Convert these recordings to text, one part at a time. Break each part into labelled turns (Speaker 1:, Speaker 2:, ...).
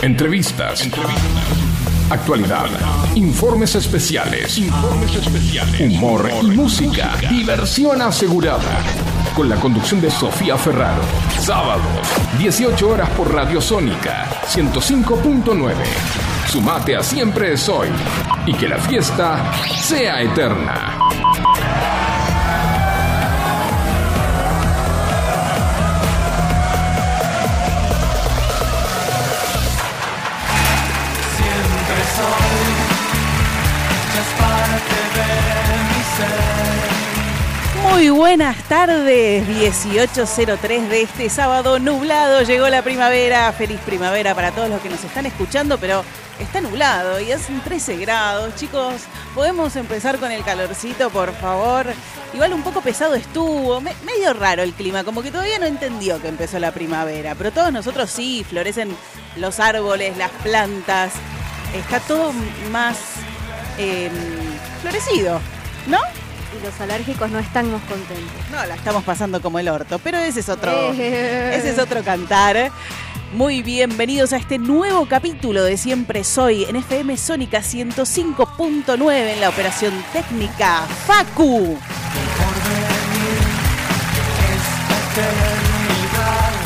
Speaker 1: Entrevistas. Actualidad. Informes especiales. Humor y música. Diversión asegurada. Con la conducción de Sofía Ferraro. Sábados, 18 horas por Radio Sónica 105.9. Sumate a Siempre es Hoy. Y que la fiesta sea eterna.
Speaker 2: Muy buenas tardes, 18.03 de este sábado nublado, llegó la primavera, feliz primavera para todos los que nos están escuchando, pero está nublado y hacen 13 grados, chicos, podemos empezar con el calorcito, por favor. Igual un poco pesado estuvo, me- medio raro el clima, como que todavía no entendió que empezó la primavera, pero todos nosotros sí, florecen los árboles, las plantas, está todo más eh, florecido, ¿no?
Speaker 3: Y los alérgicos no estamos contentos.
Speaker 2: No, la estamos pasando como el orto, pero ese es otro,
Speaker 3: Eh.
Speaker 2: ese es otro cantar. Muy bienvenidos a este nuevo capítulo de Siempre Soy en FM Sónica 105.9 en la operación técnica Facu.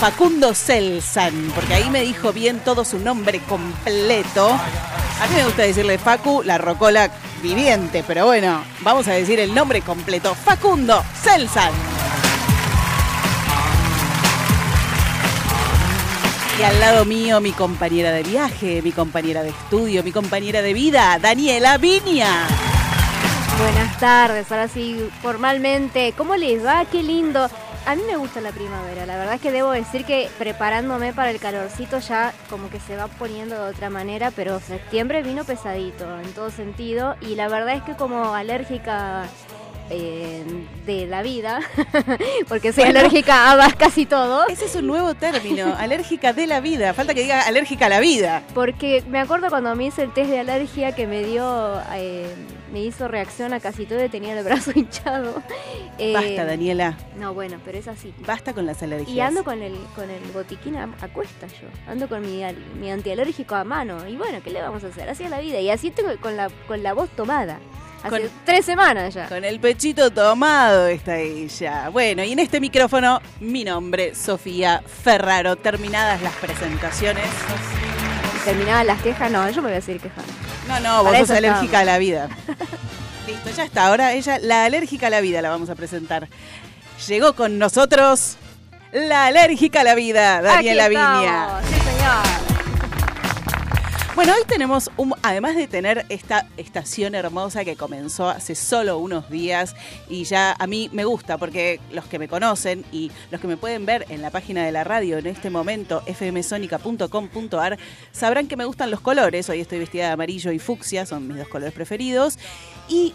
Speaker 2: Facundo Celsan, porque ahí me dijo bien todo su nombre completo. A mí me gusta decirle Facu, la rocola viviente, pero bueno, vamos a decir el nombre completo. Facundo Celsan. Y al lado mío, mi compañera de viaje, mi compañera de estudio, mi compañera de vida, Daniela Viña.
Speaker 3: Buenas tardes, ahora sí, formalmente. ¿Cómo les va? Qué lindo. A mí me gusta la primavera, la verdad es que debo decir que preparándome para el calorcito ya como que se va poniendo de otra manera, pero septiembre vino pesadito en todo sentido y la verdad es que como alérgica eh, de la vida, porque soy
Speaker 2: Bueno.
Speaker 3: alérgica a casi todo,
Speaker 2: Ese es un nuevo término, alérgica de la vida. Falta que diga alérgica a la vida.
Speaker 3: Porque me acuerdo cuando me hice el test de alergia que me dio, eh, me hizo reacción a casi todo y tenía el brazo hinchado. Eh,
Speaker 2: Basta, Daniela.
Speaker 3: No, bueno, pero es así.
Speaker 2: Basta con las alergias.
Speaker 3: Y ando con el, con el botiquín a, a cuesta yo. Ando con mi, al- mi antialérgico a mano. Y bueno, ¿qué le vamos a hacer? Así es la vida. Y así tengo con la, con la voz tomada. Hace
Speaker 2: Con-
Speaker 3: tres semanas ya.
Speaker 2: Con el pechito tomado está ella. Bueno, y en este micrófono, mi nombre, Sofía Ferraro. Terminadas las presentaciones.
Speaker 3: Terminaban las quejas. No, yo me voy a seguir quejando.
Speaker 2: No, no, vos sos alérgica a la vida. Listo, ya está. Ahora ella, la alérgica a la vida, la vamos a presentar. Llegó con nosotros la alérgica a la vida, Daniela. Viña.
Speaker 3: Sí, señor.
Speaker 2: Bueno, hoy tenemos, un, además de tener esta estación hermosa que comenzó hace solo unos días y ya a mí me gusta porque los que me conocen y los que me pueden ver en la página de la radio en este momento, fmsonica.com.ar, sabrán que me gustan los colores. Hoy estoy vestida de amarillo y fucsia, son mis dos colores preferidos. Y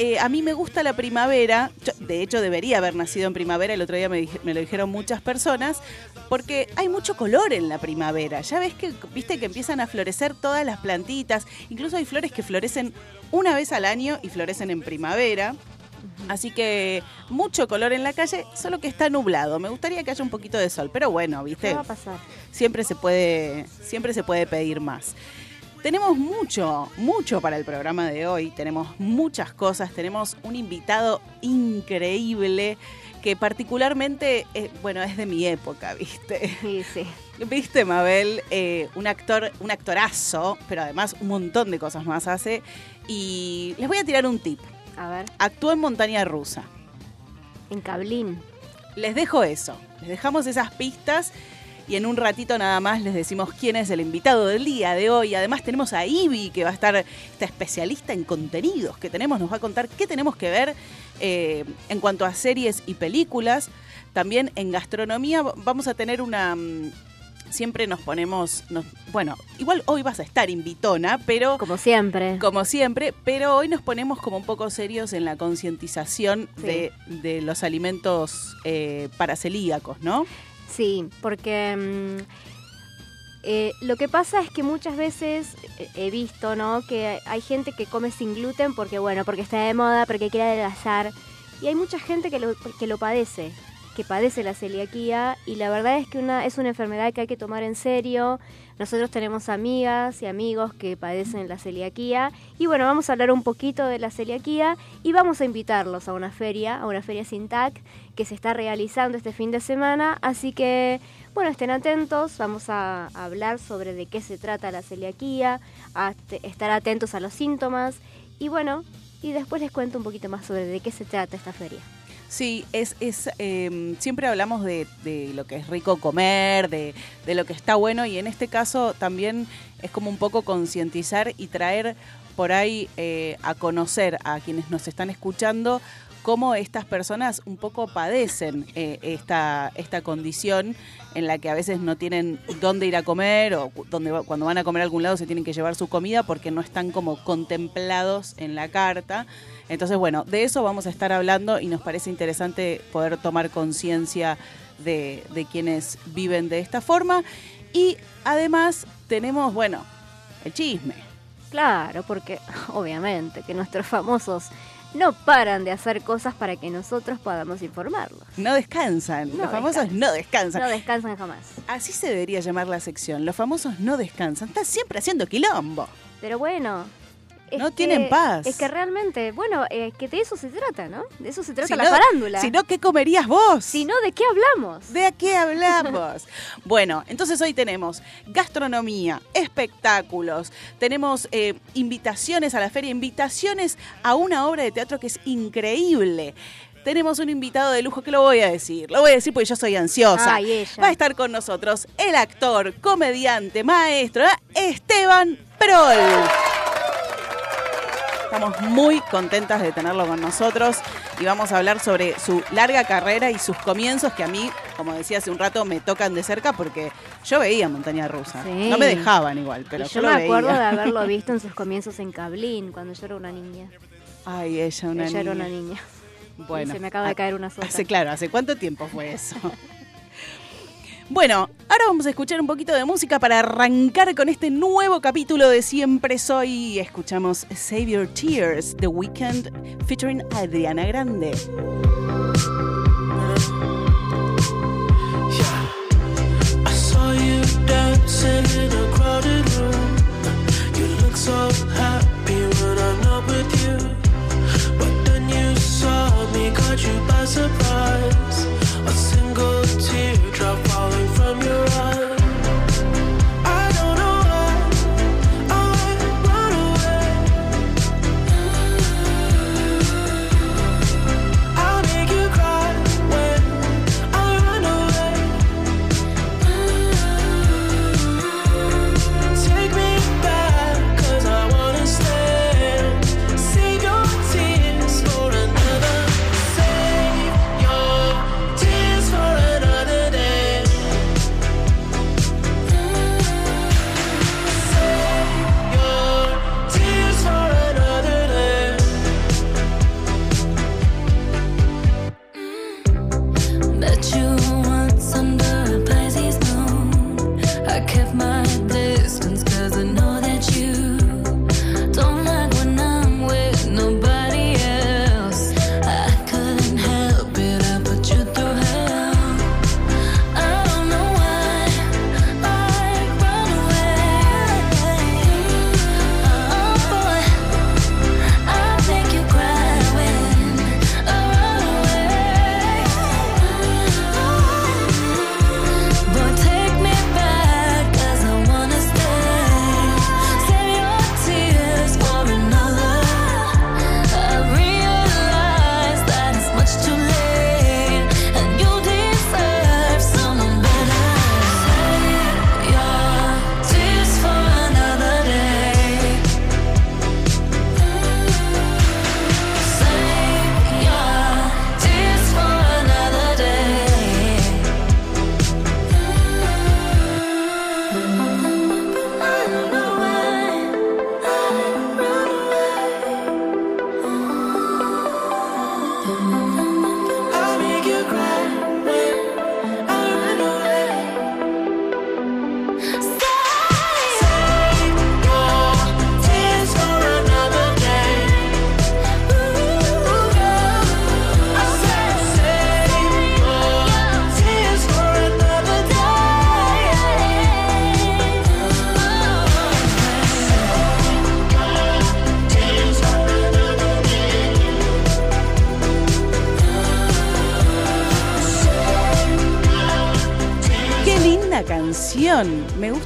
Speaker 2: eh, a mí me gusta la primavera, yo, de hecho debería haber nacido en primavera, el otro día me, lo dijeron muchas personas, porque hay mucho color en la primavera. Ya ves que, viste que empiezan a florecer todas las plantitas, incluso hay flores que florecen una vez al año y florecen en primavera. Así que mucho color en la calle, solo que está nublado. Me gustaría que haya un poquito de sol, pero bueno,
Speaker 3: ¿Qué
Speaker 2: viste,
Speaker 3: va a pasar?
Speaker 2: siempre se puede, siempre se puede pedir más. Tenemos mucho, mucho para el programa de hoy. Tenemos muchas cosas. Tenemos un invitado increíble que particularmente, eh, bueno, es de mi época, ¿viste?
Speaker 3: Sí, sí.
Speaker 2: ¿Viste, Mabel? Eh, un actor, un actorazo, pero además un montón de cosas más hace. Y les voy a tirar un tip.
Speaker 3: A ver,
Speaker 2: Actuó en Montaña Rusa.
Speaker 3: en Cablín.
Speaker 2: Les dejo eso. Les dejamos esas pistas y en un ratito nada más les decimos quién es el invitado del día de hoy. Además tenemos a Ivy, que va a estar, esta especialista en contenidos que tenemos, nos va a contar qué tenemos que ver eh, en cuanto a series y películas. También en gastronomía vamos a tener una... mm, Siempre nos ponemos, nos- bueno, igual hoy vas a estar invitona, pero
Speaker 3: Como siempre.
Speaker 2: como siempre, pero hoy nos ponemos como un poco serios en la concientización
Speaker 3: Sí.
Speaker 2: de, de los alimentos eh, paracelíacos, ¿no?
Speaker 3: Sí, porque mm, eh, lo que pasa es que muchas veces eh, he visto, ¿no? Que hay gente que come sin gluten porque, bueno, porque está de moda, porque quiere adelgazar. Y hay mucha gente que lo, que lo padece, que padece la celiaquía y la verdad es que una, es una enfermedad que hay que tomar en serio. Nosotros tenemos amigas y amigos que padecen la celiaquía. Y bueno, vamos a hablar un poquito de la celiaquía y vamos a invitarlos a una feria, a una feria Sintac que se está realizando este fin de semana, así que bueno, estén atentos, vamos a hablar sobre de qué se trata la celiaquía, a estar atentos a los síntomas. Y bueno, y después les cuento un poquito más sobre de qué se trata esta feria.
Speaker 2: Sí, es, es em, siempre hablamos de, lo que es rico comer, de, de, lo que está bueno y en este caso también es como un poco concientizar y traer por ahí eh, a conocer a quienes nos están escuchando cómo estas personas un poco padecen eh, esta, esta condición en la que a veces no tienen dónde ir a comer o donde, cuando van a comer a algún lado se tienen que llevar su comida porque no están como contemplados en la carta. Entonces, bueno, de eso vamos a estar hablando y nos parece interesante poder tomar conciencia de, de quienes viven de esta forma. Y además tenemos, bueno, el chisme.
Speaker 3: Claro, porque obviamente que nuestros famosos no paran de hacer cosas para que nosotros podamos informarlos.
Speaker 2: No descansan, los famosos no descansan.
Speaker 3: No descansan jamás.
Speaker 2: Así se debería llamar la sección, los famosos no descansan, están siempre haciendo quilombo.
Speaker 3: Pero bueno,
Speaker 2: no tienen paz.
Speaker 3: Es que realmente, bueno, eh, que de eso se trata, ¿no? De eso se trata la farándula.
Speaker 2: Si no, ¿qué comerías vos?
Speaker 3: Si no, ¿de qué hablamos?
Speaker 2: ¿De qué hablamos? bueno, entonces hoy tenemos gastronomía, espectáculos, tenemos eh, invitaciones a la feria, invitaciones a una obra de teatro que es increíble tenemos un invitado de lujo que lo voy a decir. Lo voy a decir porque yo soy ansiosa. Va a estar con nosotros el actor, comediante, maestro, Esteban Prol. Estamos muy contentas de tenerlo con nosotros y vamos a hablar sobre su larga carrera y sus comienzos que a mí, como decía hace un rato, me tocan de cerca porque yo veía Montaña Rusa. No me dejaban igual, pero yo,
Speaker 3: yo me acuerdo de haberlo visto en sus comienzos en Cablín cuando yo era una niña.
Speaker 2: Ay, ella una
Speaker 3: ella era una niña. Bueno, se me acaba de caer una sopa.
Speaker 2: Hace claro, ¿hace cuánto tiempo fue eso? Bueno, ahora vamos a escuchar un poquito de música para arrancar con este nuevo capítulo de Siempre Soy. Escuchamos Save Your Tears, The Weekend, featuring Adriana Grande.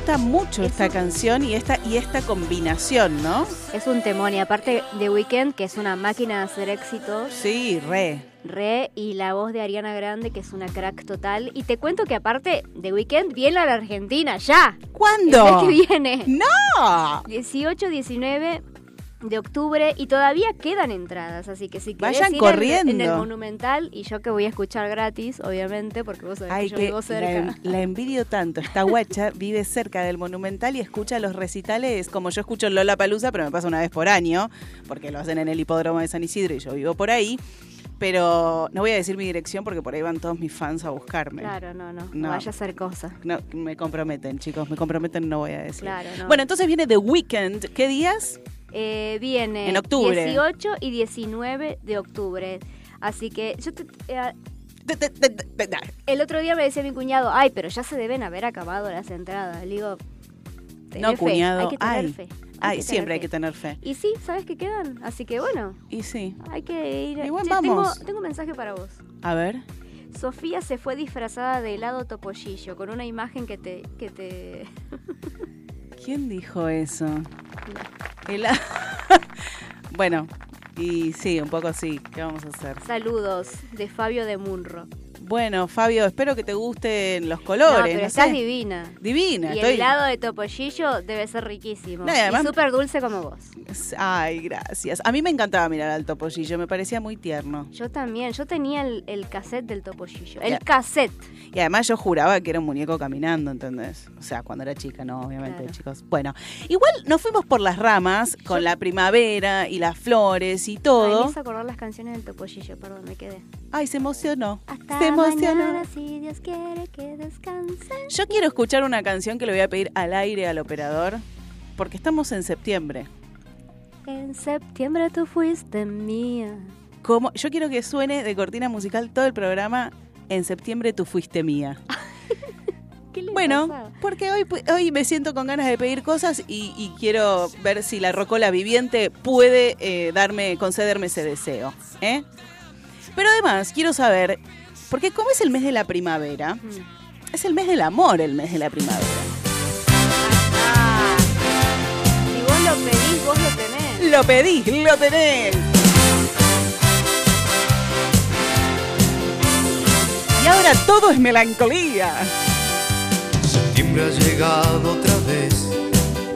Speaker 2: Gusta mucho esta canción y esta, y esta combinación, ¿no?
Speaker 3: Es un temón y aparte de Weekend, que es una máquina de hacer éxitos.
Speaker 2: Sí, re.
Speaker 3: Re y la voz de Ariana Grande, que es una crack total. Y te cuento que aparte de Weekend viene a la Argentina, ya.
Speaker 2: ¿Cuándo?
Speaker 3: El mes que viene.
Speaker 2: ¡No!
Speaker 3: 18, 19 de octubre y todavía quedan entradas, así que si querés
Speaker 2: Vayan
Speaker 3: ir
Speaker 2: corriendo.
Speaker 3: En, en el Monumental y yo que voy a escuchar gratis, obviamente, porque vos sabés
Speaker 2: Ay,
Speaker 3: que yo vivo cerca.
Speaker 2: la envidio tanto. Esta guacha vive cerca del Monumental y escucha los recitales como yo escucho Lola Palusa, pero me pasa una vez por año, porque lo hacen en el hipódromo de San Isidro y yo vivo por ahí. Pero no voy a decir mi dirección porque por ahí van todos mis fans a buscarme.
Speaker 3: Claro, no, no, no, vaya a hacer cosas.
Speaker 2: No, me comprometen, chicos, me comprometen, no voy a decir.
Speaker 3: Claro, no.
Speaker 2: Bueno, entonces viene The Weeknd. ¿Qué días?
Speaker 3: Eh, viene
Speaker 2: En octubre.
Speaker 3: 18 y 19 de octubre. Así que yo te- eh, el otro día me decía mi cuñado, ay, pero ya se deben haber acabado las entradas. Le digo,
Speaker 2: No,
Speaker 3: fe,
Speaker 2: cuñado,
Speaker 3: hay que tener
Speaker 2: ay.
Speaker 3: fe.
Speaker 2: Ay,
Speaker 3: que
Speaker 2: siempre hay que tener fe.
Speaker 3: Y sí, ¿sabes qué quedan? Así que bueno,
Speaker 2: Y sí.
Speaker 3: hay que ir.
Speaker 2: Igual
Speaker 3: Che,
Speaker 2: vamos.
Speaker 3: Tengo, tengo un mensaje para vos.
Speaker 2: A ver.
Speaker 3: Sofía se fue disfrazada de helado topollillo con una imagen que te... Que te...
Speaker 2: ¿Quién dijo eso? Bueno, y sí, un poco sí. ¿Qué vamos a hacer?
Speaker 3: Saludos de Fabio de Munro.
Speaker 2: Bueno, Fabio, espero que te gusten los
Speaker 3: No,
Speaker 2: colores.
Speaker 3: pero
Speaker 2: no
Speaker 3: estás
Speaker 2: sé.
Speaker 3: divina.
Speaker 2: Divina.
Speaker 3: Y
Speaker 2: estoy-
Speaker 3: el helado de topollillo debe ser riquísimo.
Speaker 2: No, y además-
Speaker 3: y súper dulce como vos.
Speaker 2: Ay, gracias. A mí me encantaba mirar al topollillo, me parecía muy tierno.
Speaker 3: Yo también. Yo tenía el, el cassette del topollillo. El
Speaker 2: Ya.
Speaker 3: cassette.
Speaker 2: Y además yo juraba que era un muñeco caminando, ¿entendés? O sea, cuando era chica, no, obviamente,
Speaker 3: Claro.
Speaker 2: chicos. Bueno, igual nos fuimos por las ramas con la primavera y las flores y
Speaker 3: Ay, me
Speaker 2: todo.
Speaker 3: hizo acordar las canciones del topollillo, perdón, me quedé.
Speaker 2: Ay, se emocionó.
Speaker 3: Hasta
Speaker 2: se emocionó.
Speaker 3: Mañana, si Dios quiere que descanse.
Speaker 2: Yo quiero escuchar una canción que le voy a pedir al aire al operador, porque estamos en septiembre.
Speaker 3: En septiembre tú fuiste mía.
Speaker 2: Como, yo quiero que suene de cortina musical todo el programa. En septiembre tú fuiste mía.
Speaker 3: ¿Qué
Speaker 2: Bueno, porque hoy, hoy me siento con ganas de pedir cosas y, y quiero ver si la rocola viviente puede eh, darme, concederme ese deseo. ¿eh? Pero además quiero saber, porque como es el mes de la primavera,
Speaker 3: Mm.
Speaker 2: es el mes del amor, el mes de la primavera.
Speaker 3: Ah, si vos lo pedís, vos lo tenés.
Speaker 2: Lo pedís, lo tenés. Y ahora todo es melancolía.
Speaker 4: Septiembre ha llegado otra vez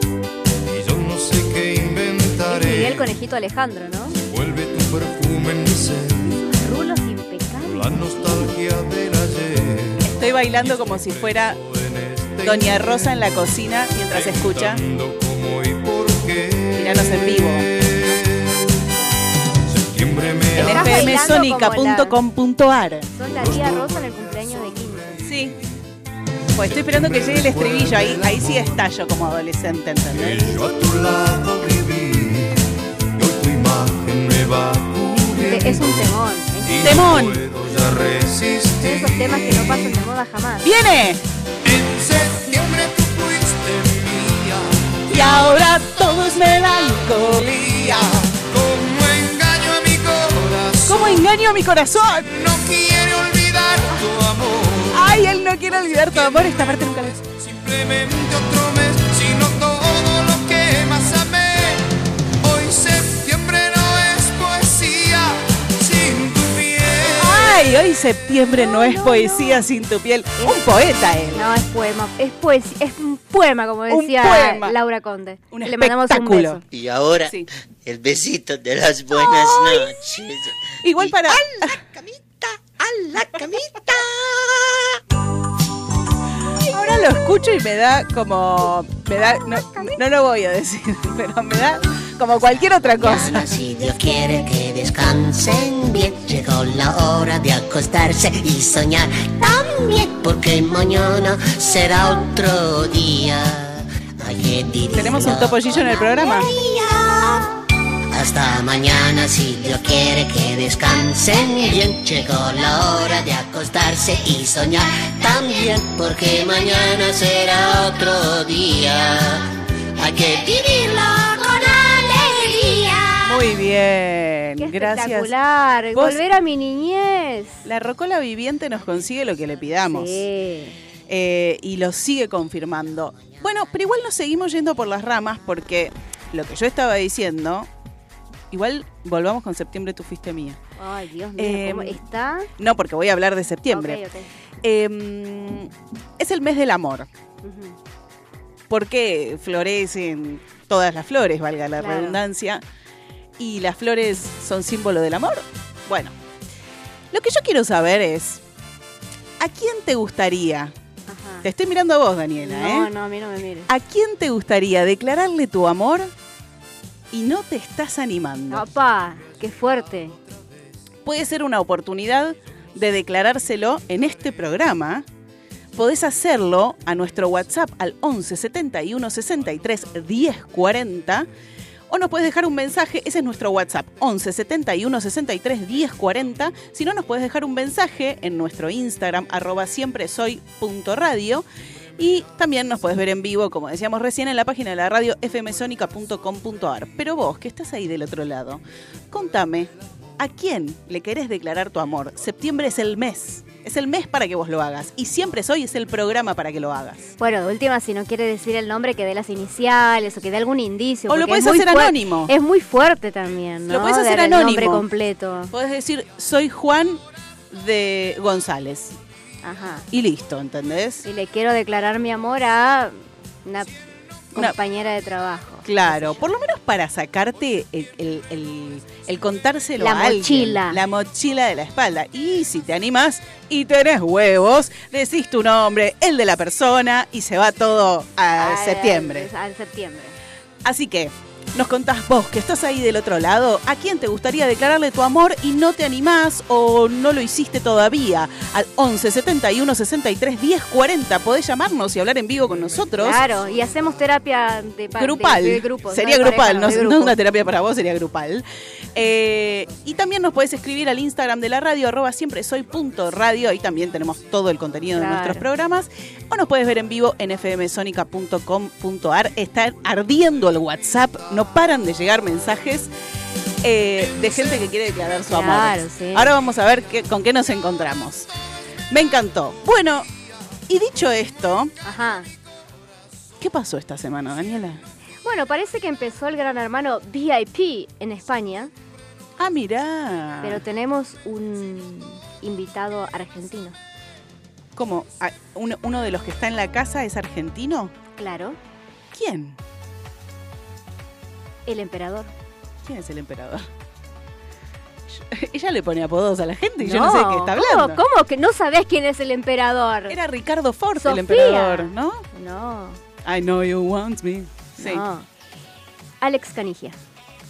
Speaker 4: y yo no sé qué
Speaker 3: Es
Speaker 4: inventaré.
Speaker 3: Miguel Conejito Alejandro, ¿no?
Speaker 4: Vuelve tu perfume en mi ser. La nostalgia del ayer.
Speaker 2: Estoy bailando como si fuera Doña Rosa en la cocina mientras escucha. Míranos en vivo. En fmsonica.com.ar.
Speaker 3: Sos la tía Rosa en el cumpleaños de 15.
Speaker 2: Sí. Pues estoy esperando que llegue el estribillo. Ahí, ahí sí estallo como adolescente, ¿entendés?
Speaker 4: que yo a tu lado viví y hoy tu imagen me va a cubrir.
Speaker 3: Es un temón.
Speaker 2: ¡Temón!
Speaker 4: puedo ya
Speaker 3: de
Speaker 4: resistir.
Speaker 3: esos temas que no pasan de moda jamás.
Speaker 2: ¡Viene!
Speaker 4: En septiembre tú fuiste mía.
Speaker 2: Y ahora todo es melancolía.
Speaker 4: Como engaño a mi corazón.
Speaker 2: ¿Cómo engaño a mi corazón?
Speaker 4: No quiere olvidar tu amor.
Speaker 2: Ay, él no quiere olvidar tu amor. Esta parte nunca la
Speaker 4: Simplemente otro mes,
Speaker 2: Ay, hoy septiembre no,
Speaker 3: No,
Speaker 2: es
Speaker 3: no,
Speaker 2: poesía
Speaker 3: no.
Speaker 2: sin tu piel. Un poeta él.
Speaker 3: No, es poema. Es poesía. Es un poema, como
Speaker 2: Un
Speaker 3: decía
Speaker 2: poema.
Speaker 3: Laura Conde.
Speaker 2: Un
Speaker 3: Le mandamos un
Speaker 2: espectáculo.
Speaker 3: beso.
Speaker 5: Y ahora,
Speaker 2: Sí.
Speaker 5: el besito de las buenas noches.
Speaker 2: Igual
Speaker 5: Y
Speaker 2: para-
Speaker 5: ¡A la camita! ¡A la camita!
Speaker 2: Ahora lo escucho y me da como. Me da. No, no lo voy a decir, pero me da como cualquier otra cosa.
Speaker 5: Mañana, si Dios quiere que descansen bien, llegó la hora de acostarse y soñar también, porque mañana será otro día. Hay que dividirlo
Speaker 2: ¿Tenemos un topollillo en el programa?
Speaker 5: Hasta mañana, si Dios quiere que descansen bien. Llegó la hora de acostarse y soñar también, porque mañana será otro día. Hay que alegría.
Speaker 2: Muy bien.
Speaker 3: Qué
Speaker 2: Gracias.
Speaker 3: espectacular.
Speaker 2: Vos-
Speaker 3: Volver a mi niñez.
Speaker 2: La rocola viviente nos consigue lo que le pidamos.
Speaker 3: Sí.
Speaker 2: eh, y lo sigue confirmando. Bueno, pero igual nos seguimos yendo por las ramas porque lo que yo estaba diciendo, igual volvamos con septiembre, tú fuiste mía.
Speaker 3: Ay, Dios mío, ¿cómo
Speaker 2: Em,
Speaker 3: está?
Speaker 2: No, porque voy a hablar de septiembre. Eh, es el mes del amor.
Speaker 3: Ujú.
Speaker 2: porque florecen todas las flores, valga la
Speaker 3: Claro.
Speaker 2: redundancia, y las flores son símbolo del amor. Bueno, lo que yo quiero saber es, ¿a quién te gustaría?
Speaker 3: Ajá.
Speaker 2: Te estoy mirando a vos, Daniela,
Speaker 3: No,
Speaker 2: ¿eh?
Speaker 3: no, a mí no me mires.
Speaker 2: ¿A quién te gustaría declararle tu amor y no te estás animando?
Speaker 3: Papá, qué fuerte.
Speaker 2: Puede ser una oportunidad de declarárselo en este programa. Podés hacerlo a nuestro WhatsApp al 11 71 63 10 40 o nos puedes dejar un mensaje, ese es nuestro WhatsApp, 11 71 63 10 40. Si no, nos puedes dejar un mensaje en nuestro Instagram, arroba siempre soy radio. Y también nos puedes ver en vivo, como decíamos recién, en la página de la radio fmsonica.com.ar. Pero vos, que estás ahí del otro lado, contame, ¿a quién le querés declarar tu amor? Septiembre es el mes. Es el mes para que vos lo hagas. Y siempre soy es el programa para que lo hagas.
Speaker 3: Bueno, de última, si no quiere decir el nombre, que dé las iniciales o que dé algún indicio.
Speaker 2: O lo puedes
Speaker 3: es
Speaker 2: hacer anónimo.
Speaker 3: Es muy fuerte también, ¿no?
Speaker 2: Lo puedes hacer
Speaker 3: el
Speaker 2: anónimo.
Speaker 3: nombre completo.
Speaker 2: Podés decir, soy Juan de González.
Speaker 3: Ajá.
Speaker 2: Y listo, ¿entendés?
Speaker 3: Y le quiero declarar mi amor a Una- compañera de trabajo.
Speaker 2: Claro, por lo menos para sacarte el, el- el- el contárselo
Speaker 3: La
Speaker 2: a alguien.
Speaker 3: mochila.
Speaker 2: La mochila de la espalda. Y si te animas y tenés huevos, decís tu nombre, el de la persona y se va todo a
Speaker 3: Al-
Speaker 2: septiembre.
Speaker 3: Al septiembre.
Speaker 2: Así que nos contás vos que estás ahí del otro lado, ¿a quién te gustaría declararle tu amor y no te animás o no lo hiciste todavía? Al 11 71 63 10 40 podés llamarnos y hablar en vivo con nosotros.
Speaker 3: Claro, y hacemos terapia de pa- de-
Speaker 2: Grupal.
Speaker 3: de grupos,
Speaker 2: sería
Speaker 3: de pareja,
Speaker 2: grupal, no, no una terapia para vos, sería grupal. Eh, y también nos podés escribir al Instagram de la radio, arroba siempre soy punto radio. Ahí también tenemos todo el contenido de nuestros programas. O nos puedes ver en vivo en fmsonica.com.ar. Está ardiendo el WhatsApp, no paran de llegar mensajes. eh, de gente que quiere declarar su amor.
Speaker 3: Claro, sí.
Speaker 2: Ahora vamos a ver qué- con qué nos encontramos. Me encantó. Bueno, y dicho esto,
Speaker 3: Ajá.
Speaker 2: ¿qué pasó esta semana, Daniela?
Speaker 3: Bueno, parece que empezó el Gran Hermano VIP en España,
Speaker 2: Ah, mirá.
Speaker 3: pero tenemos un invitado argentino.
Speaker 2: ¿Cómo? Ah, ¿Uno, uno de los que está en la casa es argentino?
Speaker 3: Claro,
Speaker 2: ¿Quién?
Speaker 3: El emperador.
Speaker 2: ¿Quién es el emperador? Yo- ella le pone apodos a la gente y yo no sé de qué está
Speaker 3: ¿cómo-
Speaker 2: hablando.
Speaker 3: ¿Cómo, que no sabés quién es el emperador?
Speaker 2: Era Ricardo Ford
Speaker 3: Sofía.
Speaker 2: el emperador, ¿no?
Speaker 3: No,
Speaker 2: I know you want me. Sí.
Speaker 3: no. Alex Canigia,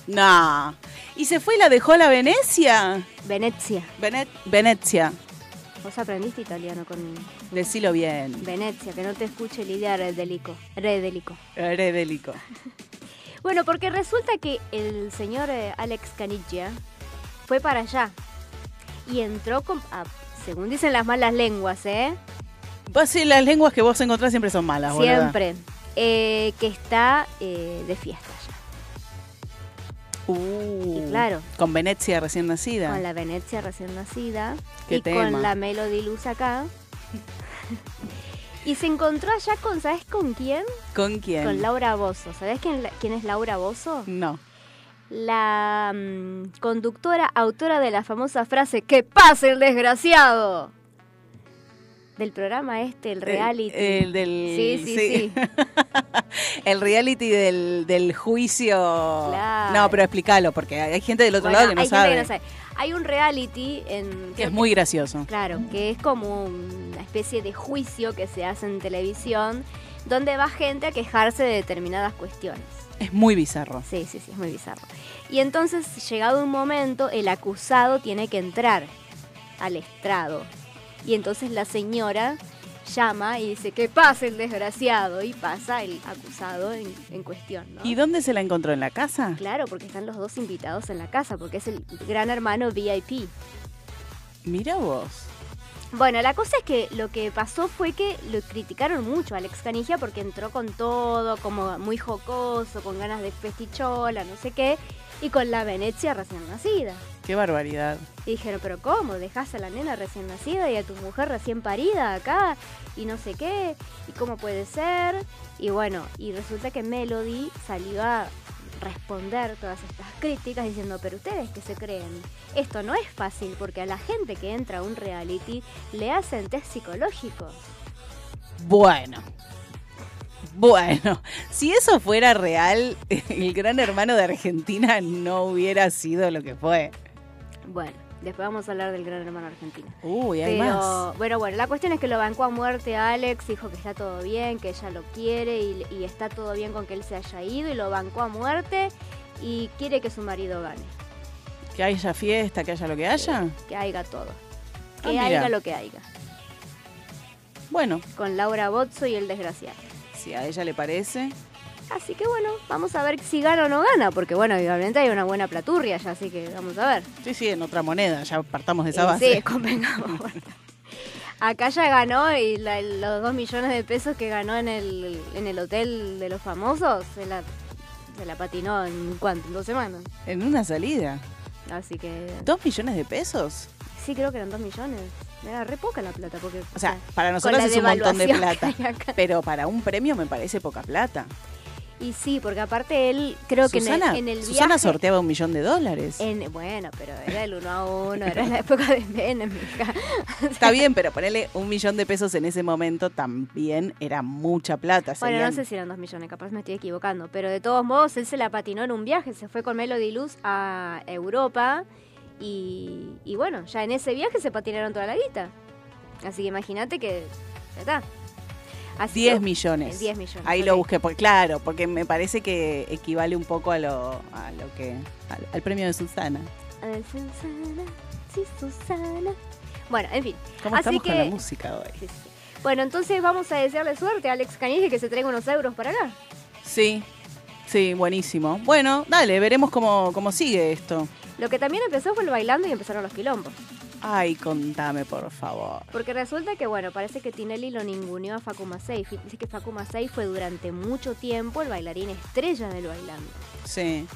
Speaker 2: No. ¿Y se fue y la dejó a la Venecia?
Speaker 3: Venecia.
Speaker 2: Venet Venecia.
Speaker 3: Vos aprendiste italiano con
Speaker 2: Decilo bien.
Speaker 3: Venecia, que no te escuche Lidia Redelico. Redelico. Bueno, porque resulta que el señor eh, Alex Canigia fue para allá y entró con, ah, según dicen las malas lenguas, ¿eh?
Speaker 2: Vos sí, las lenguas que vos encontrás siempre son malas.
Speaker 3: Siempre. eh, que está eh, de fiesta ya.
Speaker 2: Uh,
Speaker 3: Y claro.
Speaker 2: Con Venecia recién nacida.
Speaker 3: Con la Venecia recién nacida
Speaker 2: Qué
Speaker 3: y
Speaker 2: tema.
Speaker 3: con la Melody Luz acá. y se encontró allá con, ¿sabes con quién?
Speaker 2: ¿Con quién?
Speaker 3: Con Laura Bozo. ¿Sabes quién, quién es Laura Bozo?
Speaker 2: No.
Speaker 3: La mm, conductora, autora de la famosa frase ¡Que pase el desgraciado! Del programa este, el reality.
Speaker 2: El, el del.
Speaker 3: Sí, sí, sí.
Speaker 2: el reality del, del juicio.
Speaker 3: Claro.
Speaker 2: No, pero explícalo, porque hay gente del otro
Speaker 3: Bueno,
Speaker 2: lado que no,
Speaker 3: hay
Speaker 2: sabe,
Speaker 3: gente que no sabe. Hay un reality en...
Speaker 2: Que es muy gracioso.
Speaker 3: Claro, que es como una especie de juicio que se hace en televisión, donde va gente a quejarse de determinadas cuestiones.
Speaker 2: Es muy bizarro.
Speaker 3: Sí, sí, sí, es muy bizarro. Y entonces, llegado un momento, el acusado tiene que entrar al estrado. Y entonces la señora llama y dice que pase el desgraciado. Y pasa el acusado en, en cuestión, ¿no?
Speaker 2: ¿Y dónde se la encontró? ¿En la casa?
Speaker 3: Claro, porque están los dos invitados en la casa, porque es el gran hermano VIP.
Speaker 2: Mira vos.
Speaker 3: Bueno, la cosa es que lo que pasó fue que lo criticaron mucho a Alex Canigia porque entró con todo, como muy jocoso, con ganas de festichola, no sé qué, y con la Venecia recién nacida.
Speaker 2: Qué barbaridad.
Speaker 3: Y dijeron, pero ¿cómo? ¿Dejás a la nena recién nacida y a tu mujer recién parida acá? Y no sé qué. ¿Y cómo puede ser? Y bueno, y resulta que Melody salió a responder todas estas críticas diciendo, pero ustedes que se creen, esto no es fácil porque a la gente que entra a un reality le hacen test psicológicos.
Speaker 2: Bueno. Bueno, si eso fuera real, el gran hermano de Argentina no hubiera sido lo que fue.
Speaker 3: Bueno, después vamos a hablar del gran hermano argentino.
Speaker 2: Uy, hay
Speaker 3: Pero
Speaker 2: más.
Speaker 3: bueno, bueno, la cuestión es que lo bancó a muerte a Alex, dijo que está todo bien, que ella lo quiere y, y está todo bien con que él se haya ido y lo bancó a muerte y quiere que su marido gane,
Speaker 2: Que haya fiesta, que haya lo que haya.
Speaker 3: que haya todo.
Speaker 2: Ah,
Speaker 3: Que
Speaker 2: mira.
Speaker 3: haya lo que haya.
Speaker 2: Bueno,
Speaker 3: Con Laura Bozzo y el desgraciado.
Speaker 2: si a ella le parece.
Speaker 3: Así que bueno, vamos a ver si gana o no gana, porque bueno, obviamente hay una buena platurria ya, así que vamos a ver.
Speaker 2: Sí, sí, en otra moneda, ya partamos de esa base.
Speaker 3: Sí, convengamos. Acá ya ganó y la- los dos millones de pesos que ganó en el, en el hotel de los famosos se la, se la patinó en cuánto, en dos semanas.
Speaker 2: En una salida.
Speaker 3: Así que
Speaker 2: ¿Dos millones de pesos?
Speaker 3: sí creo que eran dos millones. Era re poca la plata porque
Speaker 2: O sea, para nosotros es un montón de plata. Pero para un premio me parece poca plata.
Speaker 3: Y sí, porque aparte él creo que en el, en el
Speaker 2: Susana
Speaker 3: viaje-
Speaker 2: sorteaba un millón de dólares.
Speaker 3: en- bueno, pero era el uno a uno, era la época de Menem.
Speaker 2: Está bien, pero ponerle un millón de pesos en ese momento también era mucha plata.
Speaker 3: Bueno, no sé si eran dos millones, capaz me estoy equivocando. Pero de todos modos, él se la patinó en un viaje. Se fue con Melody Luz a Europa. Y, y bueno, ya en ese viaje se patinaron toda la guita. Así que imagínate que ya está. Así
Speaker 2: 10
Speaker 3: que-
Speaker 2: millones.
Speaker 3: 10 millones.
Speaker 2: Ahí lo busqué, porque, claro, porque me parece que equivale un poco a lo, a lo que al, al premio de Susana.
Speaker 3: Ay, Susana, sí, Susana. Bueno, en fin.
Speaker 2: ¿Cómo
Speaker 3: Así
Speaker 2: estamos
Speaker 3: que-
Speaker 2: con la música hoy?
Speaker 3: Sí, sí. Bueno, entonces vamos a desearle suerte a Alex Canille que se traiga unos euros para acá.
Speaker 2: Sí, sí, buenísimo. Bueno, dale, veremos cómo, cómo sigue esto.
Speaker 3: Lo que también empezó fue el bailando y empezaron los quilombos.
Speaker 2: Ay, contame, por favor.
Speaker 3: Porque resulta que, bueno, parece que Tinelli lo ninguneó a Facu Macei. Fi- Dice que Facu Macei fue durante mucho tiempo el bailarín estrella del bailando.
Speaker 2: Sí.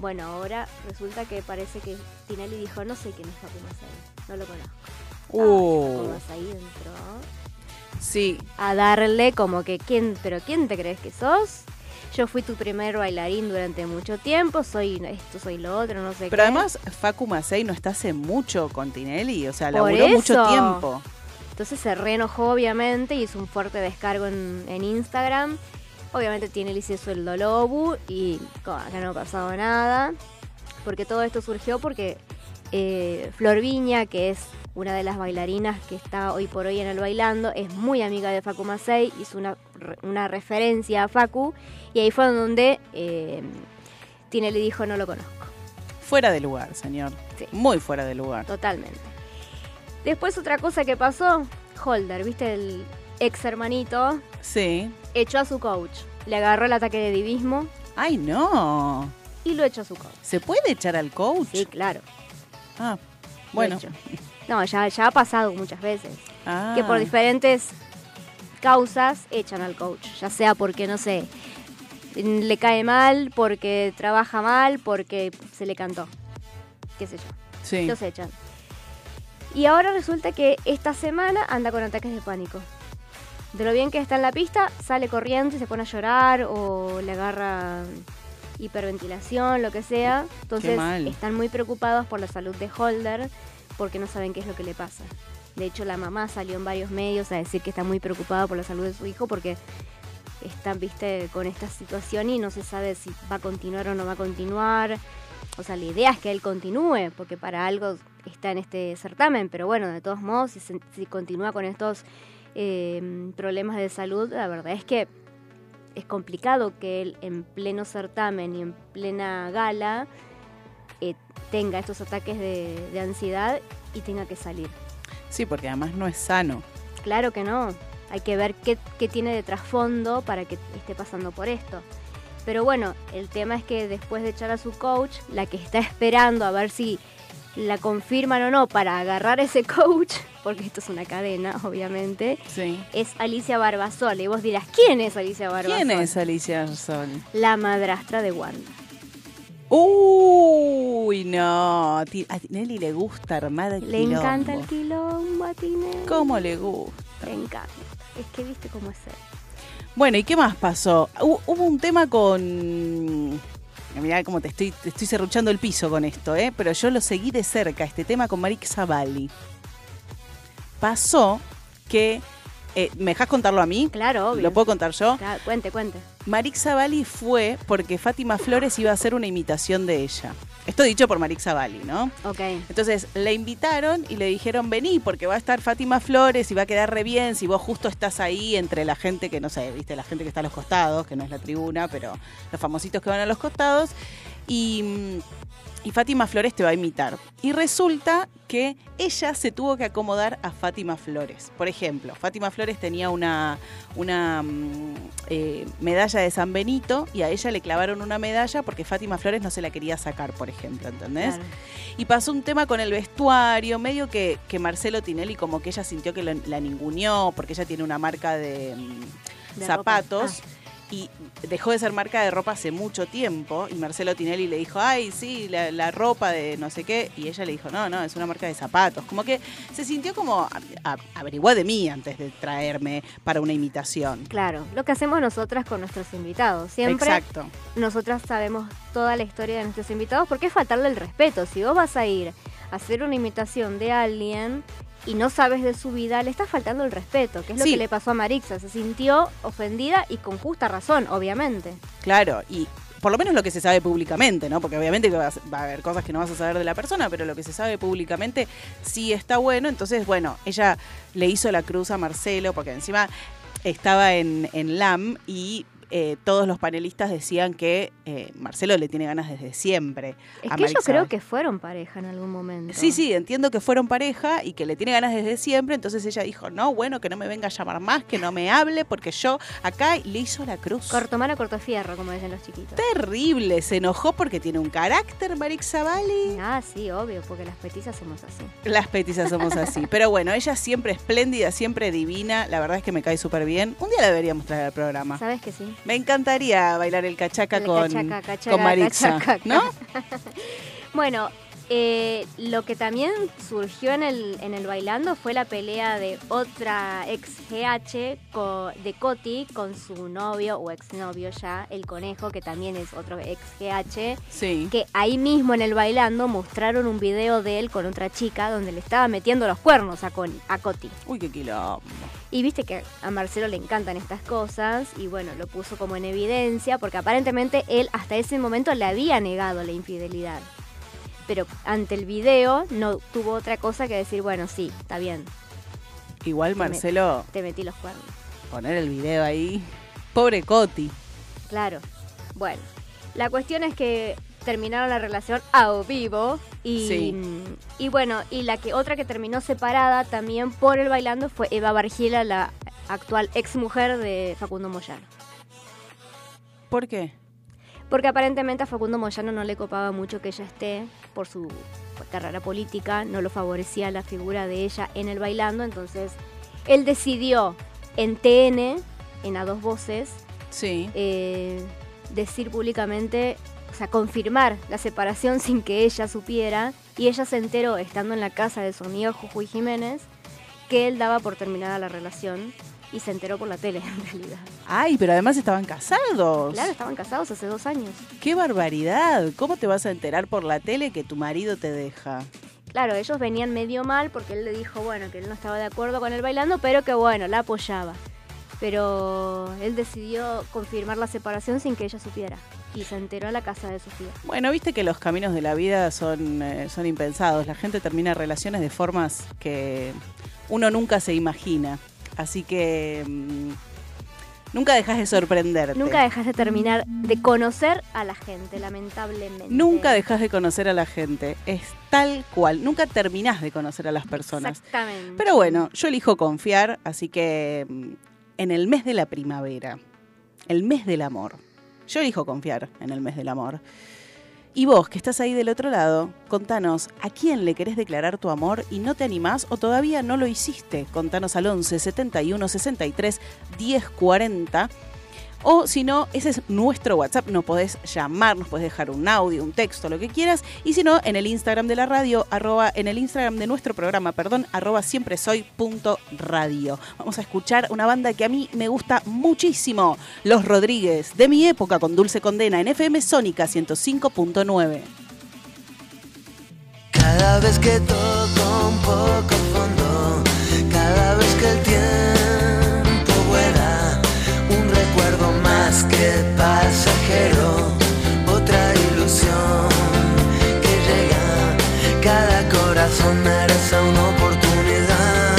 Speaker 3: Bueno, ahora resulta que parece que Tinelli dijo, no sé quién es Facu Macei, no lo conozco. Facu
Speaker 2: Uh,
Speaker 3: Macei entró
Speaker 2: sí.
Speaker 3: a darle como que, ¿quién, pero quién te crees que sos? Yo fui tu primer bailarín durante mucho tiempo, soy esto, soy lo otro, no sé
Speaker 2: Pero
Speaker 3: qué.
Speaker 2: además, Facu Macei no está hace mucho con Tinelli, o sea,
Speaker 3: Por
Speaker 2: laburó mucho tiempo.
Speaker 3: Entonces se reenojó obviamente, hizo un fuerte descargo en, en Instagram. Obviamente tiene el hizo el Dolobu y como acá no ha pasado nada. Porque todo esto surgió porque eh, Flor Viña, que es una de las bailarinas que está hoy por hoy en el bailando, es muy amiga de Facu Macei, hizo una, una referencia a Facu y ahí fue donde eh, Tinelli dijo no lo conozco.
Speaker 2: Fuera de lugar, señor.
Speaker 3: Sí.
Speaker 2: Muy fuera de lugar.
Speaker 3: Totalmente. Después otra cosa que pasó, Holder, ¿viste? El ex hermanito
Speaker 2: Sí.
Speaker 3: echó a su coach. Le agarró el ataque de divismo
Speaker 2: Ay, no.
Speaker 3: y lo echó a su coach.
Speaker 2: ¿Se puede echar al coach?
Speaker 3: Sí, claro.
Speaker 2: Ah, bueno.
Speaker 3: No, ya, ya ha pasado muchas veces.
Speaker 2: Ah.
Speaker 3: Que por diferentes causas echan al coach. Ya sea porque, no sé, le cae mal, porque trabaja mal, porque se le cantó. Qué sé yo.
Speaker 2: Sí.
Speaker 3: Los echan. Y ahora resulta que esta semana anda con ataques de pánico. De lo bien que está en la pista, sale corriendo y se pone a llorar o le agarra hiperventilación, lo que sea. Entonces
Speaker 2: mal.
Speaker 3: están muy preocupados por la salud de Holder porque no saben qué es lo que le pasa. De hecho, la mamá salió en varios medios a decir que está muy preocupada por la salud de su hijo porque están, viste, con esta situación y no se sabe si va a continuar o no va a continuar. O sea, la idea es que él continúe, porque para algo está en este certamen, pero bueno, de todos modos, si, continúa con estos eh, problemas de salud, la verdad es que es complicado que él en pleno certamen y en plena gala eh, tenga estos ataques de, de ansiedad y tenga que salir.
Speaker 2: Sí, porque además no es sano.
Speaker 3: Claro que no. Hay que ver qué, qué tiene de trasfondo para que esté pasando por esto. Pero bueno, el tema es que después de echar a su coach, la que está esperando a ver si la confirman o no para agarrar a ese coach, porque esto es una cadena, obviamente,
Speaker 2: Sí.
Speaker 3: es Alicia Barbasola. Y vos dirás, ¿quién es Alicia Barbasola?
Speaker 2: ¿Quién es Alicia Sol?
Speaker 3: La madrastra de Wanda.
Speaker 2: Uy, no. A Tinelli le gusta armar
Speaker 3: Le
Speaker 2: quilombo.
Speaker 3: encanta el quilombo a Tinelli.
Speaker 2: ¿Cómo le gusta?
Speaker 3: Le encanta. Es que viste cómo es él.
Speaker 2: Bueno, ¿y qué más pasó? Hu- Hubo un tema con... Mirá cómo te estoy, te estoy serruchando el piso con esto, ¿eh? Pero yo lo seguí de cerca, este tema con Marix Zavalli. Pasó que... eh, ¿Me dejas contarlo a mí?
Speaker 3: Claro, obvio.
Speaker 2: ¿Lo puedo contar yo?
Speaker 3: Claro, cuente, cuente.
Speaker 2: Marix Zavalli fue porque Fátima Flores iba a hacer una imitación de ella. Esto dicho por Marix Zavalli, ¿no?
Speaker 3: Ok.
Speaker 2: Entonces la invitaron y le dijeron vení porque va a estar Fátima Flores y va a quedar re bien si vos justo estás ahí entre la gente que no sé, viste, la gente que está a los costados, que no es la tribuna, pero los famositos que van a los costados. Y, mm, y Fátima Flores te va a imitar. Y resulta que ella se tuvo que acomodar a Fátima Flores. Por ejemplo, Fátima Flores tenía una, una mm, eh, medalla de San Benito y a ella le clavaron una medalla porque Fátima Flores no se la quería sacar, por ejemplo, ¿entendés?
Speaker 3: Claro.
Speaker 2: Y pasó un tema con el vestuario, medio que, que Marcelo Tinelli como que ella sintió que lo- la ninguneó, porque ella tiene una marca de, mm,
Speaker 3: De
Speaker 2: zapatos.
Speaker 3: ropa.
Speaker 2: Y dejó de ser marca de ropa hace mucho tiempo. Y Marcelo Tinelli le dijo, ay, sí, la, la ropa de no sé qué. Y ella le dijo, no, no, es una marca de zapatos. Como que se sintió como, a- a- averiguá de mí antes de traerme para una imitación.
Speaker 3: Claro, lo que hacemos nosotras con nuestros invitados. Siempre
Speaker 2: Exacto.
Speaker 3: nosotras sabemos toda la historia de nuestros invitados porque es faltarle el respeto. Si vos vas a ir a hacer una imitación de alguien y no sabes de su vida, le estás faltando el respeto, que es lo que le pasó a Marixa. Se sintió ofendida y con justa razón, obviamente.
Speaker 2: Claro, y por lo menos lo que se sabe públicamente, ¿no? Porque obviamente que va a, va a haber cosas que no vas a saber de la persona, pero lo que se sabe públicamente sí está bueno. Entonces, bueno, ella le hizo la cruz a Marcelo, porque encima estaba en, en LAM y eh, todos los panelistas decían que eh, Marcelo le tiene ganas desde siempre.
Speaker 3: Es
Speaker 2: a
Speaker 3: que yo
Speaker 2: Marixa.
Speaker 3: creo que fueron pareja en algún momento.
Speaker 2: Sí, sí, entiendo que fueron pareja y que le tiene ganas desde siempre, entonces ella dijo, no, bueno, que no me venga a llamar más, que no me hable, porque yo acá le hizo la cruz.
Speaker 3: Cortomano cortofierro, como dicen los chiquitos.
Speaker 2: Terrible, se enojó porque tiene un carácter, Marix Zavalli.
Speaker 3: Ah, sí, obvio, porque las petizas somos así.
Speaker 2: Las petizas somos así. Pero bueno, ella siempre espléndida, siempre divina. La verdad es que me cae súper bien. Un día la deberíamos traer al programa.
Speaker 3: ¿Sabes que sí?
Speaker 2: Me encantaría bailar el cachaca
Speaker 3: El
Speaker 2: con,
Speaker 3: cachaca, cachaca,
Speaker 2: con
Speaker 3: cachaca.
Speaker 2: ¿no?
Speaker 3: Bueno, eh, lo que también surgió en el, en el bailando fue la pelea de otra ex GH co- de Coti con su novio o exnovio ya, el conejo, que también es otro ex GH,
Speaker 2: Sí.
Speaker 3: que ahí mismo en el bailando mostraron un video de él con otra chica donde le estaba metiendo los cuernos a, Con- a Coti.
Speaker 2: Uy, qué quilombo.
Speaker 3: Y viste que a Marcelo le encantan estas cosas y bueno, lo puso como en evidencia porque aparentemente él hasta ese momento le había negado la infidelidad. Pero ante el video no tuvo otra cosa que decir, bueno, sí, está bien,
Speaker 2: Igual Marcelo,
Speaker 3: te metí los cuernos.
Speaker 2: poner el video ahí. Pobre Coti.
Speaker 3: Claro. Bueno, la cuestión es que terminaron la relación a vivo y,
Speaker 2: Sí.
Speaker 3: y bueno, y la que otra que terminó separada también por el bailando fue Eva Bargila, la actual ex mujer de Facundo Moyano.
Speaker 2: ¿Por qué?
Speaker 3: Porque aparentemente a Facundo Moyano no le copaba mucho que ella esté por su carrera política, no lo favorecía la figura de ella en el bailando, entonces él decidió en TN, en A Dos Voces,
Speaker 2: Sí.
Speaker 3: eh, decir públicamente, o sea, confirmar la separación sin que ella supiera, y ella se enteró, estando en la casa de su amigo Jujuy Jiménez, que él daba por terminada la relación, y se enteró por la tele, en realidad.
Speaker 2: Ay, pero además estaban casados.
Speaker 3: Claro, estaban casados hace dos años.
Speaker 2: ¡Qué barbaridad! ¿Cómo te vas a enterar por la tele que tu marido te deja?
Speaker 3: Claro, ellos venían medio mal porque él le dijo, bueno, que él no estaba de acuerdo con el bailando, pero que bueno, la apoyaba. Pero él decidió confirmar la separación sin que ella supiera. Y se enteró en la casa de Sofía.
Speaker 2: Bueno, viste que los caminos de la vida son, eh, son impensados. La gente termina relaciones de formas que uno nunca se imagina. Así que mm, nunca dejas de sorprenderte.
Speaker 3: Nunca dejas de terminar de conocer a la gente, lamentablemente.
Speaker 2: Nunca dejas de conocer a la gente. Es tal cual. Nunca terminás de conocer a las personas.
Speaker 3: Exactamente.
Speaker 2: Pero bueno, yo elijo confiar, así que mm, en el mes de la primavera, el mes del amor, yo elijo confiar en el mes del amor. Y vos, que estás ahí del otro lado, contanos, ¿a quién le querés declarar tu amor y no te animás o todavía no lo hiciste? Contanos al 11 71 63 10 40 O si no, ese es nuestro WhatsApp. Nos podés llamar, nos podés dejar un audio, un texto, lo que quieras. Y si no, en el Instagram de la radio, arroba, en el Instagram de nuestro programa, perdón, arroba siempre soy punto radio. Vamos a escuchar una banda que a mí me gusta muchísimo. Los Rodríguez, de mi época con Dulce Condena en FM Sónica 105.9.
Speaker 6: Cada vez que toco un poco fondo, cada vez que el tiempo que pasajero, otra ilusión que llega, cada corazón merece una oportunidad.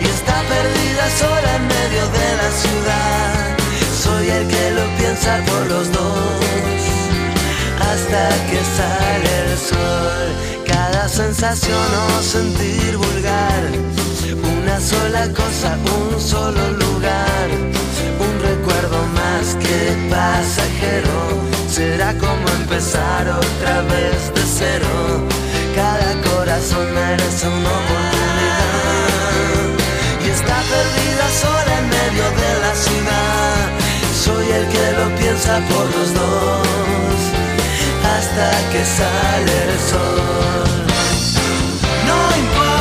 Speaker 6: Y está perdida sola en medio de la ciudad, soy el que lo piensa por los dos. Hasta que sale el sol. Cada sensación o sentir vulgar, una sola cosa, un solo lugar, recuerdo más que pasajero. Será como empezar otra vez de cero. Cada corazón merece una oportunidad y está perdida sola en medio de la ciudad. Soy el que lo piensa por los dos hasta que sale el sol. No importa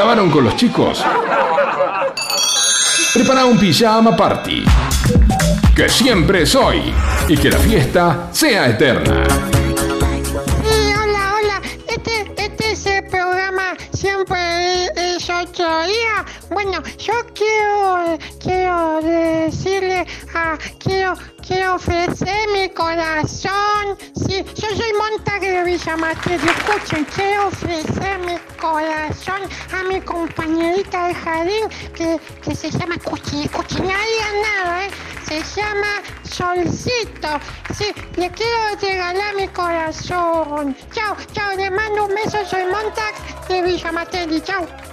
Speaker 1: clavaron con los chicos? Prepara un pijama party. Que siempre soy. Y que la fiesta sea eterna.
Speaker 7: Hola, hola. Este, este es el programa Siempre es otro día. Bueno, yo quiero, quiero decirle a, quiero, quiero ofrecer mi corazón. Sí, yo soy Montag de Villa Matriz. Escuchen, quiero ofrecer mi corazón a mi compañerita de jardín que, que se llama Cuchi, Cuchi, nadie nada, ¿eh? Se llama Solcito. Sí, le quiero regalar mi corazón. Chao, chao, le mando un beso. Soy Montax de Villa Materni. Chao.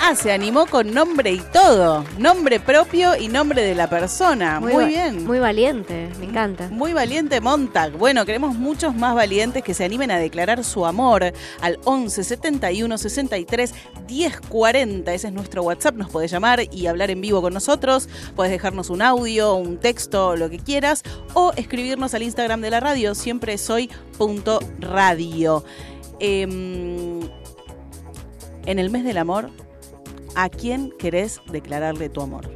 Speaker 2: Ah, se animó con nombre y todo. Nombre propio y nombre de la persona. Muy, bien.
Speaker 3: Muy valiente, me encanta.
Speaker 2: Muy valiente Montag. Bueno, queremos muchos más valientes que se animen a declarar su amor al 11 71 63 10 40. Ese es nuestro WhatsApp. Nos podés llamar y hablar en vivo con nosotros. Podés dejarnos un audio, un texto, lo que quieras. O escribirnos al Instagram de la radio. Siempre soy punto radio. Em, en el mes del amor, ¿a quién querés declararle tu amor?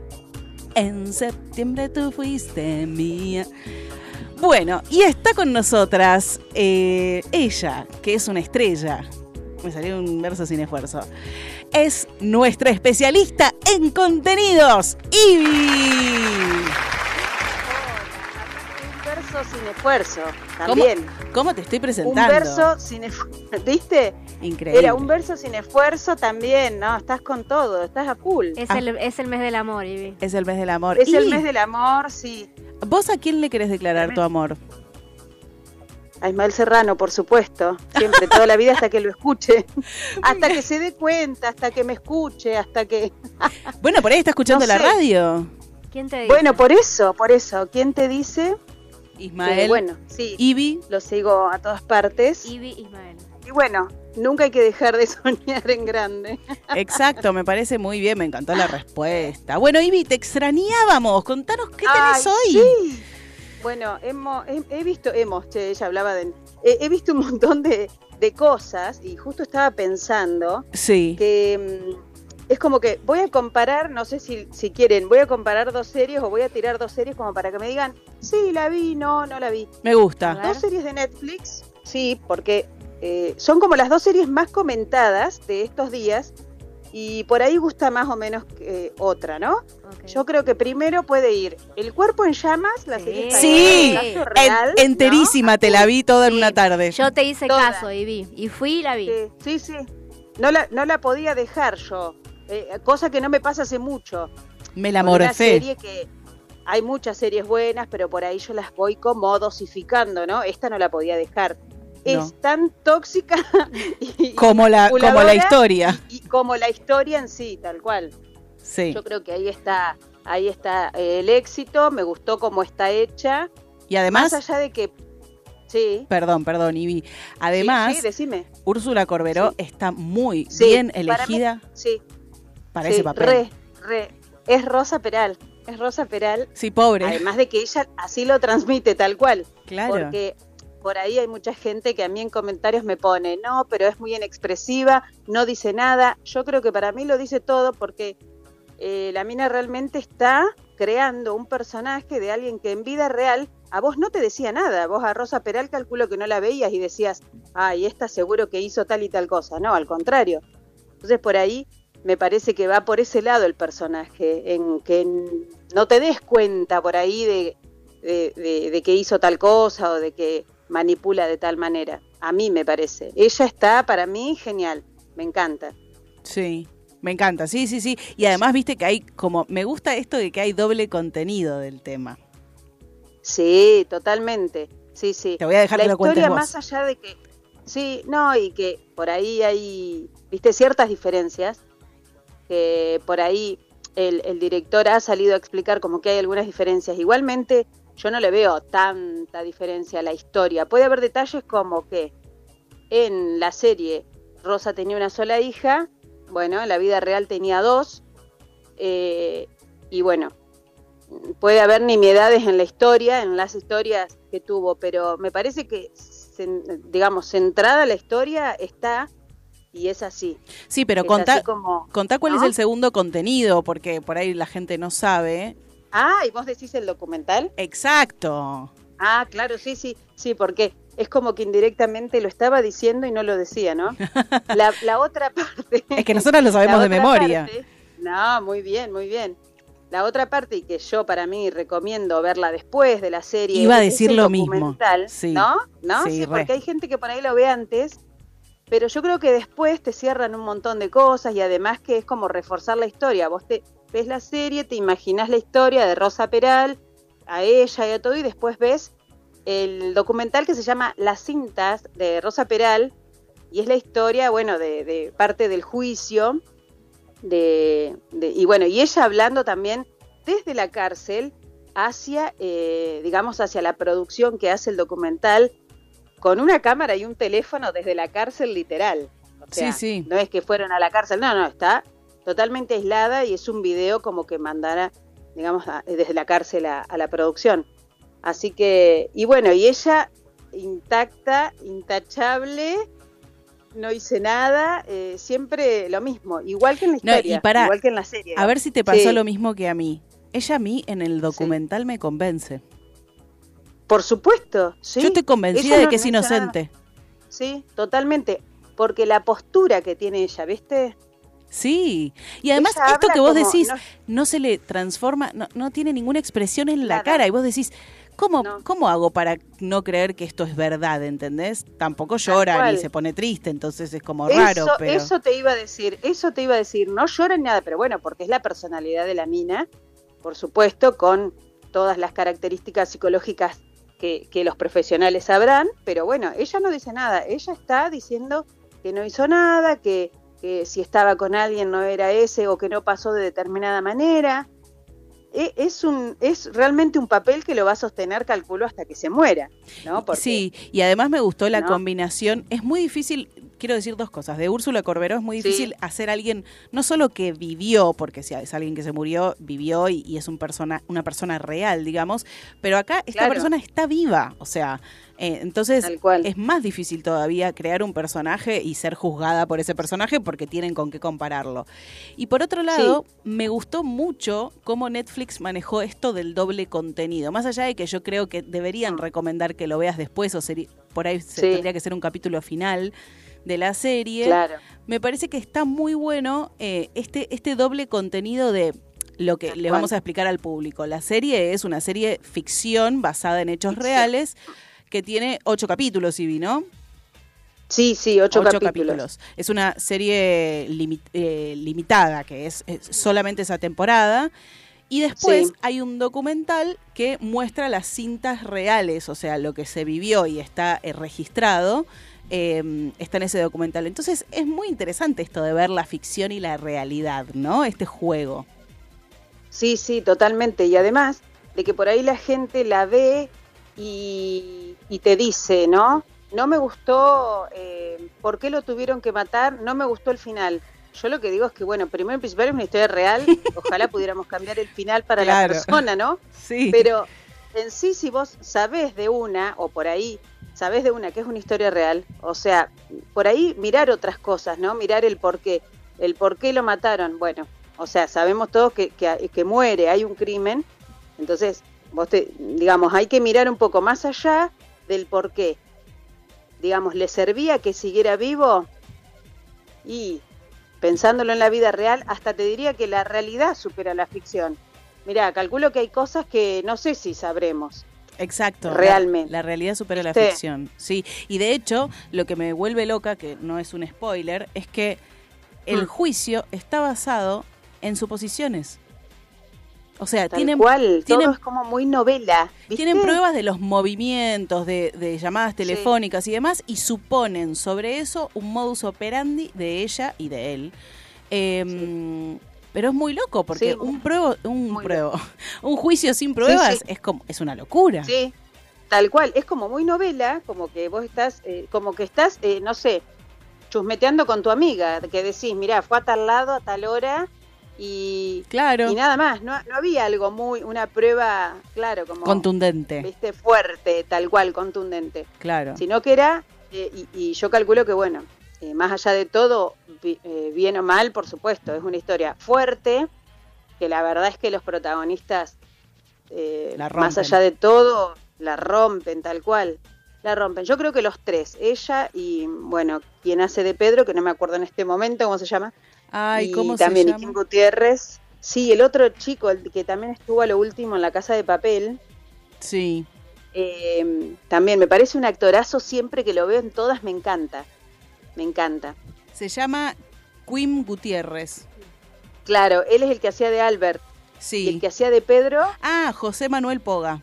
Speaker 2: En septiembre tú fuiste mía. Bueno, y está con nosotras eh, ella, que es una estrella. Me salió un verso sin esfuerzo. Es nuestra especialista en contenidos, Ivy.
Speaker 8: Un verso sin esfuerzo,
Speaker 2: ¿Cómo,
Speaker 8: también.
Speaker 2: cómo te estoy
Speaker 8: Un
Speaker 2: presentando?
Speaker 8: verso sin esfuerzo, ¿viste?
Speaker 2: Increíble.
Speaker 8: Era un verso sin esfuerzo también, ¿no? Estás con todo, estás a full.
Speaker 3: Es,
Speaker 2: Ah.
Speaker 3: el, es el mes del amor, Ivy.
Speaker 2: Es el mes del amor.
Speaker 8: Es el mes del amor, sí.
Speaker 2: ¿Vos a quién le querés declarar tu amor?
Speaker 8: A Ismael Serrano, por supuesto. Siempre, toda la vida hasta que lo escuche. hasta que se dé cuenta, hasta que me escuche, hasta que...
Speaker 2: Bueno, por ahí está escuchando
Speaker 8: No
Speaker 2: la
Speaker 8: sé.
Speaker 2: radio.
Speaker 3: ¿Quién te dice?
Speaker 8: Bueno, por eso, por eso. ¿Quién te dice? que,
Speaker 2: Ismael,
Speaker 8: bueno, sí,
Speaker 2: Ibi.
Speaker 8: lo sigo a todas partes.
Speaker 3: Ivy Ismael.
Speaker 8: Y bueno, nunca hay que dejar de soñar en grande.
Speaker 2: Exacto, me parece muy bien, me encantó la respuesta. Bueno, Ibi, te extrañábamos. Contanos qué tenés
Speaker 8: Ay,
Speaker 2: hoy.
Speaker 8: sí. Bueno, hemos, he, he visto, hemos, che, ella hablaba de... He, he visto un montón de, de cosas y justo estaba pensando
Speaker 2: Sí.
Speaker 8: que mm, es como que voy a comparar, no sé si, si quieren, voy a comparar dos series o voy a tirar dos series como para que me digan, sí, la vi, no, no la vi.
Speaker 2: Me gusta.
Speaker 8: Dos series de Netflix, sí, porque eh, son como las dos series más comentadas de estos días y por ahí gusta más o menos que otra, ¿no? Yo creo que primero puede ir El cuerpo en llamas, la
Speaker 3: Sí.
Speaker 8: serie
Speaker 2: Sí, En-
Speaker 8: real, ¿no?
Speaker 2: enterísima, te la vi toda en
Speaker 3: Sí.
Speaker 2: una tarde.
Speaker 3: Yo te hice
Speaker 8: Toda.
Speaker 3: caso, Ivy. Y fui y la vi.
Speaker 8: Sí, sí, sí. No la, no la podía dejar yo, eh, cosa que no me pasa hace mucho.
Speaker 2: Me la morfé.
Speaker 8: serie que hay muchas series buenas, pero por ahí yo las voy como dosificando, ¿no? Esta no la podía dejar. Es tan tóxica y,
Speaker 2: Como la, como la historia.
Speaker 8: y como la historia en sí, tal cual.
Speaker 2: Sí.
Speaker 8: Yo creo que ahí está, ahí está eh, el éxito. Me gustó cómo está hecha.
Speaker 2: Y además,
Speaker 8: Más allá de que, sí.
Speaker 2: perdón, perdón, Ibi. Además,
Speaker 8: sí, sí, decime.
Speaker 2: Úrsula Corberó está muy bien
Speaker 8: para mí-
Speaker 2: elegida
Speaker 8: Sí,
Speaker 2: para
Speaker 8: sí,
Speaker 2: ese papel.
Speaker 8: Re, re. Es Rosa Peral. Es Rosa Peral.
Speaker 2: Sí, pobre.
Speaker 8: Además de que ella así lo transmite tal cual.
Speaker 2: claro.
Speaker 8: Porque por ahí hay mucha gente que a mí en comentarios me pone, no, pero es muy inexpresiva, no dice nada. Yo creo que para mí lo dice todo porque eh, la mina realmente está creando un personaje de alguien que en vida real a vos no te decía nada. Vos a Rosa Peral calculo que no la veías y decías, ay, esta seguro que hizo tal y tal cosa. No, al contrario. Entonces por ahí me parece que va por ese lado el personaje, en que no te des cuenta por ahí de, de, de- de que hizo tal cosa o de que manipula de tal manera. A mí me parece. Ella está para mí genial, me encanta.
Speaker 2: Sí, me encanta, sí, sí, sí. Y además, viste que hay como, me gusta esto de que hay doble contenido del tema.
Speaker 8: Sí, totalmente. Sí, sí.
Speaker 2: Te voy a dejar
Speaker 8: la
Speaker 2: que lo
Speaker 8: historia
Speaker 2: vos.
Speaker 8: más allá de que sí, no, y que por ahí hay, viste, ciertas diferencias que por ahí el, el director ha salido a explicar como que hay algunas diferencias. Igualmente, yo no le veo tanta diferencia a la historia. Puede haber detalles como que en la serie Rosa tenía una sola hija, bueno, en la vida real tenía dos, eh, y bueno, puede haber nimiedades en la historia, en las historias que tuvo, pero me parece que, digamos, centrada la historia está y es así.
Speaker 2: Sí, pero
Speaker 8: Es
Speaker 2: contá,
Speaker 8: así como,
Speaker 2: contá cuál es el segundo contenido, porque por ahí la gente no sabe.
Speaker 8: Ah, ¿y vos decís el documental?
Speaker 2: Exacto.
Speaker 8: Ah, claro, sí, sí, sí, porque es como que indirectamente lo estaba diciendo y no lo decía, ¿no? La, la otra parte...
Speaker 2: Es que nosotros lo sabemos de memoria.
Speaker 8: parte- no, muy bien, muy bien. La otra parte, y que yo para mí recomiendo verla después de la serie.
Speaker 2: Iba a
Speaker 8: es
Speaker 2: decir
Speaker 8: el
Speaker 2: lo mismo. Sí.
Speaker 8: ¿No? ¿No?
Speaker 2: Sí,
Speaker 8: Sí, porque hay gente que por ahí lo ve antes, pero yo creo que después te cierran un montón de cosas y además que es como reforzar la historia. Vos te ves la serie, te imaginas la historia de Rosa Peral, a ella y a todo, y después ves el documental que se llama Las cintas de Rosa Peral, y es la historia, bueno, de, de parte del juicio, de, de- y bueno, y ella hablando también desde la cárcel hacia, eh, digamos, hacia la producción que hace el documental, con una cámara y un teléfono desde la cárcel literal. O sea,
Speaker 2: Sí, sí.
Speaker 8: No es que fueron a la cárcel, no, no, está totalmente aislada y es un video como que mandara, digamos, a- desde la cárcel a, a la producción. Así que, y bueno, y ella intacta, intachable, no hice nada, eh, siempre lo mismo, igual que en la
Speaker 2: No, y
Speaker 8: historia, igual que en la serie.
Speaker 2: A ver si te pasó
Speaker 8: Sí.
Speaker 2: lo mismo que a mí. Ella a mí en el documental me convence.
Speaker 8: Por supuesto, sí.
Speaker 2: Yo estoy convencida de que es
Speaker 8: no
Speaker 2: inocente.
Speaker 8: Sí, totalmente. Porque la postura que tiene ella, ¿viste?
Speaker 2: Sí. Y además
Speaker 8: Ella
Speaker 2: esto que vos
Speaker 8: como-
Speaker 2: decís
Speaker 8: no-
Speaker 2: no, se le transforma, no, no tiene ninguna expresión en la
Speaker 8: Nada.
Speaker 2: cara. Y vos decís, ¿cómo,
Speaker 8: No.
Speaker 2: ¿cómo hago para no creer que esto es verdad? ¿Entendés? Tampoco llora ni se pone triste, entonces es como
Speaker 8: eso,
Speaker 2: raro. Pero...
Speaker 8: eso te iba a decir, eso te iba a decir. No llora ni nada, pero bueno, porque es la personalidad de la mina, por supuesto, con todas las características psicológicas que, que los profesionales sabrán, pero bueno, ella no dice nada, ella está diciendo que no hizo nada, que, que si estaba con alguien no era ese o que no pasó de determinada manera. E- Es, un, es realmente un papel que lo va a sostener, calculo, hasta que se muera, ¿no? Porque-
Speaker 2: Sí, y además me gustó la
Speaker 8: ¿no?
Speaker 2: combinación. Es muy difícil, quiero decir dos cosas. De Úrsula Corberó es muy
Speaker 8: Sí.
Speaker 2: difícil hacer alguien, no solo que vivió, porque si es alguien que se murió, vivió y, y es un persona, una persona real, digamos, pero acá esta
Speaker 8: Claro.
Speaker 2: persona está viva. O sea, eh, entonces
Speaker 8: cual.
Speaker 2: es más difícil todavía crear un personaje y ser juzgada por ese personaje porque tienen con qué compararlo. Y por otro lado, me gustó mucho cómo Netflix manejó esto del doble contenido. Más allá de que yo creo que deberían recomendar que lo veas después o por ahí se-
Speaker 8: Sí.
Speaker 2: tendría que ser un capítulo final de la serie.
Speaker 8: Claro.
Speaker 2: Me parece que está muy bueno eh, este, este doble contenido de lo que le vamos a explicar al público. La serie es una serie ficción basada en hechos
Speaker 8: Ficción.
Speaker 2: reales que tiene ocho capítulos, Ivy, ¿no?
Speaker 8: Sí, sí, ocho, capítulos.
Speaker 2: Es una serie limi- eh, limitada, que es, es solamente esa temporada. Y después
Speaker 8: Sí.
Speaker 2: hay un documental que muestra las cintas reales, o sea, lo que se vivió y está eh, registrado, eh, está en ese documental. Entonces es muy interesante esto de ver la ficción y la realidad, ¿no? Este juego.
Speaker 8: Sí, sí, totalmente. Y además de que por ahí la gente la ve y, y te dice, ¿no? No me gustó, eh, ¿por qué lo tuvieron que matar? No me gustó el final. Yo lo que digo es que, bueno, primero y principal es una historia real. Ojalá pudiéramos cambiar el final para la persona, ¿no?
Speaker 2: Sí.
Speaker 8: Pero en sí, si vos sabés de una, o por ahí sabés de una que es una historia real, o sea, por ahí mirar otras cosas, ¿no? Mirar el por qué. El por qué lo mataron. Bueno, o sea, sabemos todos que, que, que muere, hay un crimen. Entonces, vos te, digamos, hay que mirar un poco más allá del por qué. Digamos, ¿le servía que siguiera vivo? Y pensándolo en la vida real, hasta te diría que la realidad supera la ficción. Mirá, calculo que hay cosas que no sé si sabremos.
Speaker 2: Exacto.
Speaker 8: Realmente.
Speaker 2: La, realidad supera la ficción. Sí. Y de hecho, lo que me vuelve loca, que no es un spoiler, es que el
Speaker 8: Mm.
Speaker 2: juicio está basado en suposiciones. O sea,
Speaker 8: Tal
Speaker 2: tienen,
Speaker 8: cual,
Speaker 2: tienen-
Speaker 8: todo es como muy novela. ¿viste?
Speaker 2: tienen pruebas de los movimientos, de, de llamadas telefónicas y demás, y suponen sobre eso un modus operandi de ella y de él. Em, Pero es muy loco, porque
Speaker 8: Sí,
Speaker 2: un pruebo, un pruebo, un juicio sin pruebas es como, es una locura.
Speaker 8: Sí, tal cual. Es como muy novela, como que vos estás, eh, como que estás, eh, no sé, chusmeteando con tu amiga, que decís, mirá, fue a tal lado a tal hora y,
Speaker 2: Claro.
Speaker 8: y nada más. No, no había algo muy, una prueba, claro, como,
Speaker 2: Contundente,
Speaker 8: viste, fuerte, tal cual, contundente.
Speaker 2: claro.
Speaker 8: Sino que era, eh, y, y yo calculo que, bueno, eh, más allá de todo, eh, bien o mal, por supuesto, es una historia fuerte, que la verdad es que los protagonistas, eh,
Speaker 2: La
Speaker 8: más allá de todo, la rompen tal cual. La rompen. Yo creo que los tres, ella y, bueno, quien hace de Pedro, que no me acuerdo en este momento cómo se llama,
Speaker 2: Ay,
Speaker 8: y
Speaker 2: ¿cómo
Speaker 8: también
Speaker 2: se
Speaker 8: Kim
Speaker 2: llama?
Speaker 8: Gutiérrez. Sí, el otro chico, el que también estuvo a lo último en la casa de papel,
Speaker 2: Sí,
Speaker 8: eh, también me parece un actorazo, siempre que lo veo en todas me encanta. Me encanta.
Speaker 2: se llama Quim Gutiérrez.
Speaker 8: Claro, él es el que hacía de Albert. Y el
Speaker 2: Sí.
Speaker 8: que hacía de Pedro,
Speaker 2: Ah, José Manuel Poga.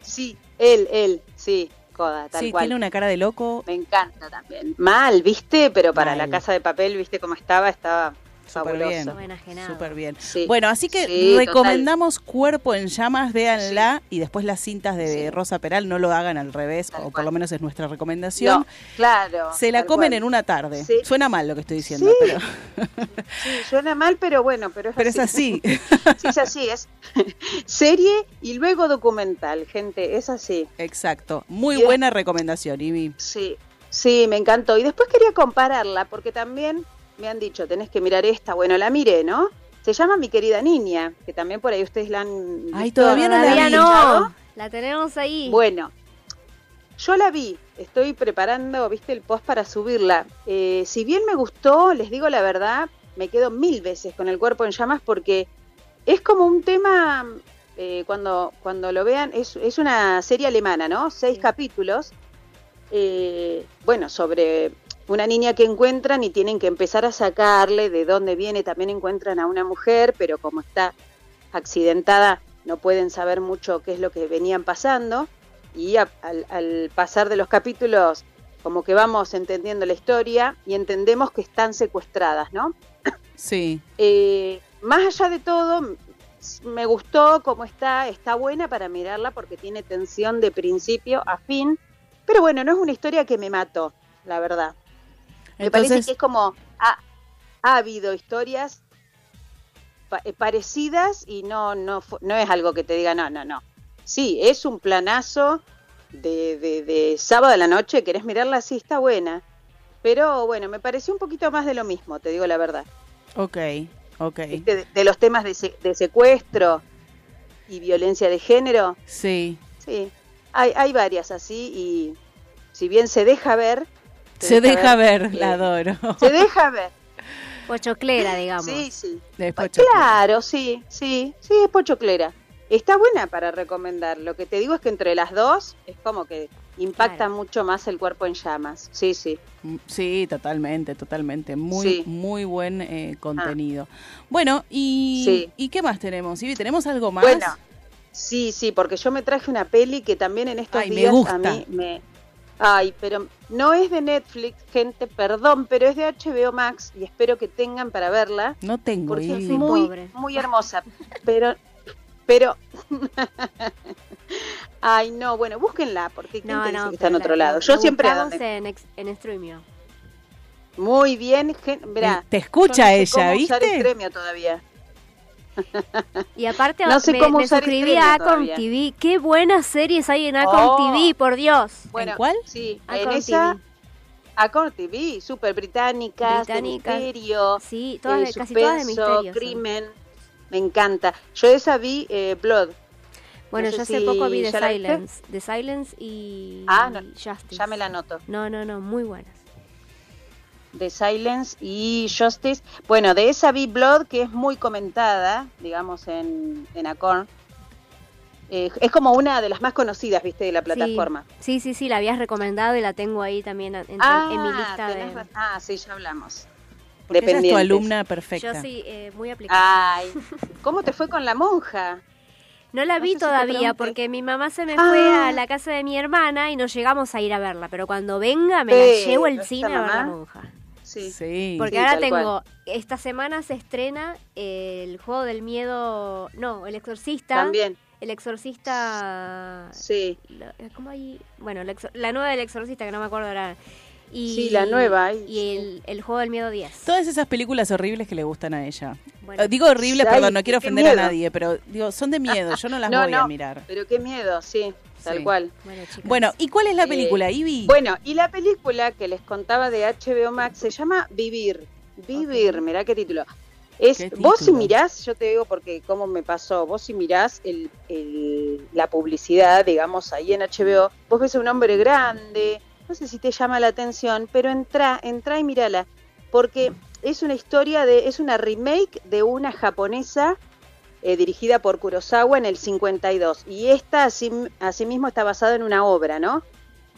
Speaker 8: sí, él, él, sí, Coda, tal
Speaker 2: Sí,
Speaker 8: cual.
Speaker 2: tiene una cara de loco
Speaker 8: Me encanta también. Mal, ¿viste? Pero para
Speaker 2: Mal.
Speaker 8: la casa de papel, ¿viste cómo estaba? Estaba
Speaker 2: súper
Speaker 8: fabuloso.
Speaker 2: bien. Súper bien.
Speaker 8: Sí.
Speaker 2: Bueno, así que
Speaker 8: Sí,
Speaker 2: recomendamos Cuerpo en Llamas, véanla y después las cintas de
Speaker 8: Sí.
Speaker 2: Rosa Peral no lo hagan al revés,
Speaker 8: Tal
Speaker 2: o por
Speaker 8: cual.
Speaker 2: lo menos es nuestra recomendación.
Speaker 8: No, claro.
Speaker 2: Se la comen
Speaker 8: cual.
Speaker 2: en una tarde.
Speaker 8: Sí.
Speaker 2: Suena mal lo que estoy diciendo,
Speaker 8: Sí.
Speaker 2: pero,
Speaker 8: Sí, suena mal, pero bueno, pero es
Speaker 2: pero es
Speaker 8: así.
Speaker 2: así.
Speaker 8: Sí, es así, es serie y luego documental, gente, es así.
Speaker 2: Exacto. Muy
Speaker 8: Y-
Speaker 2: buena recomendación, Ivy.
Speaker 8: Sí, sí, me encantó. Y después quería compararla, porque también me han dicho, tenés que mirar esta. Bueno, la miré, ¿no? Se llama Mi querida niña, que también por ahí ustedes la han
Speaker 2: Ay,
Speaker 8: visto,
Speaker 2: todavía no la
Speaker 3: Todavía
Speaker 2: vi.
Speaker 3: no. La tenemos ahí.
Speaker 8: Bueno, yo la vi, estoy preparando, viste, el post para subirla. Eh, si bien me gustó, les digo la verdad, me quedo mil veces con el cuerpo en llamas porque es como un tema, eh, cuando, cuando lo vean, es, es una serie alemana, ¿no? Seis
Speaker 3: Sí.
Speaker 8: capítulos, eh, bueno, sobre una niña que encuentran y tienen que empezar a sacarle de dónde viene. También encuentran a una mujer, pero como está accidentada, no pueden saber mucho qué es lo que venían pasando. y a- al, al pasar de los capítulos como que vamos entendiendo la historia y entendemos que están secuestradas, ¿no?
Speaker 2: Sí.
Speaker 8: Eh, más allá de todo, me gustó cómo está, está buena para mirarla porque tiene tensión de principio a fin, pero bueno, no es una historia que me mató, la verdad. Me parece que es como, ha, ha habido historias pa- eh, parecidas y no, no, no es algo que te diga, no, no, no. Sí, es un planazo de, de, de sábado a la noche, querés mirarla, sí, está buena. Pero bueno, me pareció un poquito más de lo mismo, te digo la verdad.
Speaker 2: ok, ok.
Speaker 8: ¿Viste? De, de los temas de, se- de secuestro y violencia de género,
Speaker 2: Sí.
Speaker 8: sí, hay, hay varias así y si bien se deja ver...
Speaker 2: Se deja ver, la adoro.
Speaker 8: Se deja ver.
Speaker 3: Pochoclera, digamos.
Speaker 8: Sí, sí.
Speaker 2: Después
Speaker 8: Claro, sí, sí, sí, es pochoclera. Está buena para recomendar. Lo que te digo es que entre las dos es como que impacta
Speaker 3: Claro.
Speaker 8: mucho más el cuerpo en llamas. Sí, sí.
Speaker 2: Mm, Sí, totalmente, totalmente. Muy,
Speaker 8: Sí.
Speaker 2: muy buen eh, contenido. Bueno, y,
Speaker 8: Sí.
Speaker 2: ¿y qué más tenemos? Ivy, ¿tenemos algo más?
Speaker 8: Bueno, sí, sí, porque yo me traje una peli que también en estos
Speaker 2: Ay, me
Speaker 8: días
Speaker 2: gusta.
Speaker 8: a mí me... Ay, pero no es de Netflix, gente, perdón, pero es de HBO Max y espero que tengan para verla.
Speaker 2: no tengo,
Speaker 8: porque es muy,
Speaker 3: pobre.
Speaker 8: muy hermosa. Pero, pero, ay, no, bueno, búsquenla, porque ¿quién
Speaker 3: No,
Speaker 8: dice que está en otro
Speaker 3: la-
Speaker 8: lado?
Speaker 3: la-
Speaker 8: Yo
Speaker 3: la
Speaker 8: siempre
Speaker 3: en, en Streamio.
Speaker 8: muy bien, gen- mirá,
Speaker 2: Te escucha
Speaker 8: no sé
Speaker 2: ella,
Speaker 8: cómo
Speaker 2: ¿viste?
Speaker 8: usar todavía.
Speaker 3: Y aparte
Speaker 8: No sé
Speaker 3: me,
Speaker 8: cómo
Speaker 3: me suscribí a Acorn
Speaker 8: todavía.
Speaker 3: TV. Qué buenas series hay en Acorn
Speaker 8: Oh.
Speaker 3: TV, por Dios.
Speaker 8: Bueno,
Speaker 2: cuál?
Speaker 8: Sí, en
Speaker 3: Acorn
Speaker 8: esa
Speaker 3: TV.
Speaker 8: Acorn TV, super británicas, de
Speaker 3: Británicas.
Speaker 8: misterio,
Speaker 3: Sí, todas,
Speaker 8: eh,
Speaker 3: de- casi todas de misterio. son.
Speaker 8: crimen. Me encanta. Yo esa vi eh, Blood.
Speaker 3: Bueno,
Speaker 8: No sé
Speaker 3: yo hace
Speaker 8: si
Speaker 3: poco vi The. Silence. The Silence y
Speaker 8: Ah, no,
Speaker 3: Justice.
Speaker 8: Ya me la anoto.
Speaker 3: No, no, no, muy buenas.
Speaker 8: The Silence y Justice. Bueno, de esa vi Blood, que es muy comentada, digamos, en, en Acorn. Eh, es como una de las más conocidas, viste, de la plataforma.
Speaker 3: Sí, sí, sí, la habías recomendado y la tengo ahí también en,
Speaker 8: ah,
Speaker 3: en mi lista de...
Speaker 8: ah, sí, ya hablamos.
Speaker 2: Es tu alumna perfecta.
Speaker 3: Yo sí, eh, muy aplicada.
Speaker 8: Ay, ¿cómo te fue con la monja?
Speaker 3: No la
Speaker 8: no
Speaker 3: vi
Speaker 8: sé
Speaker 3: todavía porque mi mamá se me
Speaker 8: Ah.
Speaker 3: fue a la casa de mi hermana y no llegamos a ir a verla, pero cuando venga me la llevo al
Speaker 8: ¿está
Speaker 3: cine a ver la monja.
Speaker 8: Sí.
Speaker 2: Sí.
Speaker 3: Porque
Speaker 8: Sí,
Speaker 3: ahora tengo, esta semana se estrena el juego del miedo, no, el exorcista,
Speaker 8: También,
Speaker 3: el exorcista,
Speaker 8: sí.
Speaker 3: la- ¿cómo hay? Bueno, la nueva del exorcista que no me acuerdo ahora. Y,
Speaker 8: Sí, la nueva,
Speaker 3: Y
Speaker 8: sí.
Speaker 3: el, el juego del miedo 10.
Speaker 2: Todas esas películas horribles que le gustan a ella.
Speaker 3: Bueno,
Speaker 2: Digo horribles, perdón, no quiero ofender a nadie, pero digo, son de miedo, yo no las
Speaker 8: No,
Speaker 2: voy a mirar.
Speaker 8: Pero qué miedo, sí, tal
Speaker 2: Sí.
Speaker 8: cual.
Speaker 3: bueno,
Speaker 2: ¿y cuál es la
Speaker 8: Eh,
Speaker 2: película, Ivy?
Speaker 8: Bueno, y la película que les contaba de HBO Max se llama Vivir. Vivir,
Speaker 3: Ok.
Speaker 8: mirá qué título. Es,
Speaker 2: Qué
Speaker 8: vos si mirás, yo te digo porque cómo me pasó, vos si mirás el, el- la publicidad, digamos, ahí en HBO, vos ves a un hombre grande, no sé si te llama la atención, pero entra, entra y mírala, porque es una historia de, es una remake de una japonesa eh, dirigida por Kurosawa en el 52, y esta así, asimismo está basada en una obra, ¿no?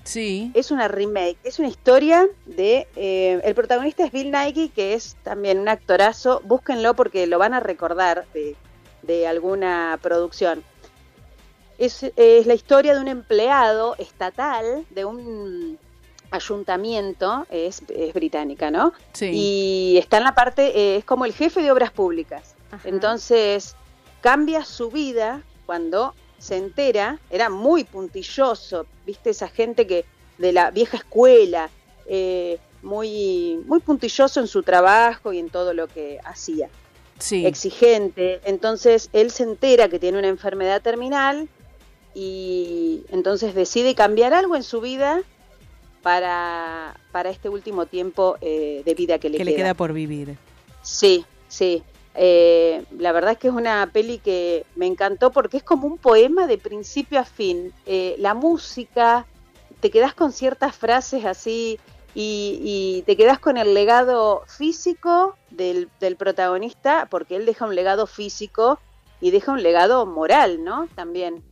Speaker 2: Sí.
Speaker 8: Es una remake, es una historia de... eh, el protagonista es Bill Nighy, que es también un actorazo. Búsquenlo porque lo van a recordar de, de alguna producción. Es, es la historia de un empleado estatal de un ayuntamiento, es, es británica, ¿no?
Speaker 2: Sí.
Speaker 8: Y está en la parte, eh, es como el jefe de obras públicas.
Speaker 3: Ajá.
Speaker 8: Entonces, cambia su vida cuando se entera, era muy puntilloso, viste esa gente que de la vieja escuela, eh, muy, muy puntilloso en su trabajo y en todo lo que hacía,
Speaker 2: sí.
Speaker 8: exigente. Entonces, él se entera que tiene una enfermedad terminal y entonces decide cambiar algo en su vida para, para este último tiempo eh, de vida que le
Speaker 2: que le queda por vivir.
Speaker 8: Sí, sí. Eh, la verdad es que es una peli que me encantó porque es como un poema de principio a fin. Eh, la música, te quedas con ciertas frases así y, y te quedas con el legado físico del, del protagonista porque él deja un legado físico y deja un legado moral, ¿no? También.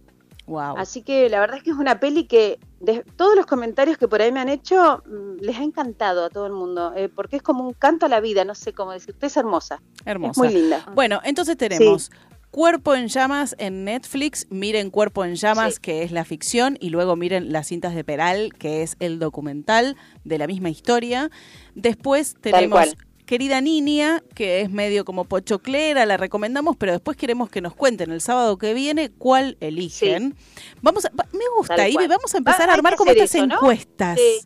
Speaker 2: Wow.
Speaker 8: Así que la verdad es que es una peli que de todos los comentarios que por ahí me han hecho mm, les ha encantado a todo el mundo, eh, porque es como un canto a la vida, no sé cómo decirte, es hermosa,
Speaker 2: Hermosa.
Speaker 8: es muy linda.
Speaker 2: Bueno, entonces tenemos Cuerpo en Llamas en Netflix. Miren Cuerpo en Llamas,
Speaker 8: Sí.
Speaker 2: que es la ficción, y luego miren Las cintas de Peral, que es el documental de la misma historia. Después tenemos. Querida Niña, que es medio como pochoclera, la recomendamos, pero después queremos que nos cuenten el sábado que viene cuál eligen. Vamos a- me gusta,
Speaker 8: cual.
Speaker 2: vamos a empezar
Speaker 8: Va-
Speaker 2: a armar como estas
Speaker 8: eso, ¿no?
Speaker 2: encuestas.
Speaker 8: Sí.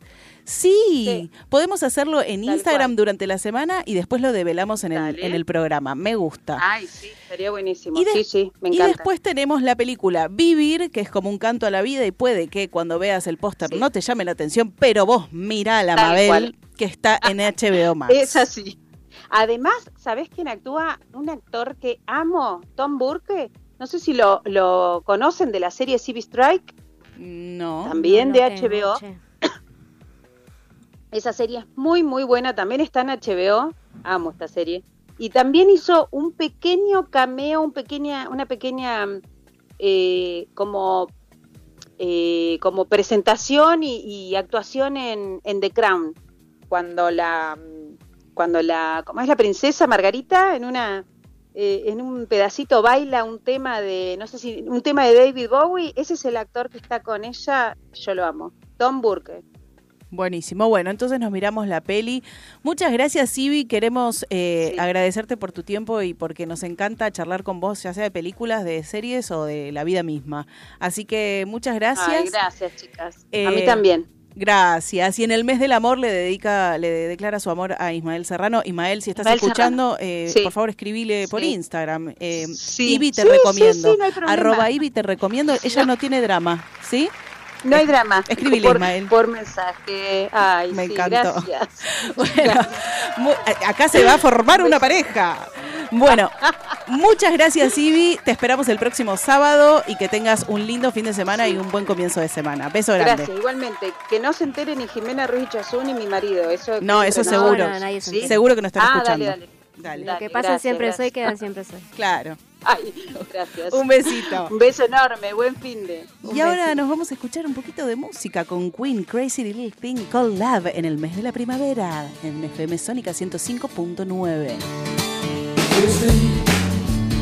Speaker 2: Sí,
Speaker 8: Sí.
Speaker 2: podemos hacerlo en
Speaker 8: Tal
Speaker 2: Instagram
Speaker 8: cual.
Speaker 2: durante la semana y después lo develamos en el, en el programa. Me gusta.
Speaker 8: Ay, sí, sería buenísimo.
Speaker 2: Y de-
Speaker 8: sí, sí, me
Speaker 2: y
Speaker 8: encanta.
Speaker 2: después tenemos la película Vivir, que es como un canto a la vida y puede que cuando veas el póster
Speaker 8: Sí.
Speaker 2: no te llame la atención, pero vos mira a la Mabel
Speaker 8: cual.
Speaker 2: Que está en HBO Max.
Speaker 8: Es así. Además, ¿sabés quién actúa? Un actor que amo, Tom Burke. No sé si lo, lo conocen de la serie Civil Strike,
Speaker 2: No.
Speaker 8: también
Speaker 3: No,
Speaker 8: de
Speaker 3: tengo,
Speaker 8: HBO.
Speaker 3: che.
Speaker 8: Esa serie es muy, muy buena. También está en HBO. Amo esta serie. Y también hizo un pequeño cameo, un pequeña, una pequeña eh, como, eh, como presentación y, y actuación en, en The Crown. Cuando la, cuando la, ¿cómo es la princesa Margarita? En una, eh, en un pedacito baila un tema de, no sé si, un tema de David Bowie. Ese es el actor que está con ella. Yo lo amo. Tom Burke.
Speaker 2: Buenísimo. Bueno, entonces nos miramos la peli. Muchas gracias, Ivy. Queremos eh,
Speaker 8: Sí.
Speaker 2: agradecerte por tu tiempo y porque nos encanta charlar con vos, ya sea de películas, de series o de la vida misma. Así que muchas gracias.
Speaker 8: Ay, gracias, chicas. a
Speaker 2: Eh,
Speaker 8: mí también.
Speaker 2: Gracias. Y en el mes del amor le dedica, le declara su amor a Ismael Serrano. Ismael, si estás
Speaker 8: Ismael
Speaker 2: escuchando, eh,
Speaker 8: Sí.
Speaker 2: por favor escribile por
Speaker 8: Sí.
Speaker 2: Instagram. Eh,
Speaker 8: Sí.
Speaker 2: Ivy te recomiendo.
Speaker 8: sí, no.
Speaker 2: Arroba Ivy te recomiendo. Ella no tiene drama, ¿sí?
Speaker 8: No hay drama.
Speaker 2: escribile,
Speaker 8: por,
Speaker 2: Ismael.
Speaker 8: Por mensaje. Ay,
Speaker 2: Me
Speaker 8: sí,
Speaker 2: encantó.
Speaker 8: gracias.
Speaker 2: Bueno, mu- a- acá se va a formar una pareja. Bueno, muchas gracias, Ivy. Te esperamos el próximo sábado y que tengas un lindo fin de semana y un buen comienzo de semana. Beso grande.
Speaker 8: Gracias, igualmente. Que no se enteren ni Jimena Ruiz Chazú ni mi marido. Eso
Speaker 2: No, eso seguro.
Speaker 8: nosotros.
Speaker 3: No, no, nadie se
Speaker 8: ¿Sí?
Speaker 2: Seguro que nos están
Speaker 8: Ah,
Speaker 2: escuchando.
Speaker 8: dale, dale.
Speaker 2: Dale.
Speaker 3: Lo que pasa
Speaker 8: gracias,
Speaker 3: siempre soy,
Speaker 8: gracias.
Speaker 3: queda siempre soy.
Speaker 2: Claro.
Speaker 8: Ay, gracias.
Speaker 2: Un besito.
Speaker 8: Un beso enorme. Buen fin de.
Speaker 2: Y ahora nos vamos a escuchar un poquito de música con Queen Crazy Little Thing Called Love en el mes de la primavera en FM Sónica 105.9.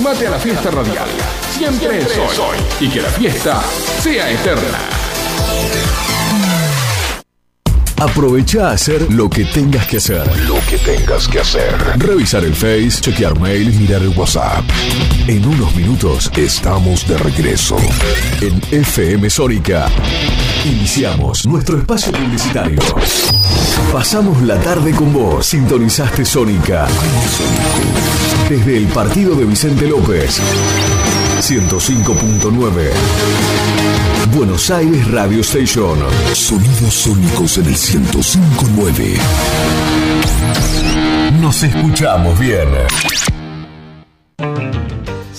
Speaker 1: Sumate a la fiesta radial. Siempre es hoy. Y que la fiesta sea eterna.
Speaker 9: Aprovecha a hacer lo que tengas que hacer.
Speaker 1: Lo que tengas que hacer.
Speaker 9: Revisar el Face, chequear mail, mirar el WhatsApp. En unos minutos estamos de regreso. En FM Sónica. Iniciamos nuestro espacio publicitario. Pasamos la tarde con vos. Sintonizaste Sónica. Desde el partido de Vicente López. 105.9. Buenos Aires Radio Station. Sonidos sónicos en el 105.9. Nos escuchamos bien.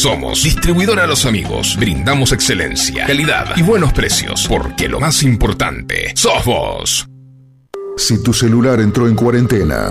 Speaker 1: Somos Distribuidora Los Amigos. Brindamos excelencia, calidad y buenos precios, porque lo más importante sos vos.
Speaker 10: Si tu celular entró en cuarentena,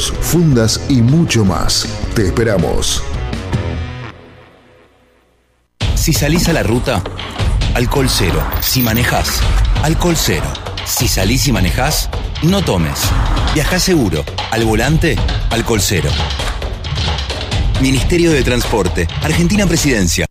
Speaker 10: fundas y mucho más. Te esperamos.
Speaker 11: Si salís a la ruta, alcohol cero. Si manejás, alcohol cero. Si salís y manejás, no tomes. Viajá seguro. Al volante, alcohol cero. Ministerio de Transporte, Argentina Presidencia.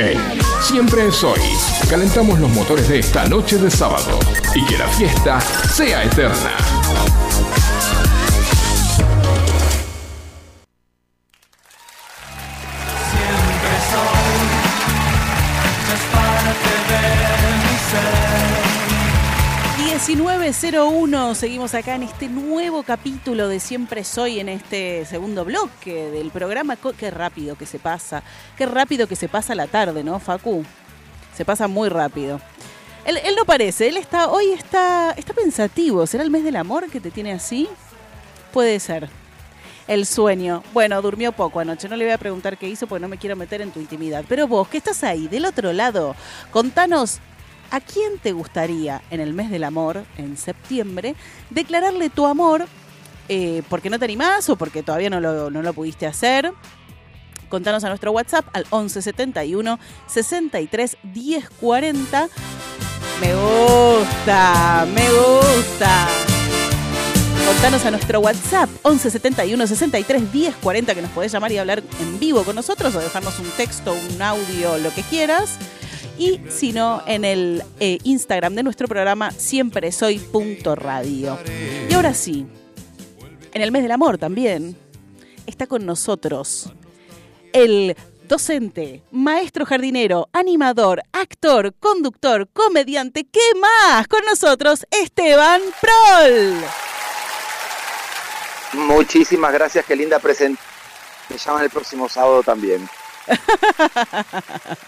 Speaker 1: En Siempre es hoy. Calentamos los motores de esta noche de sábado. Y que la fiesta sea eterna.
Speaker 2: 1901, seguimos acá en este nuevo capítulo de Siempre Soy, en este segundo bloque del programa. Qué rápido que se pasa, qué rápido que se pasa la tarde, ¿no, Facu? Se pasa muy rápido. Él, él no parece, él está, hoy está, está pensativo. ¿Será el mes del amor que te tiene así? Puede ser. El sueño. Bueno, durmió poco anoche. No le voy a preguntar qué hizo porque no me quiero meter en tu intimidad. Pero vos, que estás ahí, del otro lado, contanos a quién te gustaría en el mes del amor, en septiembre, declararle tu amor eh, porque no te animás o porque todavía no lo, no lo pudiste hacer. Contanos a nuestro WhatsApp al 1171 63 10 40. Me gusta, me gusta. Contanos a nuestro WhatsApp 1171 63 10 40 que nos podés llamar y hablar en vivo con nosotros o dejarnos un texto, un audio, lo que quieras. Y si no, en el eh, Instagram de nuestro programa siempre soy punto radio. Y ahora sí, en el mes del amor también. está con nosotros el docente, maestro jardinero, animador, actor, conductor, comediante, ¿qué más? Con nosotros Esteban Prol.
Speaker 12: Muchísimas gracias, qué linda presentación. Me llaman el próximo sábado también.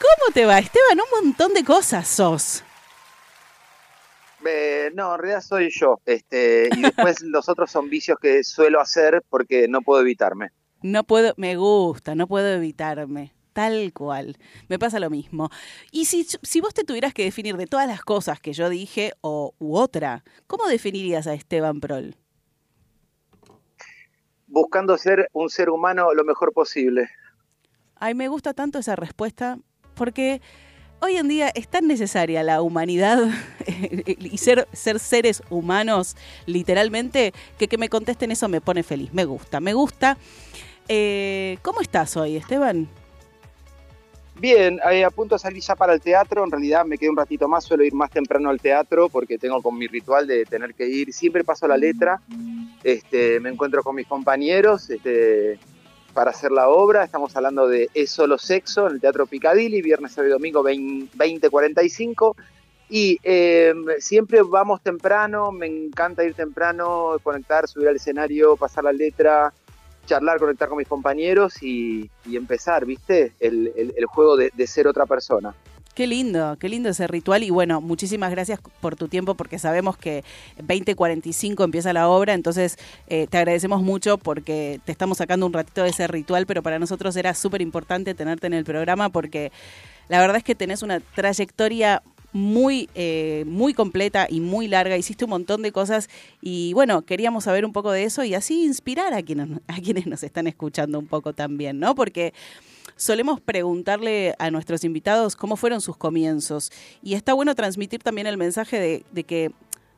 Speaker 2: ¿Cómo te va, Esteban? Un montón de cosas sos.
Speaker 12: Eh, no, en realidad soy yo. Este, y después los otros son vicios que suelo hacer porque no puedo evitarme.
Speaker 2: No puedo, me gusta, no puedo evitarme. Tal cual. Me pasa lo mismo. Y si, si vos te tuvieras que definir de todas las cosas que yo dije o u otra, ¿cómo definirías a Esteban Prol?
Speaker 12: Buscando ser un ser humano lo mejor posible.
Speaker 2: Ay, me gusta tanto esa respuesta porque hoy en día es tan necesaria la humanidad y ser, ser seres humanos literalmente que que me contesten eso me pone feliz. Me gusta, me gusta. Eh, ¿Cómo estás hoy, Esteban?
Speaker 12: Bien, eh, a punto de salir ya para el teatro. En realidad me quedé un ratito más, suelo ir más temprano al teatro porque tengo con mi ritual de tener que ir. Siempre paso la letra. Este, me encuentro con mis compañeros este, para hacer la obra. Estamos hablando de Es solo sexo en el Teatro Picadilly, viernes, sábado y domingo 20 20.45. Y eh, siempre vamos temprano, me encanta ir temprano, conectar, subir al escenario, pasar la letra, charlar, conectar con mis compañeros y, empezar, ¿viste? El, juego de ser otra persona.
Speaker 2: Qué lindo, qué lindo ese ritual. Y bueno, muchísimas gracias por tu tiempo porque sabemos que 20.45 empieza la obra, entonces eh, te agradecemos mucho porque te estamos sacando un ratito de ese ritual, pero para nosotros era súper importante tenerte en el programa porque la verdad es que tenés una trayectoria muy, eh, muy completa y muy larga, hiciste un montón de cosas y bueno, queríamos saber un poco de eso y así inspirar a quienes, a quienes nos están escuchando un poco también, ¿no? Porque solemos preguntarle a nuestros invitados cómo fueron sus comienzos. Y está bueno transmitir también el mensaje de, que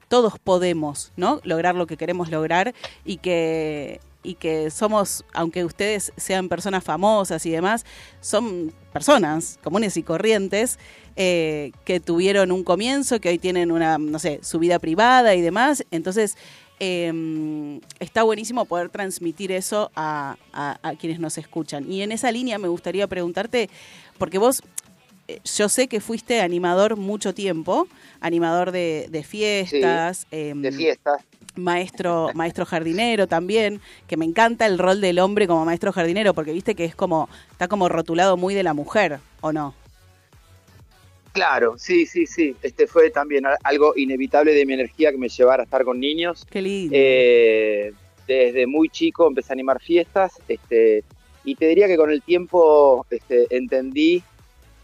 Speaker 2: todos podemos, ¿no? Lograr lo que queremos lograr y que y que somos, aunque ustedes sean personas famosas y demás, son personas comunes y corrientes eh, que tuvieron un comienzo, que hoy tienen una, no sé, su vida privada y demás. Entonces, eh, está buenísimo poder transmitir eso a, a- a quienes nos escuchan. Y en esa línea me gustaría preguntarte, porque vos, eh, yo sé que fuiste animador mucho tiempo, animador de, de fiestas. em,
Speaker 12: de fiestas.
Speaker 2: Maestro, maestro jardinero también, que me encanta el rol del hombre como maestro jardinero, porque viste que es como, está como rotulado muy de la mujer, ¿o no?
Speaker 12: Claro, sí, sí, sí. Este fue también algo inevitable de mi energía que me llevara a estar con niños.
Speaker 2: Qué lindo.
Speaker 12: Eh, desde muy chico empecé a animar fiestas, este, y te diría que con el tiempo este, entendí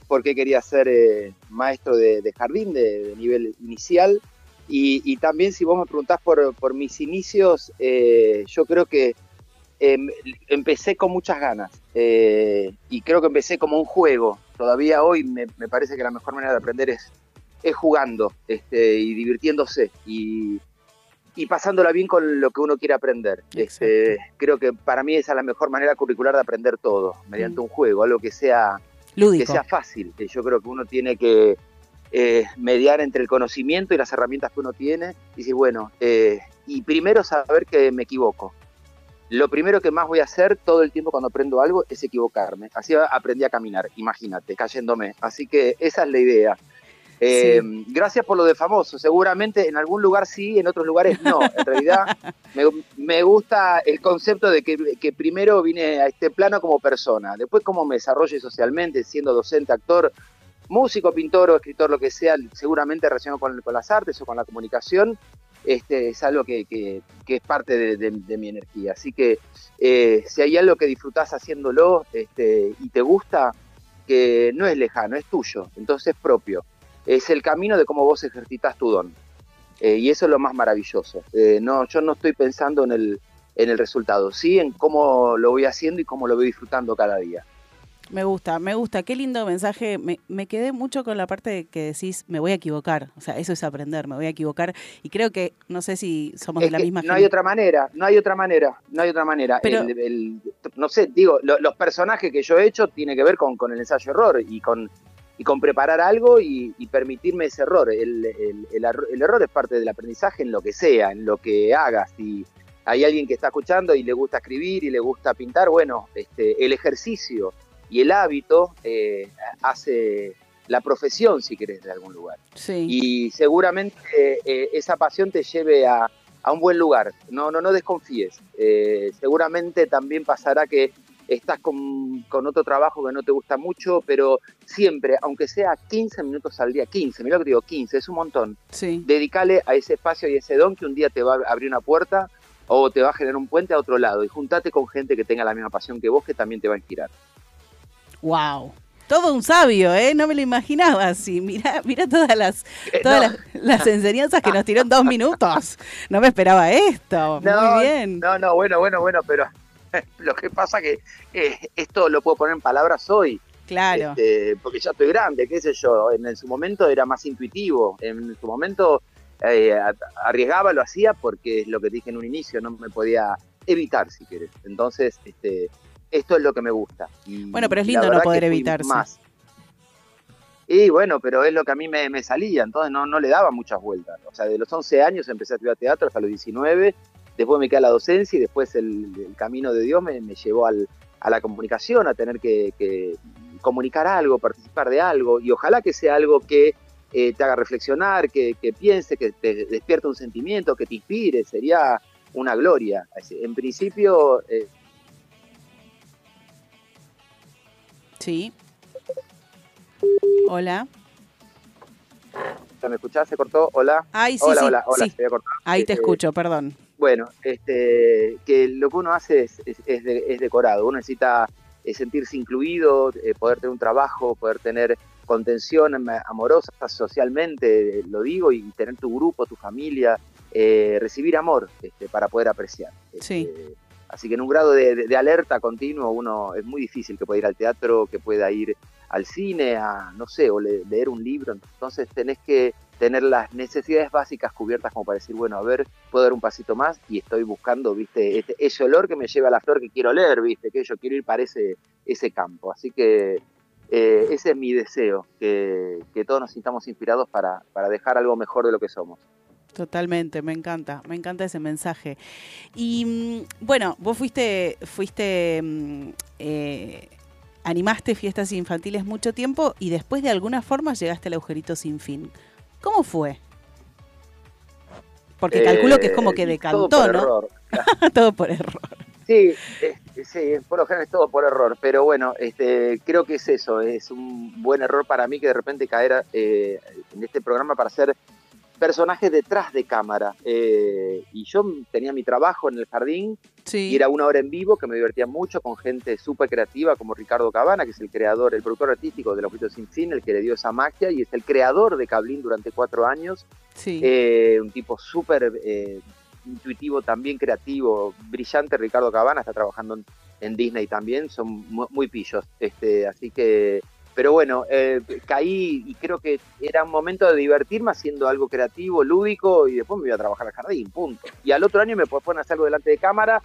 Speaker 12: por qué quería ser eh, maestro de, de jardín de, de nivel inicial. Y, y también si vos me preguntás por, por mis inicios, eh, yo creo que em, empecé con muchas ganas eh, y creo que empecé como un juego. Todavía hoy me, me parece que la mejor manera de aprender es, es jugando este, y divirtiéndose y, y pasándola bien con lo que uno quiere aprender. Este, creo que para mí esa es la mejor manera curricular de aprender todo, mediante un juego, algo que sea,
Speaker 2: Lúdico.
Speaker 12: que sea fácil. Yo creo que uno tiene que eh, mediar entre el conocimiento y las herramientas que uno tiene y decir, bueno, eh, y primero saber que me equivoco. Lo primero que más voy a hacer todo el tiempo cuando aprendo algo es equivocarme. Así aprendí a caminar, imagínate, cayéndome. Así que esa es la idea. Eh, Gracias por lo de famoso. Seguramente en algún lugar sí, en otros lugares no. En realidad me, me gusta el concepto de que, que primero vine a este plano como persona, después cómo me desarrolle socialmente, siendo docente, actor, músico, pintor o escritor, lo que sea, seguramente relacionado con, con las artes o con la comunicación, este, es algo que, que- es parte de mi energía. Así que eh, si hay algo que disfrutás haciéndolo este, y te gusta, que no es lejano, es tuyo, entonces es propio. Es el camino de cómo vos ejercitas tu don. Eh, y eso es lo más maravilloso. Eh, no, yo no estoy pensando en el, en el resultado, sí en cómo lo voy haciendo y cómo lo voy disfrutando cada día.
Speaker 2: Me gusta, me gusta. Qué lindo mensaje. Me, me quedé mucho con la parte de que decís, me voy a equivocar. O sea, eso es aprender, me voy a equivocar. Y creo que, no sé si somos
Speaker 12: Es
Speaker 2: de la misma
Speaker 12: no hay otra manera, no hay otra manera, no hay otra manera.
Speaker 2: Pero-
Speaker 12: El- el- no sé, digo, lo- los personajes que yo he hecho tiene que ver con, con el ensayo-error y con, y con preparar algo y, y permitirme ese. El, error. el error es parte del aprendizaje en lo que sea, en lo que hagas. Y hay alguien que está escuchando y le gusta escribir y le gusta pintar, bueno, este, el ejercicio y el hábito eh, hace la profesión, si querés, de algún lugar.
Speaker 2: Sí.
Speaker 12: Y seguramente eh, esa pasión te lleve a, a un buen lugar. No, no, no desconfíes. Eh, seguramente también pasará que estás con, con otro trabajo que no te gusta mucho, pero siempre, aunque sea 15 minutos al día, 15, mira lo que te digo, 15, es un montón.
Speaker 2: Sí.
Speaker 12: Dedicale a ese espacio y ese don que un día te va a abrir una puerta o te va a generar un puente a otro lado y juntate con gente que tenga la misma pasión que vos que también te va a inspirar.
Speaker 2: Wow. Todo un sabio, ¿eh? No me lo imaginaba así. Mira, mira todas las todas
Speaker 12: no.
Speaker 2: las, las enseñanzas que nos tiró en dos minutos. No me esperaba esto.
Speaker 12: No,
Speaker 2: Muy bien.
Speaker 12: No, no, bueno, bueno, bueno, pero lo que pasa que eh, esto lo puedo poner en palabras hoy.
Speaker 2: Claro.
Speaker 12: Este, porque ya estoy grande, qué sé yo. En, su momento era más intuitivo. En su momento eh, arriesgaba, lo hacía porque es lo que dije en un inicio, no me podía evitar, si querés. Entonces, este, esto es lo que me gusta. Y
Speaker 2: Bueno, pero es lindo no poder evitarse.
Speaker 12: Más. Y bueno, pero es lo que a mí me, me salía, entonces no, no le daba muchas vueltas. O sea, de los 11 años empecé a estudiar teatro hasta los 19, después me quedé a la docencia y después el, el camino de Dios me, me llevó al, a la comunicación, a tener que, que comunicar algo, participar de algo, y ojalá que sea algo que eh, te haga reflexionar, que, que piense, que te despierte un sentimiento, que te inspire, sería una gloria. En principio, eh,
Speaker 2: Sí. Hola.
Speaker 12: ¿me escuchás? ¿Se cortó? Hola.
Speaker 2: Ay, sí,
Speaker 12: hola,
Speaker 2: sí,
Speaker 12: hola, hola,
Speaker 2: sí. Ahí te
Speaker 12: Eh,
Speaker 2: escucho, perdón.
Speaker 12: Bueno, este, que lo que uno hace es, es, es de- es decorado. Uno necesita eh, sentirse incluido, eh, poder tener un trabajo, poder tener contención am- amorosa socialmente, eh, lo digo, y tener tu grupo, tu familia, eh, recibir amor este, para poder apreciar.
Speaker 2: Sí.
Speaker 12: Así que en un grado de, alerta continuo uno es muy difícil que pueda ir al teatro, que pueda ir al cine, a no sé, o le- leer un libro. Entonces tenés que tener las necesidades básicas cubiertas como para decir, bueno, a ver, puedo dar un pasito más y estoy buscando, viste, este- ese olor que me lleva a la flor que quiero leer, viste, que yo quiero ir para ese, ese campo. Así que eh, ese es mi deseo, que, que todos nos sintamos inspirados para, para dejar algo mejor de lo que somos.
Speaker 2: Totalmente, me encanta, me encanta ese mensaje. Y mm, bueno, vos fuiste, fuiste, mm, eh, animaste fiestas infantiles mucho tiempo y después de alguna forma llegaste al agujerito sin fin. ¿Cómo fue? Porque calculo que es como que
Speaker 12: Eh,
Speaker 2: decantó,
Speaker 12: todo por
Speaker 2: ¿no?
Speaker 12: error.
Speaker 2: todo por error.
Speaker 12: Sí, eh, sí, por lo general es todo por error, pero bueno, este, creo que es eso, es un buen error para mí que de repente caer eh, en este programa para ser personajes detrás de cámara. Eh, y yo tenía mi trabajo en el jardín
Speaker 2: Sí.
Speaker 12: y era una hora en vivo que me divertía mucho con gente súper creativa como Ricardo Cabana, que es el creador, el productor artístico de Los Ojitos Sin Fin, el que le dio esa magia y es el creador de Cablín durante cuatro años.
Speaker 2: Sí.
Speaker 12: Eh, un tipo súper eh, intuitivo, también creativo, brillante. Ricardo Cabana está trabajando en, en Disney también, son mu- muy, pillos. Este, así que, pero bueno, eh, caí y creo que era un momento de divertirme haciendo algo creativo, lúdico, y después me iba a trabajar al jardín, punto. Y al otro año me proponen hacer algo delante de cámara.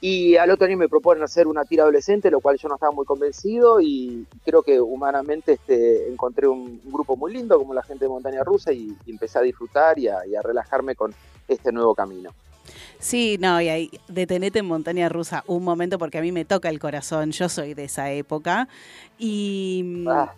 Speaker 12: Y al otro año me proponen hacer una tira adolescente, lo cual yo no estaba muy convencido y creo que humanamente este, encontré un, grupo muy lindo como la gente de Montaña Rusa y, y empecé a disfrutar y a, y a relajarme con este nuevo camino.
Speaker 2: Sí, no, y ahí detenete en montaña rusa un momento porque a mí me toca el corazón, yo soy de esa época. Y,
Speaker 12: Ah.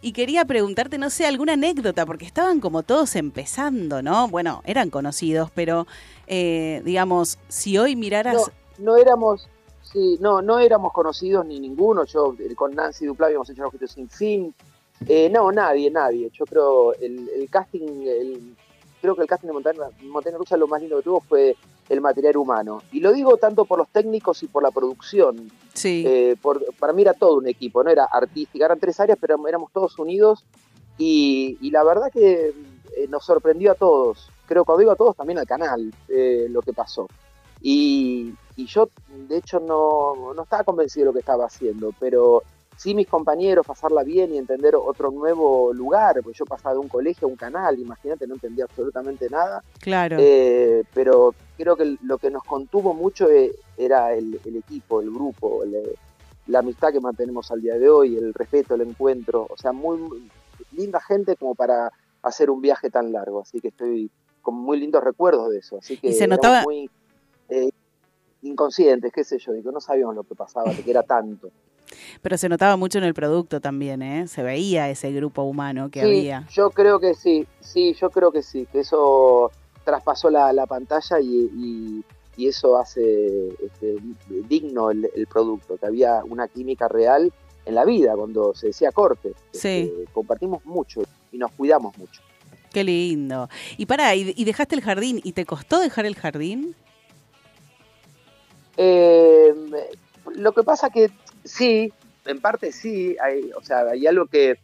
Speaker 2: y quería preguntarte, no sé, alguna anécdota, porque estaban como todos empezando, ¿no? Bueno, eran conocidos, pero eh, digamos, si hoy miraras...
Speaker 12: No, no éramos, sí, no, no éramos conocidos ni ninguno. Yo eh, con Nancy Duplá habíamos hecho Ojitos sin fin. Eh, no, nadie, nadie. Yo creo el, el casting, el, creo que el casting de Montaña, Montaña Rusa lo más lindo que tuvo fue el material humano. Y lo digo tanto por los técnicos y por la producción.
Speaker 2: Sí.
Speaker 12: Eh, por- para mí era todo un equipo, no era artística, eran tres áreas, pero éramos todos unidos y, y la verdad que eh, nos sorprendió a todos. Creo que cuando digo a todos, también al canal, eh, lo que pasó. Y, y yo, de hecho, no, no estaba convencido de lo que estaba haciendo, pero sí mis compañeros, pasarla bien y entender otro nuevo lugar, porque yo pasaba de un colegio a un canal, imagínate, no entendía absolutamente nada.
Speaker 2: Claro.
Speaker 12: Eh, pero creo que lo que nos contuvo mucho eh, era el, el equipo, el grupo, el- la amistad que mantenemos al día de hoy, el respeto, el encuentro. O sea, muy, muy linda gente como para hacer un viaje tan largo. Así que estoy con muy lindos recuerdos de eso. Así que
Speaker 2: Y se notaba-
Speaker 12: muy, eh, inconscientes, qué sé yo, digo, no sabíamos lo que pasaba, que era tanto.
Speaker 2: Pero se notaba mucho en el producto también, ¿eh? Se veía ese grupo humano que
Speaker 12: Sí,
Speaker 2: había.
Speaker 12: Yo creo que sí, sí, yo creo que sí, que eso traspasó la, la pantalla y, y- y eso hace este, digno el, el producto, que había una química real en la vida cuando se decía corte.
Speaker 2: Sí.
Speaker 12: Este, compartimos mucho y nos cuidamos mucho.
Speaker 2: Qué lindo. Y pará, y, y dejaste el jardín. ¿Y te costó dejar el jardín?
Speaker 12: Eh, lo que pasa que sí, en parte sí, hay, o sea, hay algo que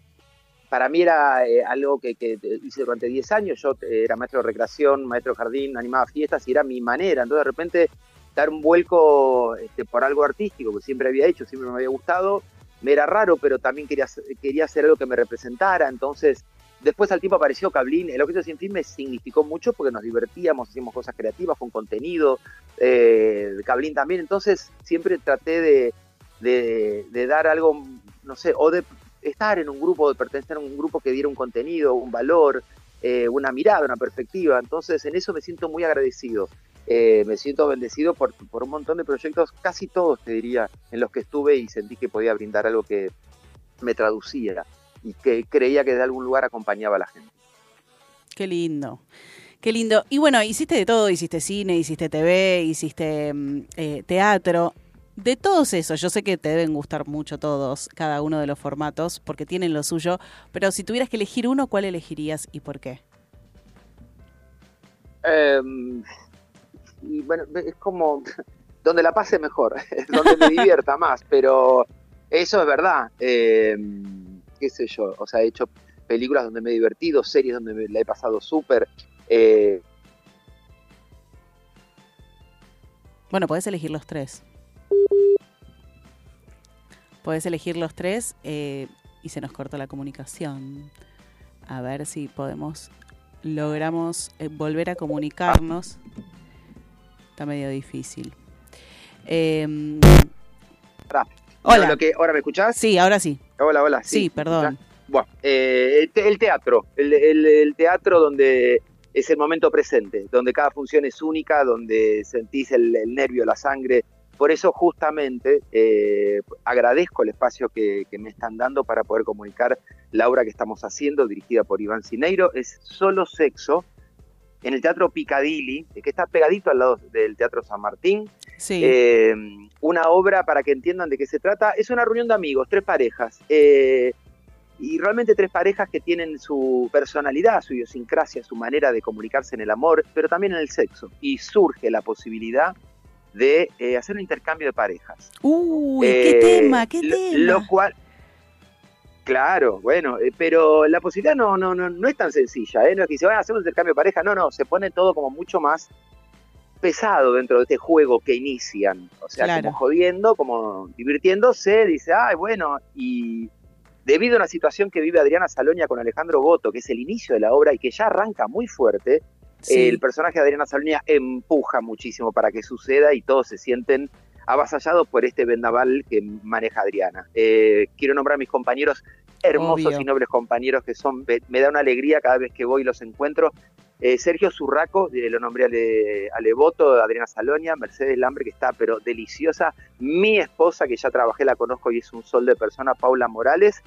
Speaker 12: para mí era eh, algo que, que hice durante 10 años, yo eh, era maestro de recreación, maestro de jardín, animaba fiestas y era mi manera, entonces de repente dar un vuelco este, por algo artístico que siempre había hecho, siempre me había gustado, me era raro, pero también quería, quería hacer algo que me representara, entonces después al tiempo apareció Cablín, el objeto sin fin me significó mucho porque nos divertíamos, hacíamos cosas creativas con contenido, eh, Cablín también, entonces siempre traté de dar algo, no sé, o de estar en un grupo, de pertenecer a un grupo que diera un contenido, un valor, eh, una mirada, una perspectiva, entonces en eso me siento muy agradecido. Eh, me siento bendecido por, por un montón de proyectos, casi todos te diría, en los que estuve y sentí que podía brindar algo que me traducía y que creía que de algún lugar acompañaba a la gente.
Speaker 2: Qué lindo. Qué lindo. Y bueno, hiciste de todo, hiciste cine, hiciste TV, hiciste mm, eh, teatro. De todos esos, yo sé que te deben gustar mucho todos, cada uno de los formatos, porque tienen lo suyo, pero si tuvieras que elegir uno, ¿cuál elegirías y por qué?
Speaker 12: Eh, y bueno, es como donde la pase mejor, donde me divierta más, pero eso es verdad. Eh, qué sé yo, o sea, he hecho películas donde me he divertido, series donde me la he pasado súper. eh,
Speaker 2: Bueno, podés elegir los tres. Podés elegir los tres eh, y se nos cortó la comunicación. A ver si podemos, logramos eh, volver a comunicarnos. Está medio difícil.
Speaker 12: Pará.
Speaker 2: Hola.
Speaker 12: No, lo que, ¿Ahora me escuchás?
Speaker 2: sí, ahora sí.
Speaker 12: Hola, hola.
Speaker 2: Sí, perdón.
Speaker 12: Bueno, eh, el, te- el teatro, el, el- el teatro donde es el momento presente, donde cada función es única, donde sentís el, el nervio, la sangre. Por eso justamente eh, agradezco el espacio que, que me están dando para poder comunicar la obra que estamos haciendo, dirigida por Iván Cineiro. Es Solo Sexo, en el Teatro Picadilly, que está pegadito al lado del Teatro San Martín.
Speaker 2: Sí.
Speaker 12: Eh, una obra para que entiendan de qué se trata. Es una reunión de amigos, tres parejas. eh, y realmente tres parejas que tienen su personalidad, su idiosincrasia, su manera de comunicarse en el amor, pero también en el sexo. Y surge la posibilidad de eh, hacer un intercambio de parejas.
Speaker 2: Uy,
Speaker 12: Eh,
Speaker 2: qué tema, qué
Speaker 12: lo,
Speaker 2: tema.
Speaker 12: lo cual, claro, bueno, eh, pero la posibilidad no, no, no, no es tan sencilla, ¿eh? No es que se van a hacer un intercambio de pareja, no, no, se pone todo como mucho más pesado dentro de este juego que inician. O sea,
Speaker 2: Claro.
Speaker 12: como jodiendo, como divirtiéndose, dice, ay, bueno, y debido a una situación que vive Adriana Salonia con Alejandro Boto, que es el inicio de la obra y que ya arranca muy fuerte,
Speaker 2: Sí.
Speaker 12: el personaje de Adriana Salonia empuja muchísimo para que suceda y todos se sienten avasallados por este vendaval que maneja Adriana. Eh, quiero nombrar a mis compañeros, hermosos
Speaker 2: Obvio.
Speaker 12: y nobles compañeros que son, me, da una alegría cada vez que voy y los encuentro. Eh, Sergio Zurraco, eh, lo nombré a Le, a Levoto, Adriana Salonia, Mercedes Lambre, que está pero deliciosa. Mi esposa, que ya trabajé, la conozco y es un sol de persona, Paula Morales.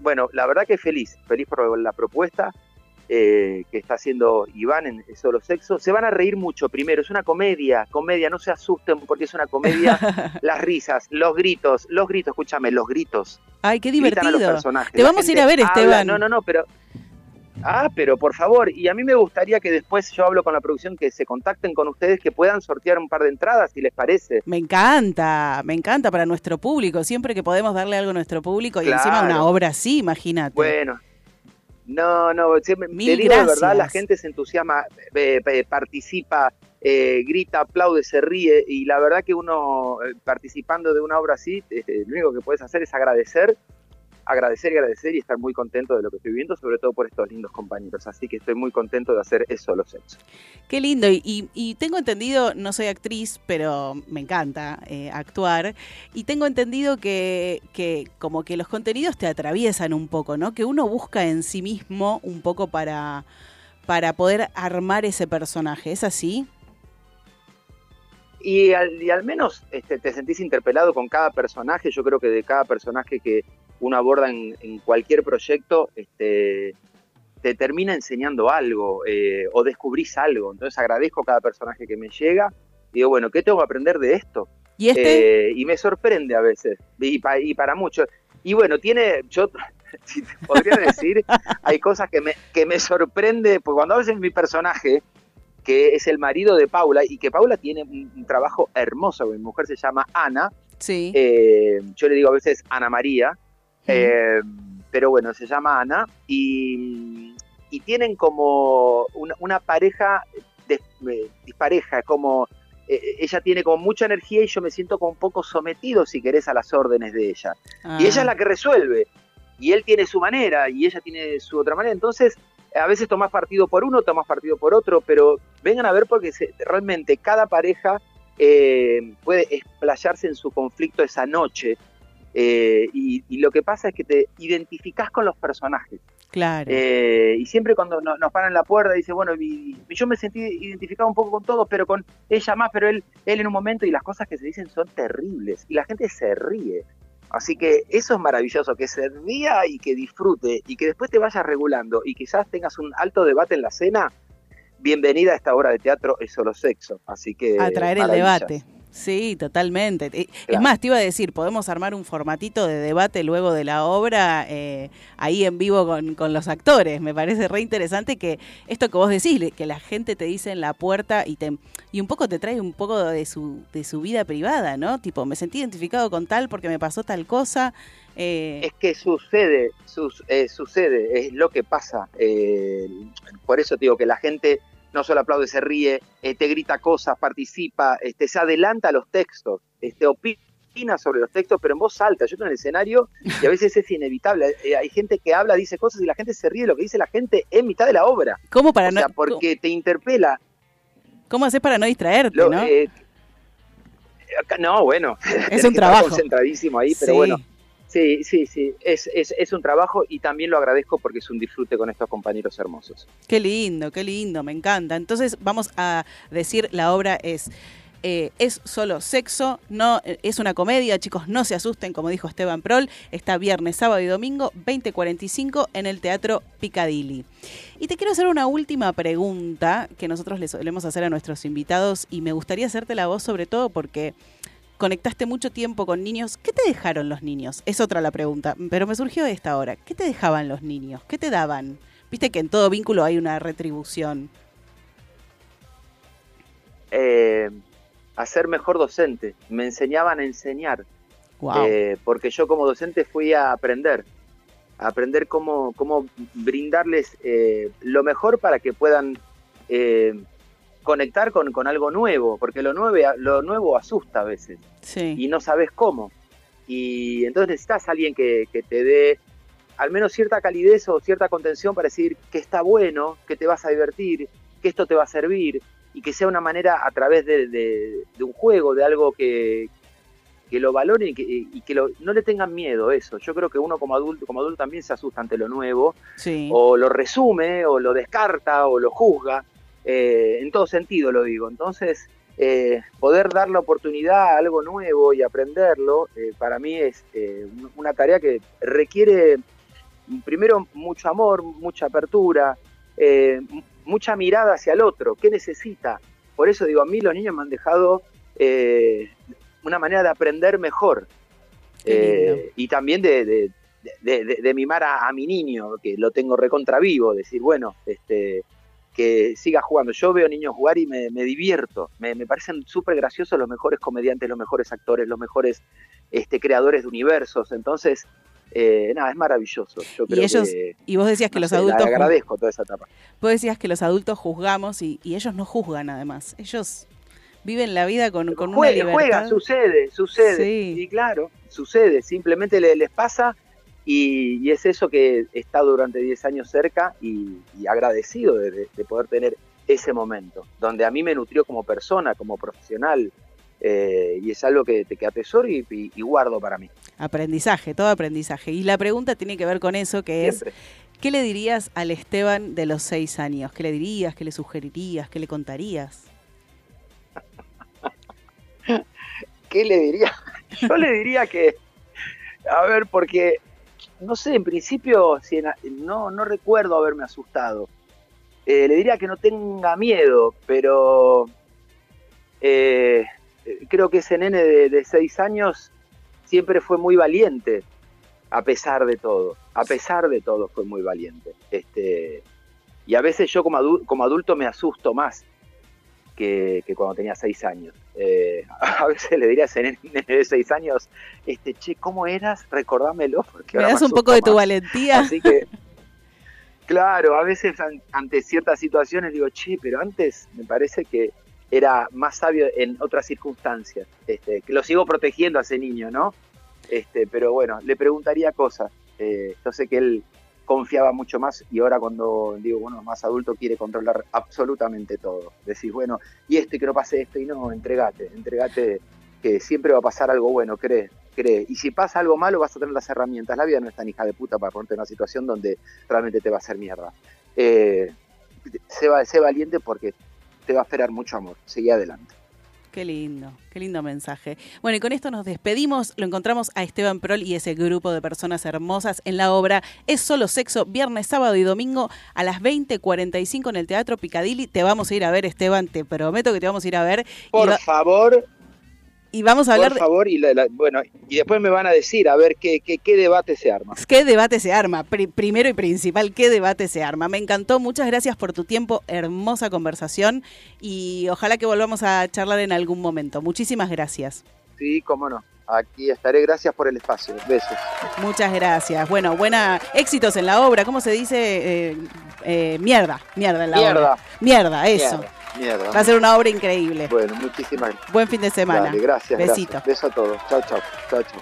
Speaker 12: Bueno, la verdad que feliz, feliz por la propuesta eh, que está haciendo Iván en Solo Sexo. Se van a reír mucho primero, es una comedia, comedia, no se asusten porque es una comedia. las risas, los gritos, los gritos, escúchame, los gritos.
Speaker 2: Ay, qué
Speaker 12: Gritan a los
Speaker 2: divertido.
Speaker 12: personajes.
Speaker 2: Te vamos a ir a ver,
Speaker 12: habla,
Speaker 2: Esteban.
Speaker 12: No, no, no, pero. Ah, pero por favor, y a mí me gustaría que después yo hablo con la producción, que se contacten con ustedes, que puedan sortear un par de entradas, si les parece.
Speaker 2: Me encanta, me encanta para nuestro público. Siempre que podemos darle algo a nuestro público y encima una obra así, imagínate.
Speaker 12: Bueno, no, no,
Speaker 2: Mil
Speaker 12: te digo de verdad, la gente se entusiasma, eh, eh, participa, eh, grita, aplaude, se ríe, y la verdad que uno eh, participando de una obra así, eh, lo único que puedes hacer es agradecer, agradecer y agradecer y estar muy contento de lo que estoy viendo, sobre todo por estos lindos compañeros. Así que estoy muy contento de hacer eso los hechos.
Speaker 2: Qué lindo. Y, y- y tengo entendido, no soy actriz, pero me encanta eh, actuar. Y tengo entendido que, que como que los contenidos te atraviesan un poco, ¿no? Que uno busca en sí mismo un poco para, para poder armar ese personaje. ¿Es así?
Speaker 12: y al, y al menos este, te sentís interpelado con cada personaje. Yo creo que de cada personaje que uno aborda en, en cualquier proyecto, este, te termina enseñando algo eh, o descubrís algo. Entonces agradezco cada personaje que me llega. Y digo, bueno, ¿qué tengo que aprender de esto?
Speaker 2: ¿Y este?
Speaker 12: Eh, y me sorprende a veces, y, pa- y para muchos. Y bueno, tiene, yo si te podría decir, hay cosas que me, que me sorprende, porque cuando a veces mi personaje, que es el marido de Paula, y que Paula tiene un, un trabajo hermoso, mi mujer se llama Ana,
Speaker 2: Sí.
Speaker 12: eh, yo le digo a veces Ana María, eh, pero bueno, se llama Ana, y, y tienen como una, una pareja des- eh, dispareja, como eh, ella tiene como mucha energía y yo me siento como un poco sometido, si querés, a las órdenes de ella. Y ella es la que resuelve. Y él tiene su manera y ella tiene su otra manera. Entonces, a veces tomás partido por uno, tomás partido por otro, pero vengan a ver porque se- realmente cada pareja eh, puede explayarse en su conflicto esa noche. Eh, y, y lo que pasa es que te identificás con los personajes.
Speaker 2: Claro.
Speaker 12: Eh, y siempre cuando no- nos paran la puerta dice, bueno, y- y yo me sentí identificado un poco con todos, pero con ella más, pero él, él en un momento y las cosas que se dicen son terribles y la gente se ríe. Así que eso es maravilloso, que se ría y que disfrute y que después te vayas regulando y quizás tengas un alto debate en la cena. Bienvenida a esta obra de teatro, es solo sexo. Así que...
Speaker 2: a traer el debate. Sí, totalmente. Es más, te iba a decir, podemos armar un formatito de debate luego de la obra, eh, ahí en vivo con, con los actores. Me parece re interesante que esto que vos decís, que la gente te dice en la puerta y te y un poco te trae un poco de su, de su vida privada, ¿no? Tipo, me sentí identificado con tal porque me pasó tal cosa. eh,
Speaker 12: Es que sucede, sus- eh, sucede, es lo que pasa. eh, por eso te digo que la gente no solo aplaude, se ríe, eh, te grita cosas, participa, este, se adelanta a los textos, este, opina sobre los textos, pero en voz alta. Yo estoy en el escenario y a veces es inevitable. Eh, hay gente que habla, dice cosas y la gente se ríe de lo que dice la gente en mitad de la obra.
Speaker 2: ¿Cómo para
Speaker 12: o
Speaker 2: no-
Speaker 12: sea, porque te interpela.
Speaker 2: ¿Cómo haces para no distraerte,
Speaker 12: Lo-
Speaker 2: no?
Speaker 12: eh, no, bueno. tenés
Speaker 2: un trabajo.
Speaker 12: concentradísimo ahí, pero
Speaker 2: Sí.
Speaker 12: bueno. Sí, sí, sí. Es, es, es un trabajo y también lo agradezco porque es un disfrute con estos compañeros hermosos.
Speaker 2: Qué lindo, qué lindo, me encanta. Entonces vamos a decir, la obra es eh, es solo sexo, no eh, es una comedia, chicos, no se asusten, como dijo Esteban Prol, está viernes, sábado y domingo, 20.45 en el Teatro Piccadilly. Y te quiero hacer una última pregunta que nosotros le solemos hacer a nuestros invitados y me gustaría hacerte la voz sobre todo porque conectaste mucho tiempo con niños. ¿Qué te dejaron los niños? Es otra la pregunta, pero me surgió esta ahora. ¿Qué te dejaban los niños? ¿Qué te daban? Viste que en todo vínculo hay una retribución.
Speaker 12: Eh, a ser mejor docente. Me enseñaban a enseñar. Eh, porque yo como docente fui a aprender. A aprender cómo, cómo brindarles eh, lo mejor para que puedan eh, conectar con, con algo nuevo. Porque lo, nueve, lo nuevo asusta a veces.
Speaker 2: Sí.
Speaker 12: y no sabes cómo. Y entonces necesitas a alguien que, que te dé al menos cierta calidez o cierta contención para decir que está bueno, que te vas a divertir, que esto te va a servir y que sea una manera a través de, de- de un juego, de algo que, que lo valoren y que, y que lo- no le tengan miedo a eso. Yo creo que uno como adulto, como adulto también se asusta ante lo nuevo
Speaker 2: Sí.
Speaker 12: o lo resume, o lo descarta, o lo juzga, eh, en todo sentido lo digo. Entonces, eh, poder dar la oportunidad a algo nuevo y aprenderlo, eh, para mí es un- una tarea que requiere, primero, mucho amor, mucha apertura, mucha mirada hacia el otro, qué necesita. Por eso digo, a mí los niños me han dejado una manera de aprender mejor. Y también de, de- de- de- de mimar a, a mi niño, que lo tengo recontra vivo, decir, bueno, este, que siga jugando. Yo veo niños jugar y me, me divierto. Me, me parecen súper graciosos los mejores comediantes, los mejores actores, los mejores este, creadores de universos. Entonces, eh, nada, es maravilloso. Yo creo
Speaker 2: Y ellos,
Speaker 12: que,
Speaker 2: y vos decías que
Speaker 12: no
Speaker 2: los
Speaker 12: sé,
Speaker 2: adultos
Speaker 12: agradezco toda esa etapa.
Speaker 2: vos decías que los adultos juzgamos y, y ellos no juzgan además. Ellos viven la vida con, con una
Speaker 12: Juega,
Speaker 2: libertad.
Speaker 12: juega, sucede, sucede.
Speaker 2: Sí.
Speaker 12: Y claro, sucede. Simplemente le- les pasa y, y es eso que he estado durante 10 años cerca y, y agradecido de, de- de poder tener ese momento, donde a mí me nutrió como persona, como profesional, eh, y es algo que, que atesoro y, y- guardo para mí.
Speaker 2: Aprendizaje, todo aprendizaje. Y la pregunta tiene que ver con eso, que
Speaker 12: Siempre.
Speaker 2: es, ¿qué le dirías al Esteban de los seis años? ¿Qué le dirías? ¿Qué le sugerirías? ¿Qué le contarías?
Speaker 12: ¿Qué le diría? Yo le diría que, a ver, porque, no sé, en principio, si no, no recuerdo haberme asustado. Eh, le diría que no tenga miedo, pero eh, eh, creo que ese nene de, de seis años siempre fue muy valiente, a pesar de todo. A pesar de todo fue muy valiente. Este, y a veces yo como, adu- como adulto me asusto más que, que cuando tenía seis años. Eh, a veces le diría a ese nene de seis años, este, che, ¿cómo eras? Recordámelo. Porque
Speaker 2: ¿Me das un poco de tu
Speaker 12: más".
Speaker 2: valentía?
Speaker 12: Así que, claro, a veces an- ante ciertas situaciones digo, che, pero antes me parece que era más sabio en otras circunstancias. Este, que lo sigo protegiendo a ese niño, ¿no? Este, pero bueno, le preguntaría cosas. Eh, yo sé que él confiaba mucho más y ahora cuando digo, bueno, más adulto quiere controlar absolutamente todo. Decís, bueno, y esto y que no pase esto y no, entregate, entregate que siempre va a pasar algo bueno, cree, cree. Y si pasa algo malo vas a tener las herramientas. La vida no es tan hija de puta para ponerte en una situación donde realmente te va a hacer mierda. Eh, sé, sé valiente porque te va a esperar mucho amor. Seguí adelante.
Speaker 2: Qué lindo, qué lindo mensaje. Bueno, y con esto nos despedimos. Lo encontramos a Esteban Prol y ese grupo de personas hermosas en la obra Es Solo Sexo, viernes, sábado y domingo a las 20.45 en el Teatro Picadilly. Te vamos a ir a ver, Esteban, te prometo que te vamos a ir a ver.
Speaker 12: Por
Speaker 2: va-
Speaker 12: favor,
Speaker 2: y vamos a hablar
Speaker 12: por
Speaker 2: de
Speaker 12: favor, y la- la- bueno, y después me van a decir a ver qué, qué, qué debate se arma.
Speaker 2: qué debate se arma. Pri- primero y principal, qué debate se arma. Me encantó, muchas gracias por tu tiempo, hermosa conversación y ojalá que volvamos a charlar en algún momento. Muchísimas gracias.
Speaker 12: Sí, cómo no. Aquí estaré. Gracias por el espacio. Besos.
Speaker 2: Muchas gracias. Bueno, buena éxitos en la obra. ¿Cómo se dice? Eh, eh, mierda, mierda en la
Speaker 12: Mierda.
Speaker 2: obra. Mierda, eso.
Speaker 12: Mierda, mierda.
Speaker 2: Va a ser una obra increíble.
Speaker 12: Bueno, muchísimas
Speaker 2: Buen fin de semana.
Speaker 12: Dale, gracias.
Speaker 2: Besito.
Speaker 12: gracias. Beso a todos. Chao, chao. Chao, chao.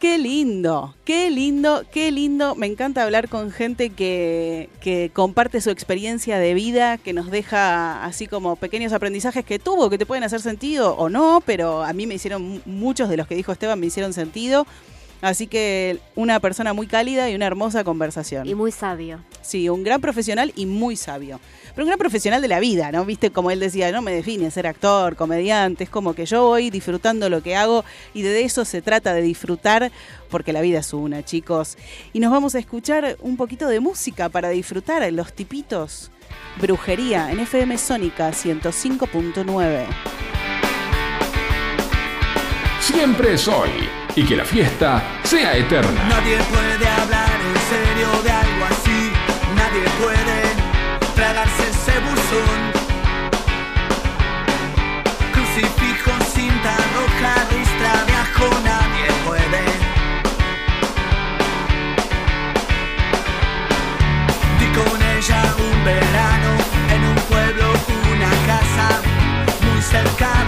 Speaker 2: Qué lindo, qué lindo, qué lindo. Me encanta hablar con gente que, que comparte su experiencia de vida, que nos deja así como pequeños aprendizajes que tuvo, que te pueden hacer sentido o no, pero a mí me hicieron, muchos de los que dijo Esteban me hicieron sentido. Así que una persona muy cálida y una hermosa conversación.
Speaker 3: Y muy sabio.
Speaker 2: Sí, un gran profesional y muy sabio. Pero un gran profesional de la vida, ¿no? Viste, como él decía, no me define ser actor, comediante, es como que yo voy disfrutando lo que hago y de eso se trata, de disfrutar, porque la vida es una, chicos. Y nos vamos a escuchar un poquito de música para disfrutar, los tipitos. Brujería en FM Sónica 105.9.
Speaker 1: Siempre es hoy y que la fiesta sea eterna.
Speaker 4: Nadie puede hablar en serio de algo así. Nadie puede tragarse ese buzón. Crucifijo, cinta roja, ristra. Nadie puede. Di con ella un verano en un pueblo, una casa muy cerca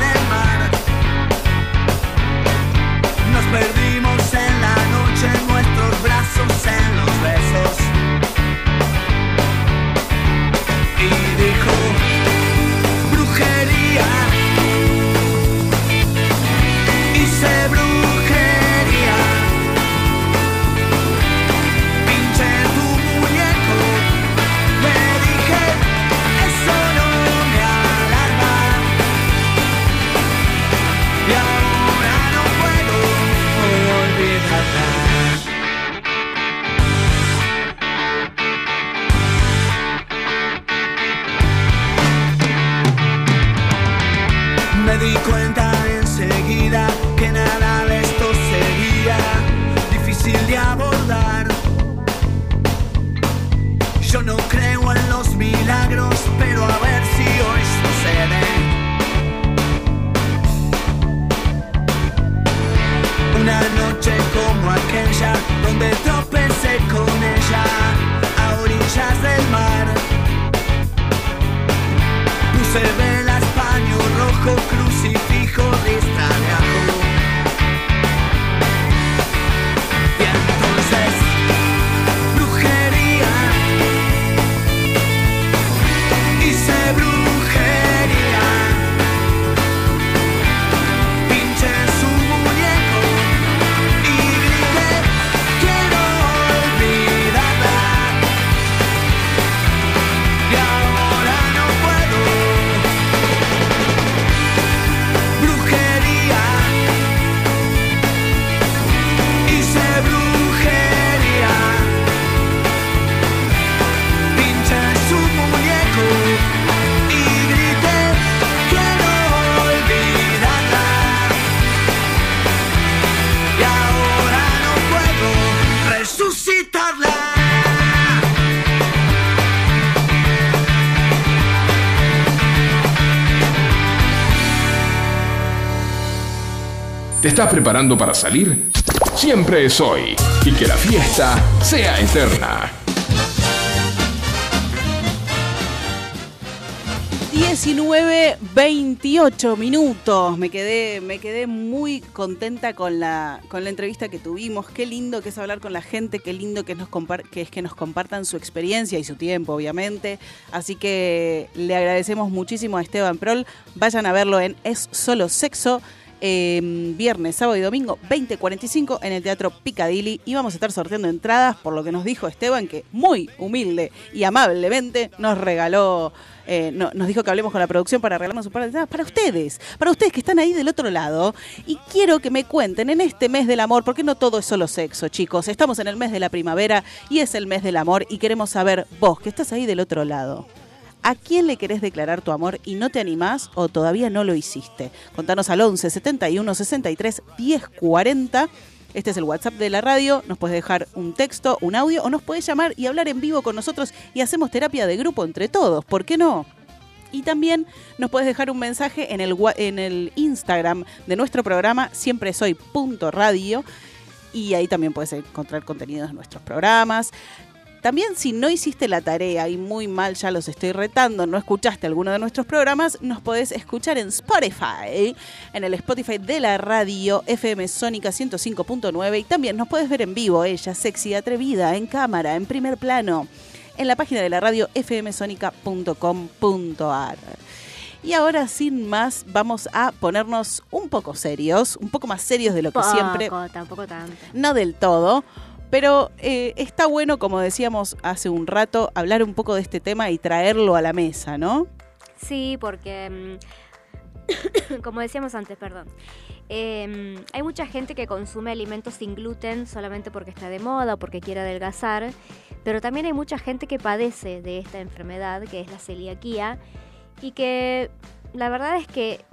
Speaker 4: di cuenta enseguida que nada de esto sería difícil de abordar. Yo no creo en los milagros, pero a ver si hoy sucede. Una noche como aquella donde tropecé con ella a orillas del mar. Puse velas, paño rojo, crucifijo, de ajo.
Speaker 1: Estás preparando para salir? Siempre es hoy y que la fiesta sea eterna.
Speaker 2: 19, 28 minutos. Me quedé, me quedé muy contenta con la, con la entrevista que tuvimos. Qué lindo que es hablar con la gente, qué lindo que, que es que nos compartan su experiencia y su tiempo, obviamente. Así que le agradecemos muchísimo a Esteban Prol. Vayan a verlo en Es Solo Sexo. Eh, viernes, sábado y domingo, 20.45 en el Teatro Picadilly. Y vamos a estar sorteando entradas, por lo que nos dijo Esteban, que muy humilde y amablemente nos regaló eh, no- nos dijo que hablemos con la producción para regalarnos un par de entradas para ustedes, para ustedes que están ahí del otro lado. Y quiero que me cuenten en este mes del amor, porque no todo es solo sexo, chicos. Estamos en el mes de la primavera y es el mes del amor y queremos saber, vos que estás ahí del otro lado. ¿A quién le querés declarar tu amor y no te animás o todavía no lo hiciste? Contanos al 11 71 63 10 40. Este es el WhatsApp de la radio. Nos puedes dejar un texto, un audio o nos puedes llamar y hablar en vivo con nosotros y hacemos terapia de grupo entre todos. ¿Por qué no? Y también nos puedes dejar un mensaje en el, en el Instagram de nuestro programa, siempre soy punto radio. Y ahí también puedes encontrar contenidos de nuestros programas. También si no hiciste la tarea y muy mal ya los estoy retando, no escuchaste alguno de nuestros programas, nos podés escuchar en Spotify, en el Spotify de la radio FM Sónica 105.9 y también nos puedes ver en vivo, ella, sexy, atrevida, en cámara, en primer plano, en la página de la radio fmsonica.com.ar. Y ahora, sin más, vamos a ponernos un poco serios, un poco más serios de lo que
Speaker 3: Poco,
Speaker 2: siempre
Speaker 3: tampoco tanto.
Speaker 2: no del todo, pero eh, está bueno, como decíamos hace un rato, hablar un poco de este tema y traerlo a la mesa, ¿no?
Speaker 3: Sí, porque, mm, como decíamos antes, perdón, eh, hay mucha gente que consume alimentos sin gluten solamente porque está de moda o porque quiere adelgazar, pero también hay mucha gente que padece de esta enfermedad, que es la celiaquía, y que la verdad es que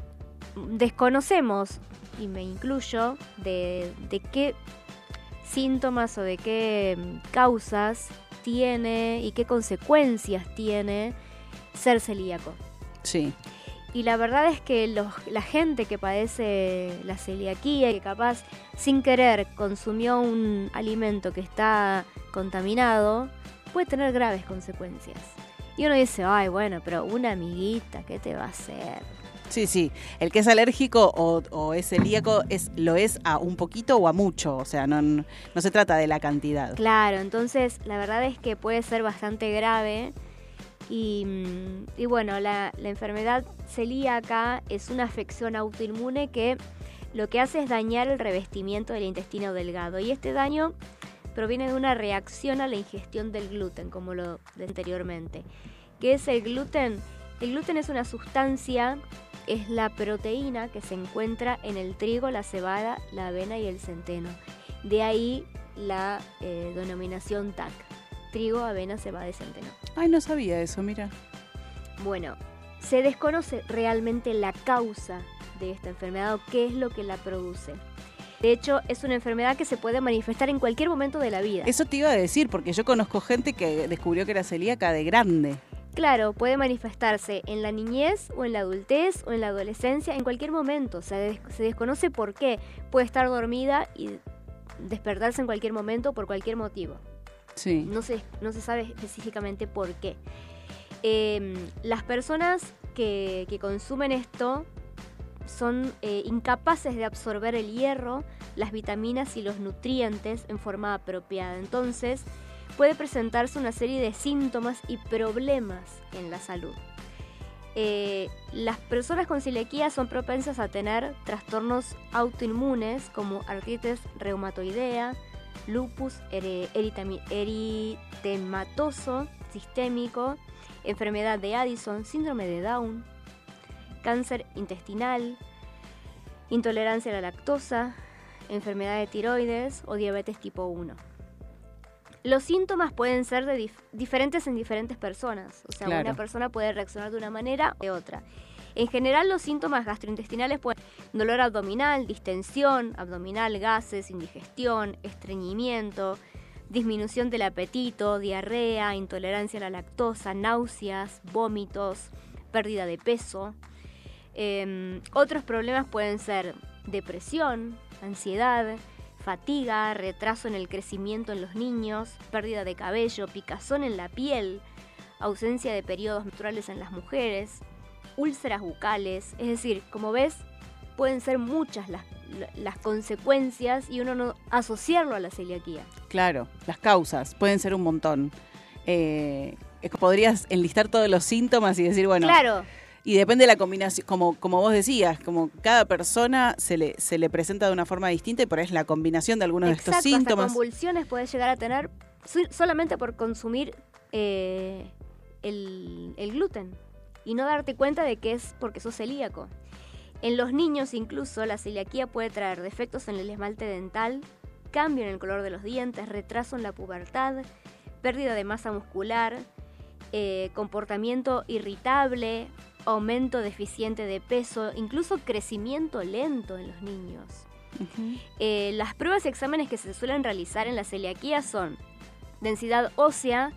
Speaker 3: desconocemos, y me incluyo, de, de qué síntomas o de qué mm, causas tiene y qué consecuencias tiene ser celíaco.
Speaker 2: Sí.
Speaker 3: Y la verdad es que los- la gente que padece la celiaquía y que capaz sin querer consumió un alimento que está contaminado, puede tener graves consecuencias. Y uno dice, ay, bueno, pero una amiguita, ¿qué te va a hacer?
Speaker 2: Sí, sí. El que es alérgico o, es celíaco es, lo es a un poquito o a mucho. O sea, no, se trata de la cantidad.
Speaker 3: Claro, entonces la verdad es que puede ser bastante grave. Y, y bueno, la, la enfermedad celíaca es una afección autoinmune que lo que hace es dañar el revestimiento del intestino delgado. Y este daño proviene de una reacción a la ingestión del gluten, como lo de anteriormente. ¿Qué es el gluten? El gluten es una sustancia, es la proteína que se encuentra en el trigo, la cebada, la avena y el centeno. De ahí la eh, denominación TAC. Trigo, avena, cebada y centeno.
Speaker 2: Ay, no sabía eso, mira.
Speaker 3: Bueno, se desconoce realmente la causa de esta enfermedad o qué es lo que la produce. De hecho, es una enfermedad que se puede manifestar en cualquier momento de la vida.
Speaker 2: Eso te iba a decir, porque yo conozco gente que descubrió que era celíaca de grande.
Speaker 3: Claro, puede manifestarse en la niñez o en la adultez o en la adolescencia, en cualquier momento. Des- se desconoce por qué. Puede estar dormida y despertarse en cualquier momento por cualquier motivo.
Speaker 2: Sí.
Speaker 3: No se, no se sabe específicamente por qué. Eh, las personas que, que consumen esto son eh, incapaces de absorber el hierro, las vitaminas y los nutrientes en forma apropiada. Entonces, puede presentarse una serie de síntomas y problemas en la salud. Eh, las personas con celiaquía son propensas a tener trastornos autoinmunes como artritis reumatoidea, lupus eritematoso sistémico, enfermedad de Addison, síndrome de Down, cáncer intestinal, intolerancia a la lactosa, enfermedad de tiroides o diabetes tipo 1. Los síntomas pueden ser de dif- diferentes en diferentes personas. O sea,
Speaker 2: Claro.
Speaker 3: una persona puede reaccionar de una manera o de otra. En general, los síntomas gastrointestinales pueden dolor abdominal, distensión abdominal, gases, indigestión, estreñimiento, disminución del apetito, diarrea, intolerancia a la lactosa, náuseas, vómitos, pérdida de peso. Em, otros problemas pueden ser depresión, ansiedad, fatiga, retraso en el crecimiento en los niños, pérdida de cabello, picazón en la piel, ausencia de periodos menstruales en las mujeres, úlceras bucales, es decir, como ves, pueden ser muchas las, las consecuencias y uno no asociarlo a la celiaquía.
Speaker 2: Claro, las causas pueden ser un montón. Eh, podrías enlistar todos los síntomas y decir, bueno,
Speaker 3: Claro,
Speaker 2: y depende de la combinación, como, como vos decías, como cada persona se le, se le presenta de una forma distinta y por ahí es la combinación de algunos de estos
Speaker 3: hasta
Speaker 2: síntomas.
Speaker 3: convulsiones puedes llegar a tener solamente por consumir eh, el, el gluten y no darte cuenta de que es porque sos celíaco. En los niños incluso la celiaquía puede traer defectos en el esmalte dental, cambio en el color de los dientes, retraso en la pubertad, pérdida de masa muscular, eh, comportamiento irritable, aumento deficiente de peso, incluso crecimiento lento en los niños. Eh, las pruebas y exámenes que se suelen realizar en la celiaquía son densidad ósea,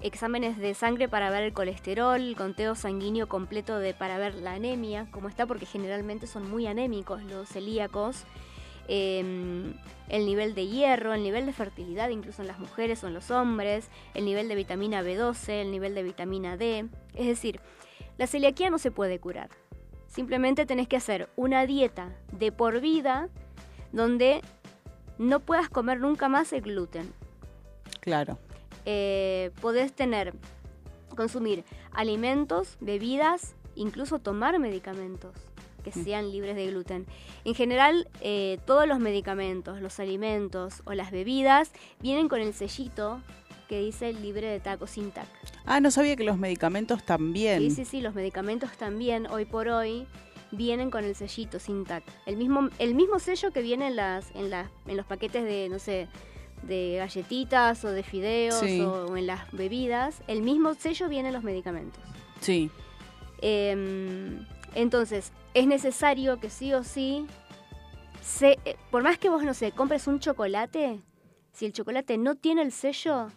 Speaker 3: exámenes de sangre para ver el colesterol, el conteo sanguíneo completo de, para ver la anemia, como está, porque generalmente son muy anémicos los celíacos, eh, el nivel de hierro, el nivel de fertilidad incluso en las mujeres o en los hombres, el nivel de vitamina B12, el nivel de vitamina D. Es decir, la celiaquía no se puede curar. Simplemente tenés que hacer una dieta de por vida donde no puedas comer nunca más el gluten.
Speaker 2: Claro.
Speaker 3: Eh, podés tener, consumir alimentos, bebidas, incluso tomar medicamentos que sean libres de gluten. En general, eh, todos los medicamentos, los alimentos o las bebidas vienen con el sellito que dice libre de taco sin tac.
Speaker 2: Ah, no sabía que los medicamentos también.
Speaker 3: Sí, sí, sí, los medicamentos también, hoy por hoy, vienen con el sellito sin tac. El mismo, el mismo sello que viene en, las, en, las, en los paquetes de, no sé, de galletitas o de fideos
Speaker 2: Sí.
Speaker 3: o en las bebidas, el mismo sello viene en los medicamentos.
Speaker 2: Sí.
Speaker 3: Em, entonces, es necesario que sí o sí, se- eh, por más que vos, no sé, compres un chocolate, si el chocolate no tiene el sello,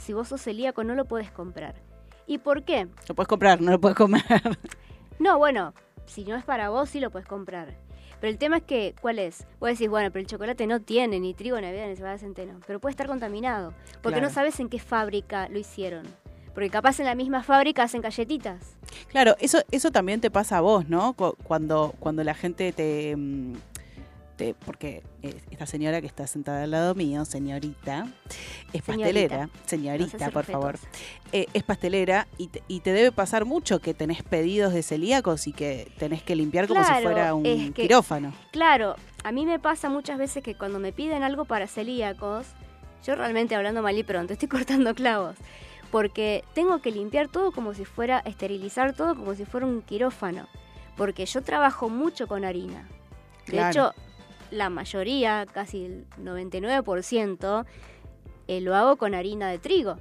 Speaker 3: si vos sos celíaco no lo puedes comprar. ¿Y por qué?
Speaker 2: Lo puedes comprar, no lo puedes comer.
Speaker 3: No, bueno, si no es para vos, sí lo puedes comprar. Pero el tema es que, ¿cuál es? Vos decís, bueno, pero el chocolate no tiene ni trigo, ni avena, ni cebada de centeno. Pero puede estar contaminado. Porque
Speaker 2: Claro.
Speaker 3: no sabes en qué fábrica lo hicieron. Porque capaz en la misma fábrica hacen galletitas.
Speaker 2: Claro, eso, eso también te pasa a vos, ¿no? Cu- Cuando, cuando la gente te, Porque esta señora que está sentada al lado mío, señorita, es
Speaker 3: Señorita.
Speaker 2: pastelera. Señorita, por favor. Eh, es pastelera y te, y te debe pasar mucho que tenés pedidos de celíacos y que tenés que limpiar como si fuera un
Speaker 3: es que-
Speaker 2: quirófano.
Speaker 3: Claro, a mí me pasa muchas veces que cuando me piden algo para celíacos, yo realmente hablando mal y pronto, estoy cortando clavos. Porque tengo que limpiar todo como si fuera, esterilizar todo como si fuera un quirófano. Porque yo trabajo mucho con harina. De
Speaker 2: Claro.
Speaker 3: hecho, la mayoría, casi el 99%, eh, lo hago con harina de trigo.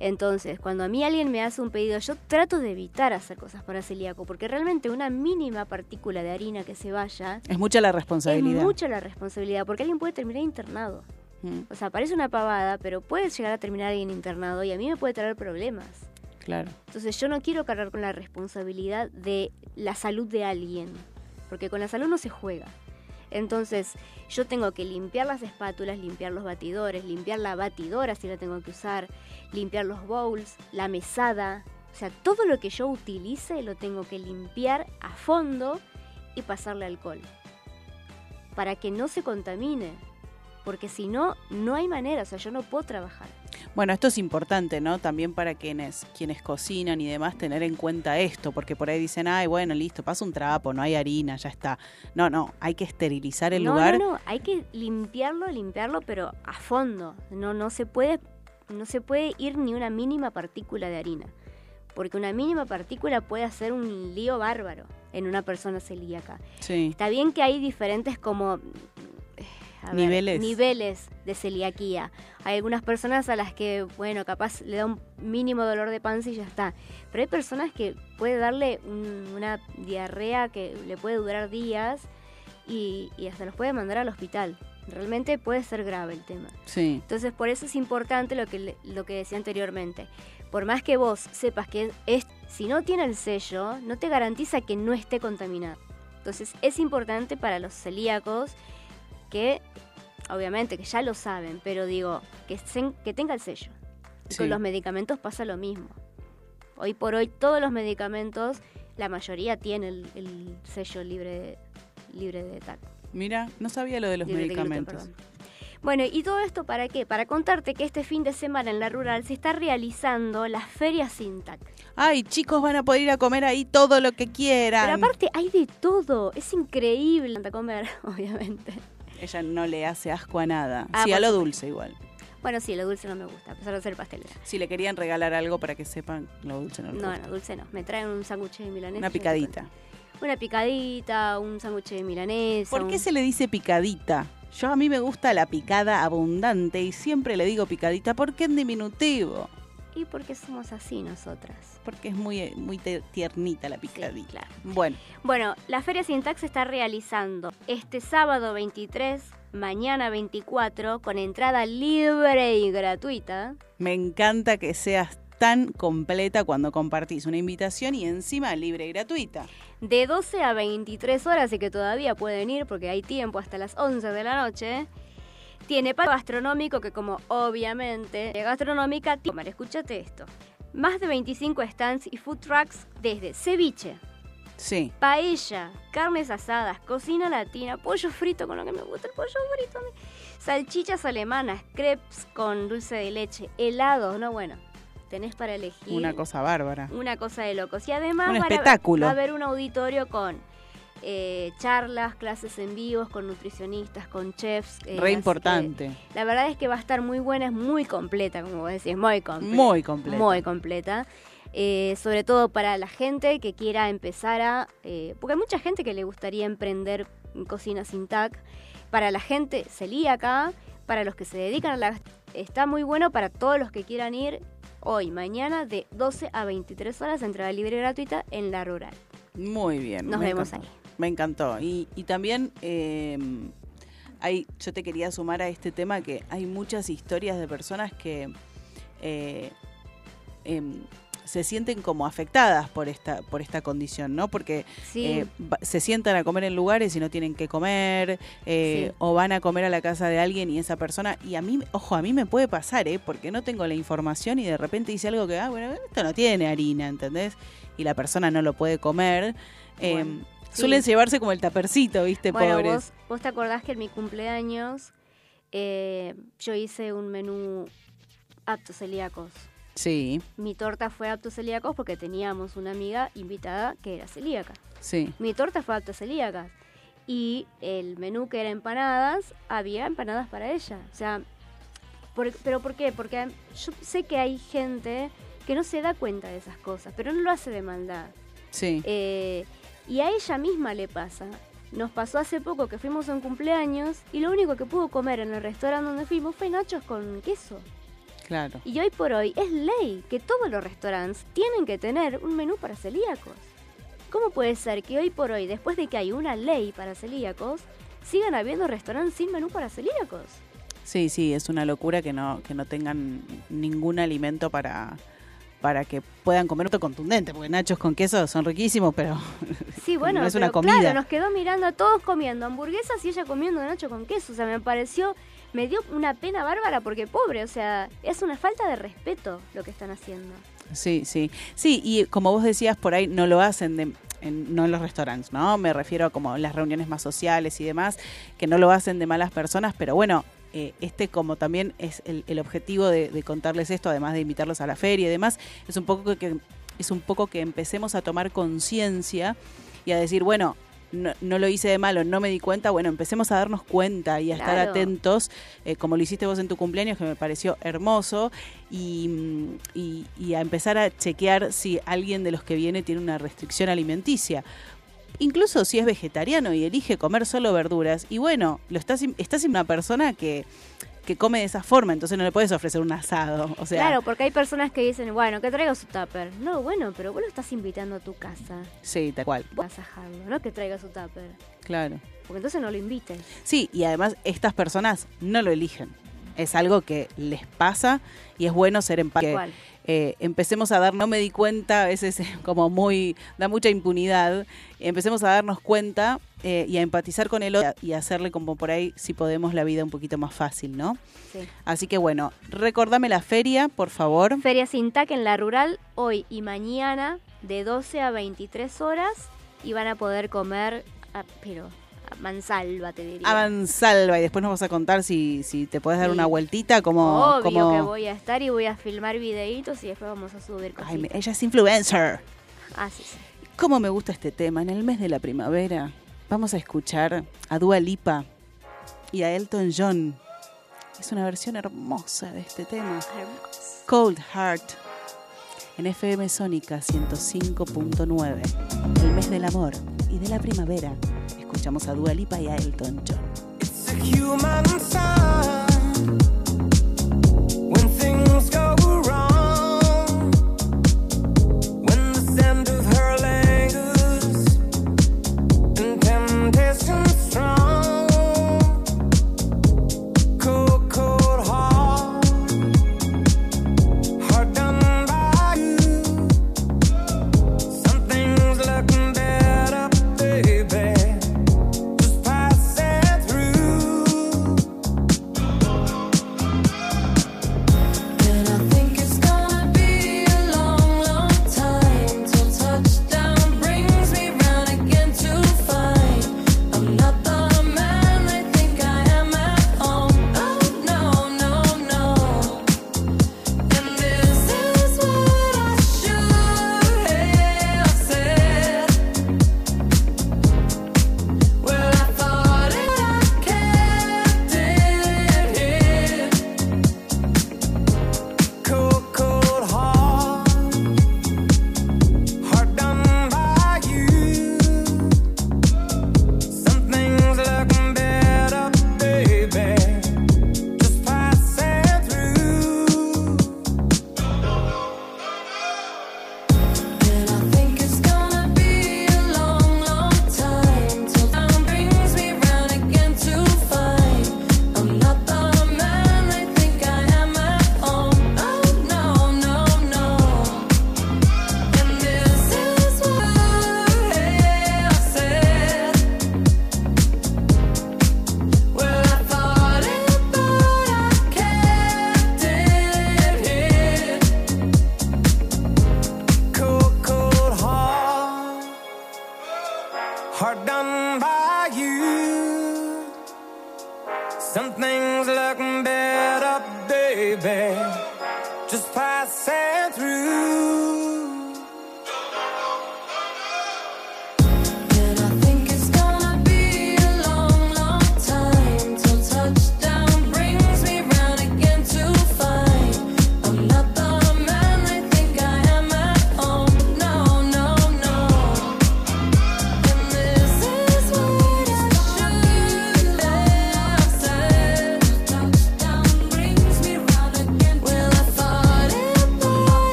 Speaker 3: Entonces, cuando a mí alguien me hace un pedido, yo trato de evitar hacer cosas para celíaco, porque realmente una mínima partícula de harina que se vaya
Speaker 2: Es mucha la responsabilidad.
Speaker 3: es mucha la responsabilidad, porque alguien puede terminar internado.
Speaker 2: Mm,
Speaker 3: O sea, parece una pavada, pero puede llegar a terminar alguien internado y a mí me puede traer problemas.
Speaker 2: claro.
Speaker 3: Entonces yo no quiero cargar con la responsabilidad de la salud de alguien, porque con la salud no se juega. Entonces yo tengo que limpiar las espátulas, limpiar los batidores, limpiar la batidora si la tengo que usar, limpiar los bowls, la mesada. O sea, todo lo que yo utilice lo tengo que limpiar a fondo y pasarle alcohol. Para que no se contamine. Porque si no, no hay manera, o sea, yo no puedo trabajar.
Speaker 2: Bueno, esto es importante, ¿no? También para quienes, quienes cocinan y demás, tener en cuenta esto, porque por ahí dicen, ay, bueno, listo, pasa un trapo, no hay harina, ya está. No, no, hay que esterilizar el
Speaker 3: no,
Speaker 2: lugar.
Speaker 3: No, no, hay que limpiarlo, limpiarlo, pero a fondo. No, no se puede, no se puede ir ni una mínima partícula de harina. Porque una mínima partícula puede hacer un lío bárbaro en una persona celíaca.
Speaker 2: Sí.
Speaker 3: Está bien que hay diferentes como ver,
Speaker 2: Niveles.
Speaker 3: niveles de celiaquía. Hay algunas personas a las que, bueno, capaz le da un mínimo dolor de panza y ya está. Pero hay personas que puede darle un- una diarrea que le puede durar días y, y hasta los puede mandar al hospital. Realmente puede ser grave el tema.
Speaker 2: Sí.
Speaker 3: Entonces, por eso es importante lo que, lo que decía anteriormente. Por más que vos sepas que es, si no tiene el sello, no te garantiza que no esté contaminado. Entonces es importante para los celíacos que, obviamente, que ya lo saben, pero digo, que, que tenga el sello. Y
Speaker 2: Sí.
Speaker 3: con los medicamentos pasa lo mismo. Hoy por hoy todos los medicamentos, la mayoría tiene el, el sello libre, libre de TAC.
Speaker 2: Mira, no sabía lo de los
Speaker 3: Libre de gluten,
Speaker 2: medicamentos.
Speaker 3: Bueno, ¿y todo esto para qué? Para contarte que este fin de semana en la rural se está realizando la Feria Sintac.
Speaker 2: Ay, chicos, van a poder ir a comer ahí todo lo que quieran.
Speaker 3: Pero aparte hay de todo, es increíble a comer, obviamente.
Speaker 2: Ella no le hace asco a nada.
Speaker 3: Ah,
Speaker 2: sí, a lo dulce igual.
Speaker 3: Bueno, sí, lo dulce no me gusta, a pesar de ser pastelera.
Speaker 2: Si le querían regalar algo para que sepan, lo dulce no le
Speaker 3: No,
Speaker 2: gusta.
Speaker 3: no, dulce no. Me traen un sándwich de milanesa.
Speaker 2: Una picadita.
Speaker 3: Una picadita, un sándwich de milanesa.
Speaker 2: ¿Por qué
Speaker 3: un-
Speaker 2: se le dice picadita? Yo a mí me gusta la picada abundante y siempre le digo picadita porque en diminutivo.
Speaker 3: Y porque somos así nosotras.
Speaker 2: Porque es muy, muy te- tiernita la picadita. Bueno,
Speaker 3: Bueno, la Feria Sintax se está realizando este sábado 23, mañana 24, con entrada libre y gratuita.
Speaker 2: me encanta que seas tan completa cuando compartís una invitación y encima libre y gratuita.
Speaker 3: De 12 a 23 horas y que todavía pueden ir porque hay tiempo hasta las 11 de la noche. Tiene pago gastronómico que como obviamente de gastronómica, tiene- escúchate esto. Más de 25 stands y food trucks desde ceviche,
Speaker 2: Sí.
Speaker 3: paella, carnes asadas, cocina latina, pollo frito con lo que me gusta el pollo frito, salchichas alemanas, crepes con dulce de leche, helados, no bueno, tenés para elegir
Speaker 2: Una cosa bárbara.
Speaker 3: una cosa de locos. Y además
Speaker 2: Un espectáculo.
Speaker 3: va a haber un auditorio con eh, charlas, clases en vivos, con nutricionistas, con chefs. eh,
Speaker 2: Re importante.
Speaker 3: que la verdad es que va a estar muy buena, es muy completa, como vos decís, muy completa.
Speaker 2: Muy completa.
Speaker 3: Muy completa. Eh, sobre todo para la gente que quiera empezar a... eh, porque hay mucha gente que le gustaría emprender en cocina sin TAC. Para la gente celíaca, para los que se dedican a la... Está muy bueno para todos los que quieran ir hoy, mañana, de 12 a 23 horas, entrada libre y gratuita en la rural.
Speaker 2: Muy bien.
Speaker 3: Nos vemos ahí.
Speaker 2: Me encantó. Y, y también eh, hay, yo te quería sumar a este tema que hay muchas historias de personas que eh, em, se sienten como afectadas por esta, por esta condición, ¿no? Porque
Speaker 3: Sí.
Speaker 2: eh, se sientan a comer en lugares y no tienen que comer, eh,
Speaker 3: Sí.
Speaker 2: o van a comer a la casa de alguien y esa persona, y a mí, ojo, a mí me puede pasar, ¿eh? Porque no tengo la información y de repente dice algo que, ah, bueno, esto no tiene harina, ¿entendés? Y la persona no lo puede comer. Eh,
Speaker 3: Bueno, sí.
Speaker 2: Suelen llevarse como el tapercito, ¿viste?
Speaker 3: Bueno,
Speaker 2: Pobres.
Speaker 3: vos, vos te acordás que en mi cumpleaños eh, yo hice un menú aptos celíacos.
Speaker 2: Sí,
Speaker 3: Mi torta fue aptos celíacos porque teníamos una amiga invitada que era celíaca.
Speaker 2: sí.
Speaker 3: Mi torta fue aptos celíacas. Y el menú que era empanadas, había empanadas para ella. O sea, por- ¿pero por qué? Porque yo sé que hay gente que no se da cuenta de esas cosas, pero no lo hace de maldad.
Speaker 2: Sí.
Speaker 3: Eh, y a ella misma le pasa. Nos pasó hace poco que fuimos a un cumpleaños y lo único que pudo comer en el restaurante donde fuimos fue nachos con queso.
Speaker 2: Claro.
Speaker 3: Y hoy por hoy es ley que todos los restaurantes tienen que tener un menú para celíacos. ¿Cómo puede ser que hoy por hoy, después de que hay una ley para celíacos, sigan habiendo restaurantes sin menú para celíacos?
Speaker 2: Sí, sí, es una locura que no, que no tengan ningún alimento para, para que puedan comer otro contundente, porque nachos con queso son riquísimos, pero
Speaker 3: Sí, bueno,
Speaker 2: no es una comida.
Speaker 3: claro, nos quedó mirando a todos comiendo hamburguesas y ella comiendo nacho con queso. O sea, me pareció, me dio una pena bárbara porque pobre, o sea, es una falta de respeto lo que están haciendo.
Speaker 2: Sí, sí. Sí, y como vos decías, por ahí no lo hacen de, en- no en los restaurantes, ¿no? Me refiero a como las reuniones más sociales y demás, que no lo hacen de malas personas, pero bueno, eh, este como también es el, el objetivo de, de contarles esto, además de invitarlos a la feria y demás, es un poco que es un poco que empecemos a tomar conciencia y a decir, bueno, no, no lo hice de malo, no me di cuenta, bueno, empecemos a darnos cuenta y a estar atentos, eh, como lo hiciste vos en tu cumpleaños, que me pareció hermoso, y, mm, y- y a empezar a chequear si alguien de los que viene tiene una restricción alimenticia. Incluso si es vegetariano y elige comer solo verduras, y bueno, lo estás, estás en una persona que, que come de esa forma, entonces no le puedes ofrecer un asado. O sea,
Speaker 3: claro, porque hay personas que dicen, bueno, que traiga su tupper. No, bueno, pero vos lo estás invitando a tu casa.
Speaker 2: sí, tal cual,
Speaker 3: vas a dejarlo, no que traiga su tupper.
Speaker 2: claro.
Speaker 3: Porque entonces no lo invites.
Speaker 2: Sí, y además estas personas no lo eligen. Es algo que les pasa y es bueno ser empático. Eh, empecemos a dar, no me di cuenta, a veces es como muy, da mucha impunidad, empecemos a darnos cuenta eh, y a empatizar con el otro y hacerle como por ahí, si podemos, la vida un poquito más fácil, ¿no?
Speaker 3: Sí.
Speaker 2: Así que bueno, recordame la feria, por favor.
Speaker 3: Feria Sintac en la rural hoy y mañana de 12 a 23 horas y van a poder comer, ah, pero mansalva te diría.
Speaker 2: Avanzalva y después nos vas a contar si, si te puedes dar
Speaker 3: Sí.
Speaker 2: una vueltita como...
Speaker 3: Obvio
Speaker 2: como...
Speaker 3: que voy a estar y voy a filmar videitos y después vamos a subir
Speaker 2: Ay,
Speaker 3: cositas.
Speaker 2: ella es influencer.
Speaker 3: Ah, sí, sí.
Speaker 2: ¿Cómo me gusta este tema? En el mes de la primavera vamos a escuchar a Dua Lipa y a Elton John. Es una versión hermosa de este tema. Cold Heart en FM Sónica 105.9. El mes del amor y de la primavera. Escuchamos a Dua Lipa y a Elton John.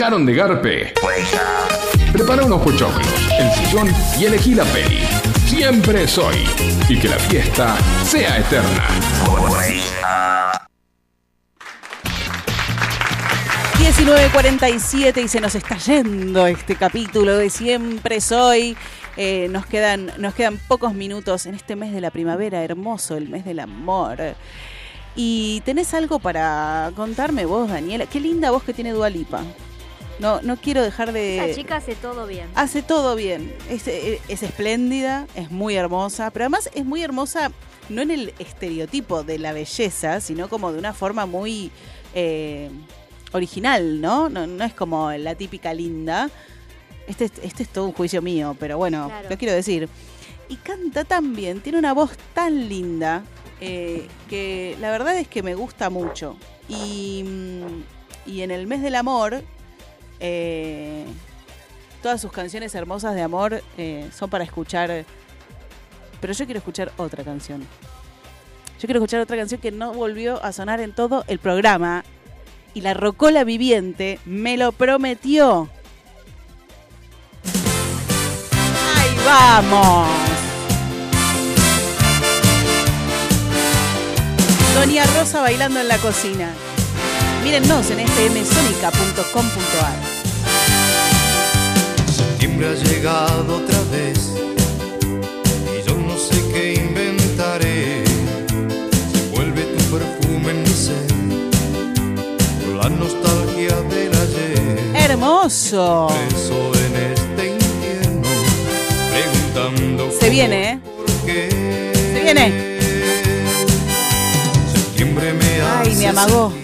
Speaker 1: Dejaron de garpe? Prepara unos pochoclos, el sillón y elegí la peli. Siempre soy. Y que la fiesta sea eterna.
Speaker 2: 19.47 y se nos está yendo este capítulo de Siempre Soy. Eh, nos, quedan, nos quedan pocos minutos en este mes de la primavera, hermoso, el mes del amor. Y tenés algo para contarme vos, Daniela. Qué linda voz que tiene Dualipa. No, no quiero dejar de...
Speaker 3: Esa chica hace todo bien.
Speaker 2: Hace todo bien. Es, eh, es espléndida, es muy hermosa, pero además es muy hermosa no en el estereotipo de la belleza, sino como de una forma muy eh, original, ¿no? ¿no? no es como la típica linda. Este, es- este es todo un juicio mío, pero bueno,
Speaker 3: Claro.
Speaker 2: lo quiero decir. Y canta tan bien, tiene una voz tan linda eh, que la verdad es que me gusta mucho. Y, mm, y en el mes del amor, eh, todas sus canciones hermosas de amor eh, son para escuchar Pero yo quiero escuchar otra canción. Yo quiero escuchar otra canción que no volvió a sonar en todo el programa. Y la Rocola Viviente me lo prometió. ¡Ahí vamos! Doña Rosa bailando en la cocina. Mírennos en fmsonica.com.ar.
Speaker 13: Septiembre ha llegado otra vez y yo no sé qué inventaré. Se vuelve tu perfume en mi ser, la nostalgia del ayer.
Speaker 2: ¡Hermoso!
Speaker 13: Preso en este invierno, preguntando
Speaker 2: Se viene, ¿eh?
Speaker 13: por qué.
Speaker 2: Se viene.
Speaker 13: Septiembre me
Speaker 2: Ay, me amagó.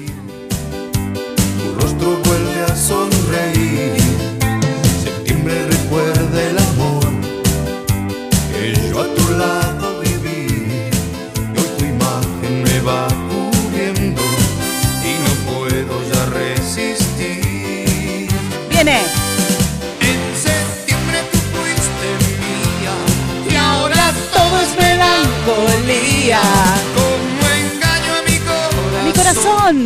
Speaker 13: Tu rostro vuelve a sonreír.
Speaker 2: Viene.
Speaker 13: En septiembre tú fuiste mía
Speaker 2: Y ahora todo es melancolía.
Speaker 13: Como engaño a mi corazón.
Speaker 2: Mi corazón.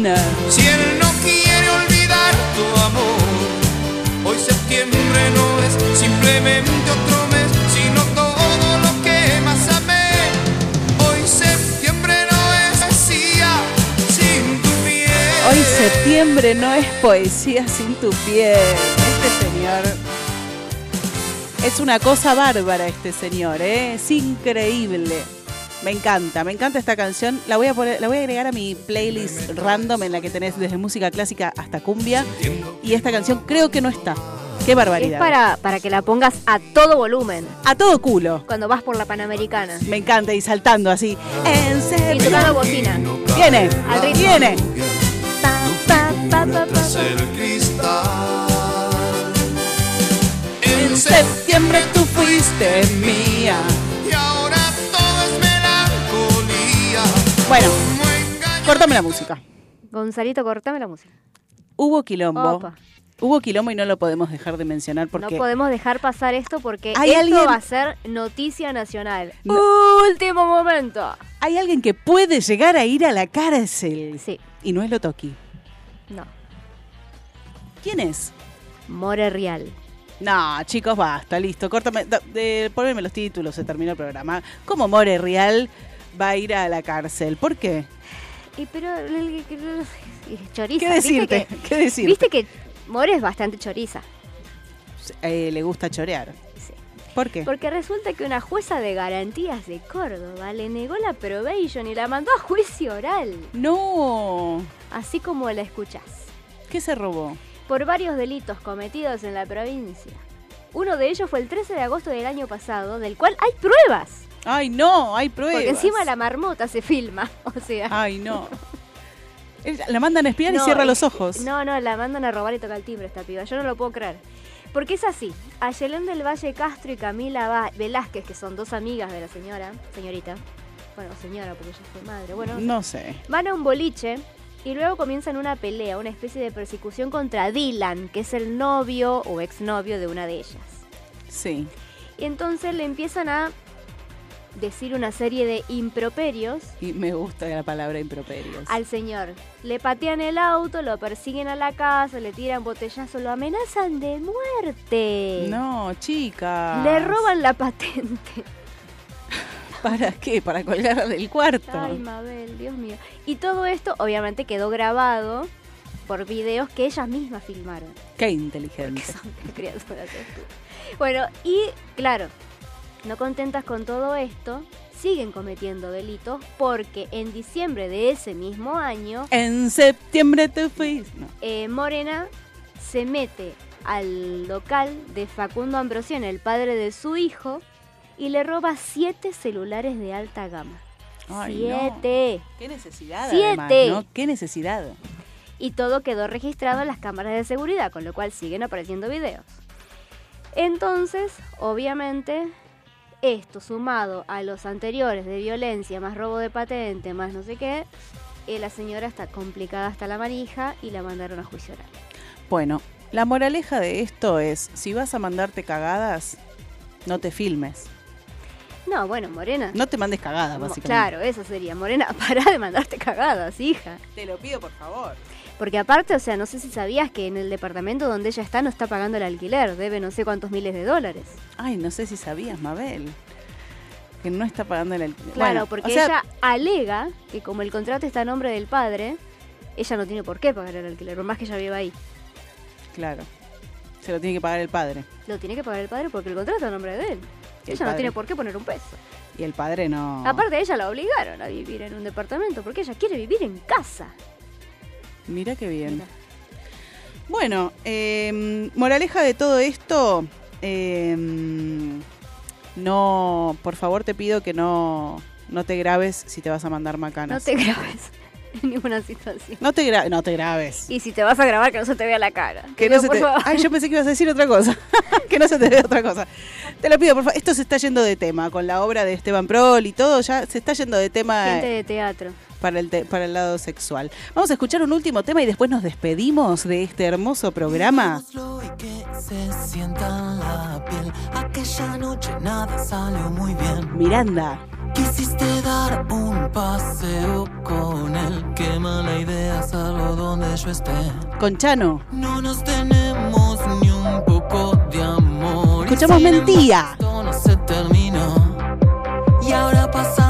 Speaker 13: Septiembre no es poesía sin tu piel.
Speaker 2: Este señor es una cosa bárbara este señor, ¿eh? es increíble. Me encanta, me encanta esta canción. La voy a poner, la voy a agregar a mi playlist random en la que tenés desde música clásica hasta cumbia. Y esta canción creo que no está. Qué barbaridad.
Speaker 3: Es para, para que la pongas a todo volumen.
Speaker 2: A todo culo.
Speaker 3: Cuando vas por la Panamericana.
Speaker 2: Me encanta y saltando así. En
Speaker 3: Y tocando bocina.
Speaker 2: Viene,
Speaker 3: Al ritmo.
Speaker 2: viene.
Speaker 13: Tras el cristal.
Speaker 2: En septiembre tú fuiste mía.
Speaker 13: Y ahora todo es melancolía.
Speaker 2: Bueno, cortame la música.
Speaker 3: Gonzalito, cortame la música.
Speaker 2: Hubo quilombo.
Speaker 3: Opa.
Speaker 2: Hubo quilombo y no lo podemos dejar de mencionar porque
Speaker 3: No podemos dejar pasar esto porque
Speaker 2: ¿Hay
Speaker 3: esto
Speaker 2: alguien-
Speaker 3: va a ser noticia nacional.
Speaker 2: No.
Speaker 3: Último momento.
Speaker 2: hay alguien que puede llegar a ir a la cárcel.
Speaker 3: Sí.
Speaker 2: Y no es Lotoki. ¿Quién es?
Speaker 3: More Real.
Speaker 2: No, chicos, basta, listo. Córtame, da- de, poneme los títulos, se terminó el programa. ¿Cómo More Real va a ir a la cárcel? ¿Por qué?
Speaker 3: Y pero el- el- el- choriza.
Speaker 2: ¿Qué
Speaker 3: ¿viste
Speaker 2: decirte?
Speaker 3: que-
Speaker 2: ¿Qué decirte?
Speaker 3: Viste que More es bastante choriza.
Speaker 2: Eh, le gusta chorear.
Speaker 3: Sí.
Speaker 2: ¿Por qué?
Speaker 3: Porque resulta que una jueza de garantías de Córdoba le negó la probation y la mandó a juicio oral.
Speaker 2: No.
Speaker 3: Así como la escuchás.
Speaker 2: ¿Qué se robó?
Speaker 3: Por varios delitos cometidos en la provincia. Uno de ellos fue el 13 de agosto del año pasado, del cual hay pruebas.
Speaker 2: Ay, no, hay pruebas.
Speaker 3: Porque encima la marmota se filma. O sea.
Speaker 2: Ay, no. La mandan a espiar y cierra los ojos.
Speaker 3: No, no, la mandan a robar y toca el timbre esta piba. Yo no lo puedo creer. Porque es así. Ayelén del Valle Castro y Camila Velázquez, que son dos amigas de la señora, señorita. Bueno, señora, porque ella fue madre. Bueno,
Speaker 2: No sé.
Speaker 3: van a un boliche y luego comienzan una pelea, una especie de persecución contra Dylan, que es el novio o exnovio de una de ellas.
Speaker 2: Sí.
Speaker 3: Y entonces le empiezan a decir una serie de improperios
Speaker 2: Y me gusta la palabra improperios.
Speaker 3: al señor. Le patean el auto, lo persiguen a la casa, le tiran botellazo, lo amenazan de muerte.
Speaker 2: No, chica.
Speaker 3: Le roban la patente.
Speaker 2: ¿Para qué? Para colgar del cuarto.
Speaker 3: Ay, Mabel, Dios mío. Y todo esto obviamente quedó grabado por videos que ellas mismas filmaron.
Speaker 2: Qué inteligente.
Speaker 3: Son criaturas. Bueno, y claro, no contentas con todo esto, siguen cometiendo delitos porque en diciembre de ese mismo año,
Speaker 2: En septiembre te fuiste. No.
Speaker 3: eh, Morena se mete al local de Facundo Ambrosione, el padre de su hijo, y le roba siete celulares de alta gama.
Speaker 2: Ay, no.
Speaker 3: siete.
Speaker 2: Qué necesidad.
Speaker 3: Siete.
Speaker 2: además, ¿no? Qué necesidad.
Speaker 3: y todo quedó registrado en las cámaras de seguridad, con lo cual siguen apareciendo videos. Entonces, obviamente, esto sumado a los anteriores de violencia, más robo de patente, más no sé qué, eh, la señora está complicada hasta la manija y la mandaron a juicio oral.
Speaker 2: Bueno, la moraleja de esto es, si vas a mandarte cagadas, no te filmes.
Speaker 3: No, bueno, Morena.
Speaker 2: No te mandes cagada,
Speaker 3: Mo-
Speaker 2: básicamente.
Speaker 3: Claro, eso sería. Morena, pará de mandarte cagadas, hija.
Speaker 2: Te lo pido, por favor.
Speaker 3: Porque aparte, o sea, no sé si sabías que en el departamento donde ella está no está pagando el alquiler, debe no sé cuántos miles de dólares.
Speaker 2: Ay, no sé si sabías, Mabel. Que no está pagando el alquiler.
Speaker 3: Claro,
Speaker 2: Bueno,
Speaker 3: porque
Speaker 2: o sea,
Speaker 3: ella alega que como el contrato está a nombre del padre, ella no tiene por qué pagar el alquiler, por más que ella viva ahí.
Speaker 2: Claro. Se lo tiene que pagar el padre.
Speaker 3: Lo tiene que pagar el padre porque el contrato está a nombre de él.
Speaker 2: El
Speaker 3: ella no tiene por qué poner un peso.
Speaker 2: Y el padre no.
Speaker 3: Aparte, a ella la obligaron a vivir en un departamento porque ella quiere vivir en casa.
Speaker 2: Mira qué bien. Bueno, eh, moraleja de todo esto. eh, no, por favor te pido que no, no te grabes si te vas a mandar macanas.
Speaker 3: No te grabes en ninguna situación.
Speaker 2: No te, gra- no te grabes.
Speaker 3: Y si te vas a grabar, que no se te vea la cara.
Speaker 2: Que
Speaker 3: Te
Speaker 2: no se te... Ay, yo pensé que ibas a decir otra cosa. que no se te vea otra cosa. Te lo pido, por favor. Esto se está yendo de tema. Con la obra de Esteban Prol y todo, ya se está yendo de tema
Speaker 3: Gente
Speaker 2: eh,
Speaker 3: de teatro.
Speaker 2: Para el, te- para el lado sexual. Vamos a escuchar un último tema y después nos despedimos de este hermoso programa.
Speaker 6: Se sienta en la piel. Aquella noche nada salió muy bien.
Speaker 2: Miranda.
Speaker 6: Quisiste dar un paseo con él. Qué mala idea hacerlo donde yo esté.
Speaker 2: Con Chano.
Speaker 6: No nos tenemos ni un poco de amor.
Speaker 2: Escuchamos
Speaker 6: no se terminó. Y ahora pasamos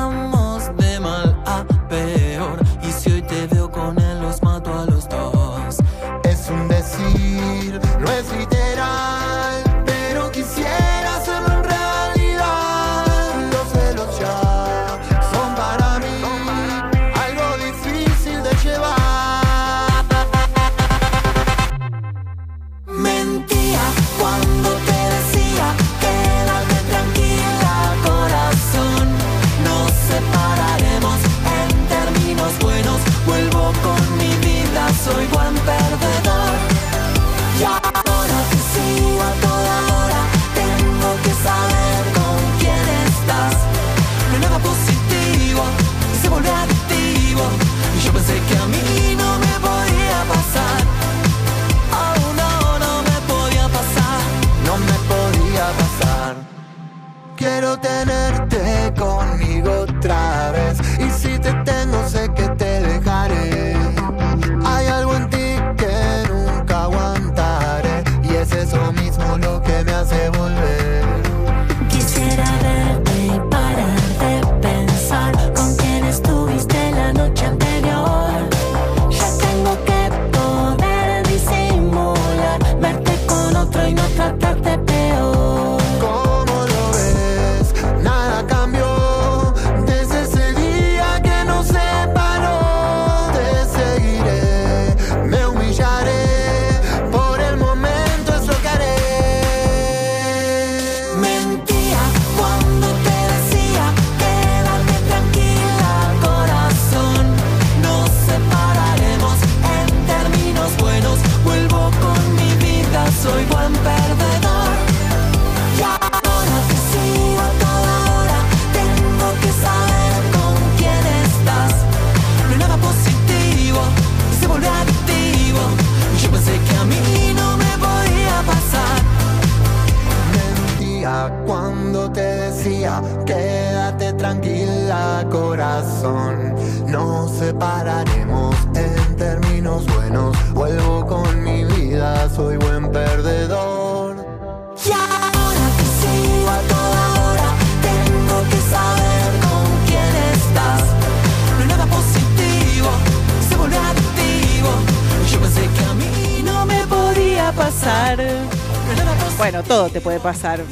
Speaker 2: Bueno, todo te puede pasar.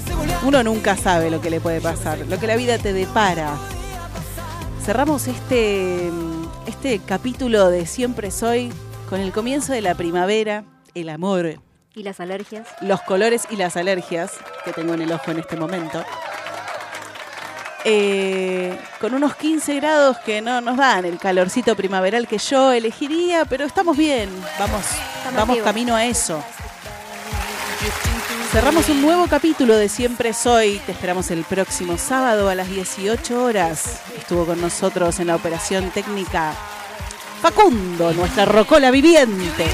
Speaker 2: Uno nunca sabe lo que le puede pasar, lo que la vida te depara. Cerramos este, este capítulo de Siempre Soy con el comienzo de la primavera, el amor,
Speaker 3: ¿Y las alergias?
Speaker 2: los colores y las alergias que tengo en el ojo en este momento. Eh, con unos 15 grados que no nos dan el calorcito primaveral que yo elegiría, pero estamos bien, vamos, vamos
Speaker 3: vivos.
Speaker 2: camino a eso. Cerramos un nuevo capítulo de Siempre Soy. Te esperamos el próximo sábado a las 18 horas. Estuvo con nosotros en la operación técnica Facundo, nuestra rocola viviente.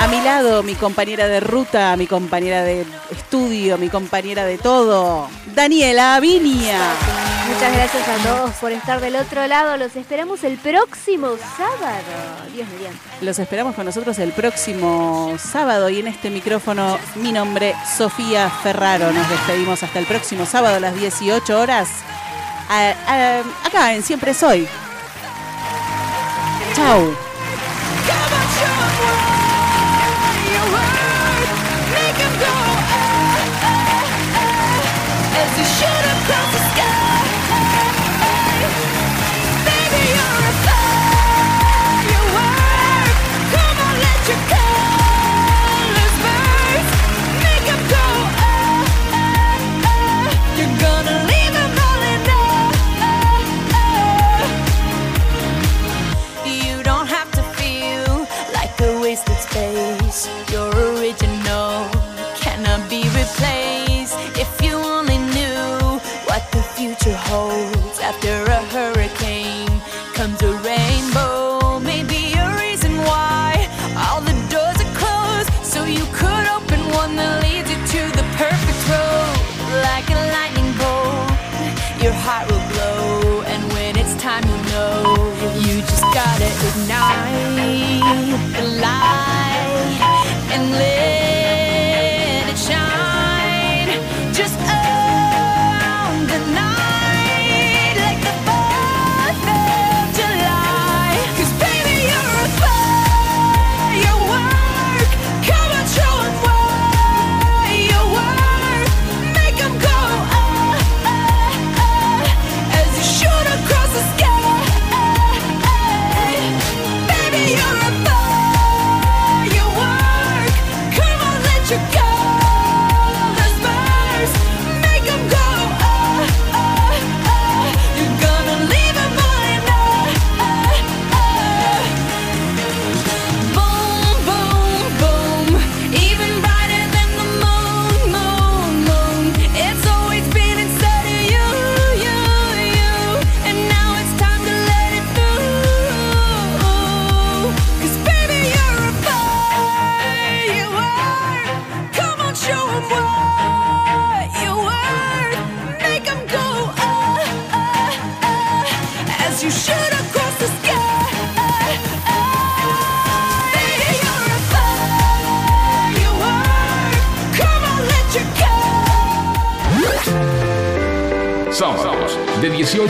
Speaker 2: A mi lado, mi compañera de ruta, mi compañera de estudio, mi compañera de todo, Daniela Aviña.
Speaker 3: Muchas gracias a todos por estar del otro lado. Los esperamos el próximo sábado. Dios mediante.
Speaker 2: Los esperamos con nosotros el próximo sábado y en este micrófono mi nombre Sofía Ferraro. Nos despedimos hasta el próximo sábado a las 18 horas. Ah, ah, acá en Siempre Soy.
Speaker 14: Chao. holds after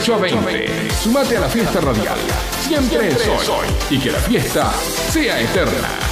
Speaker 1: 18 a 20. Sumate a la fiesta radial. Siempre es hoy. Y que la fiesta sea eterna.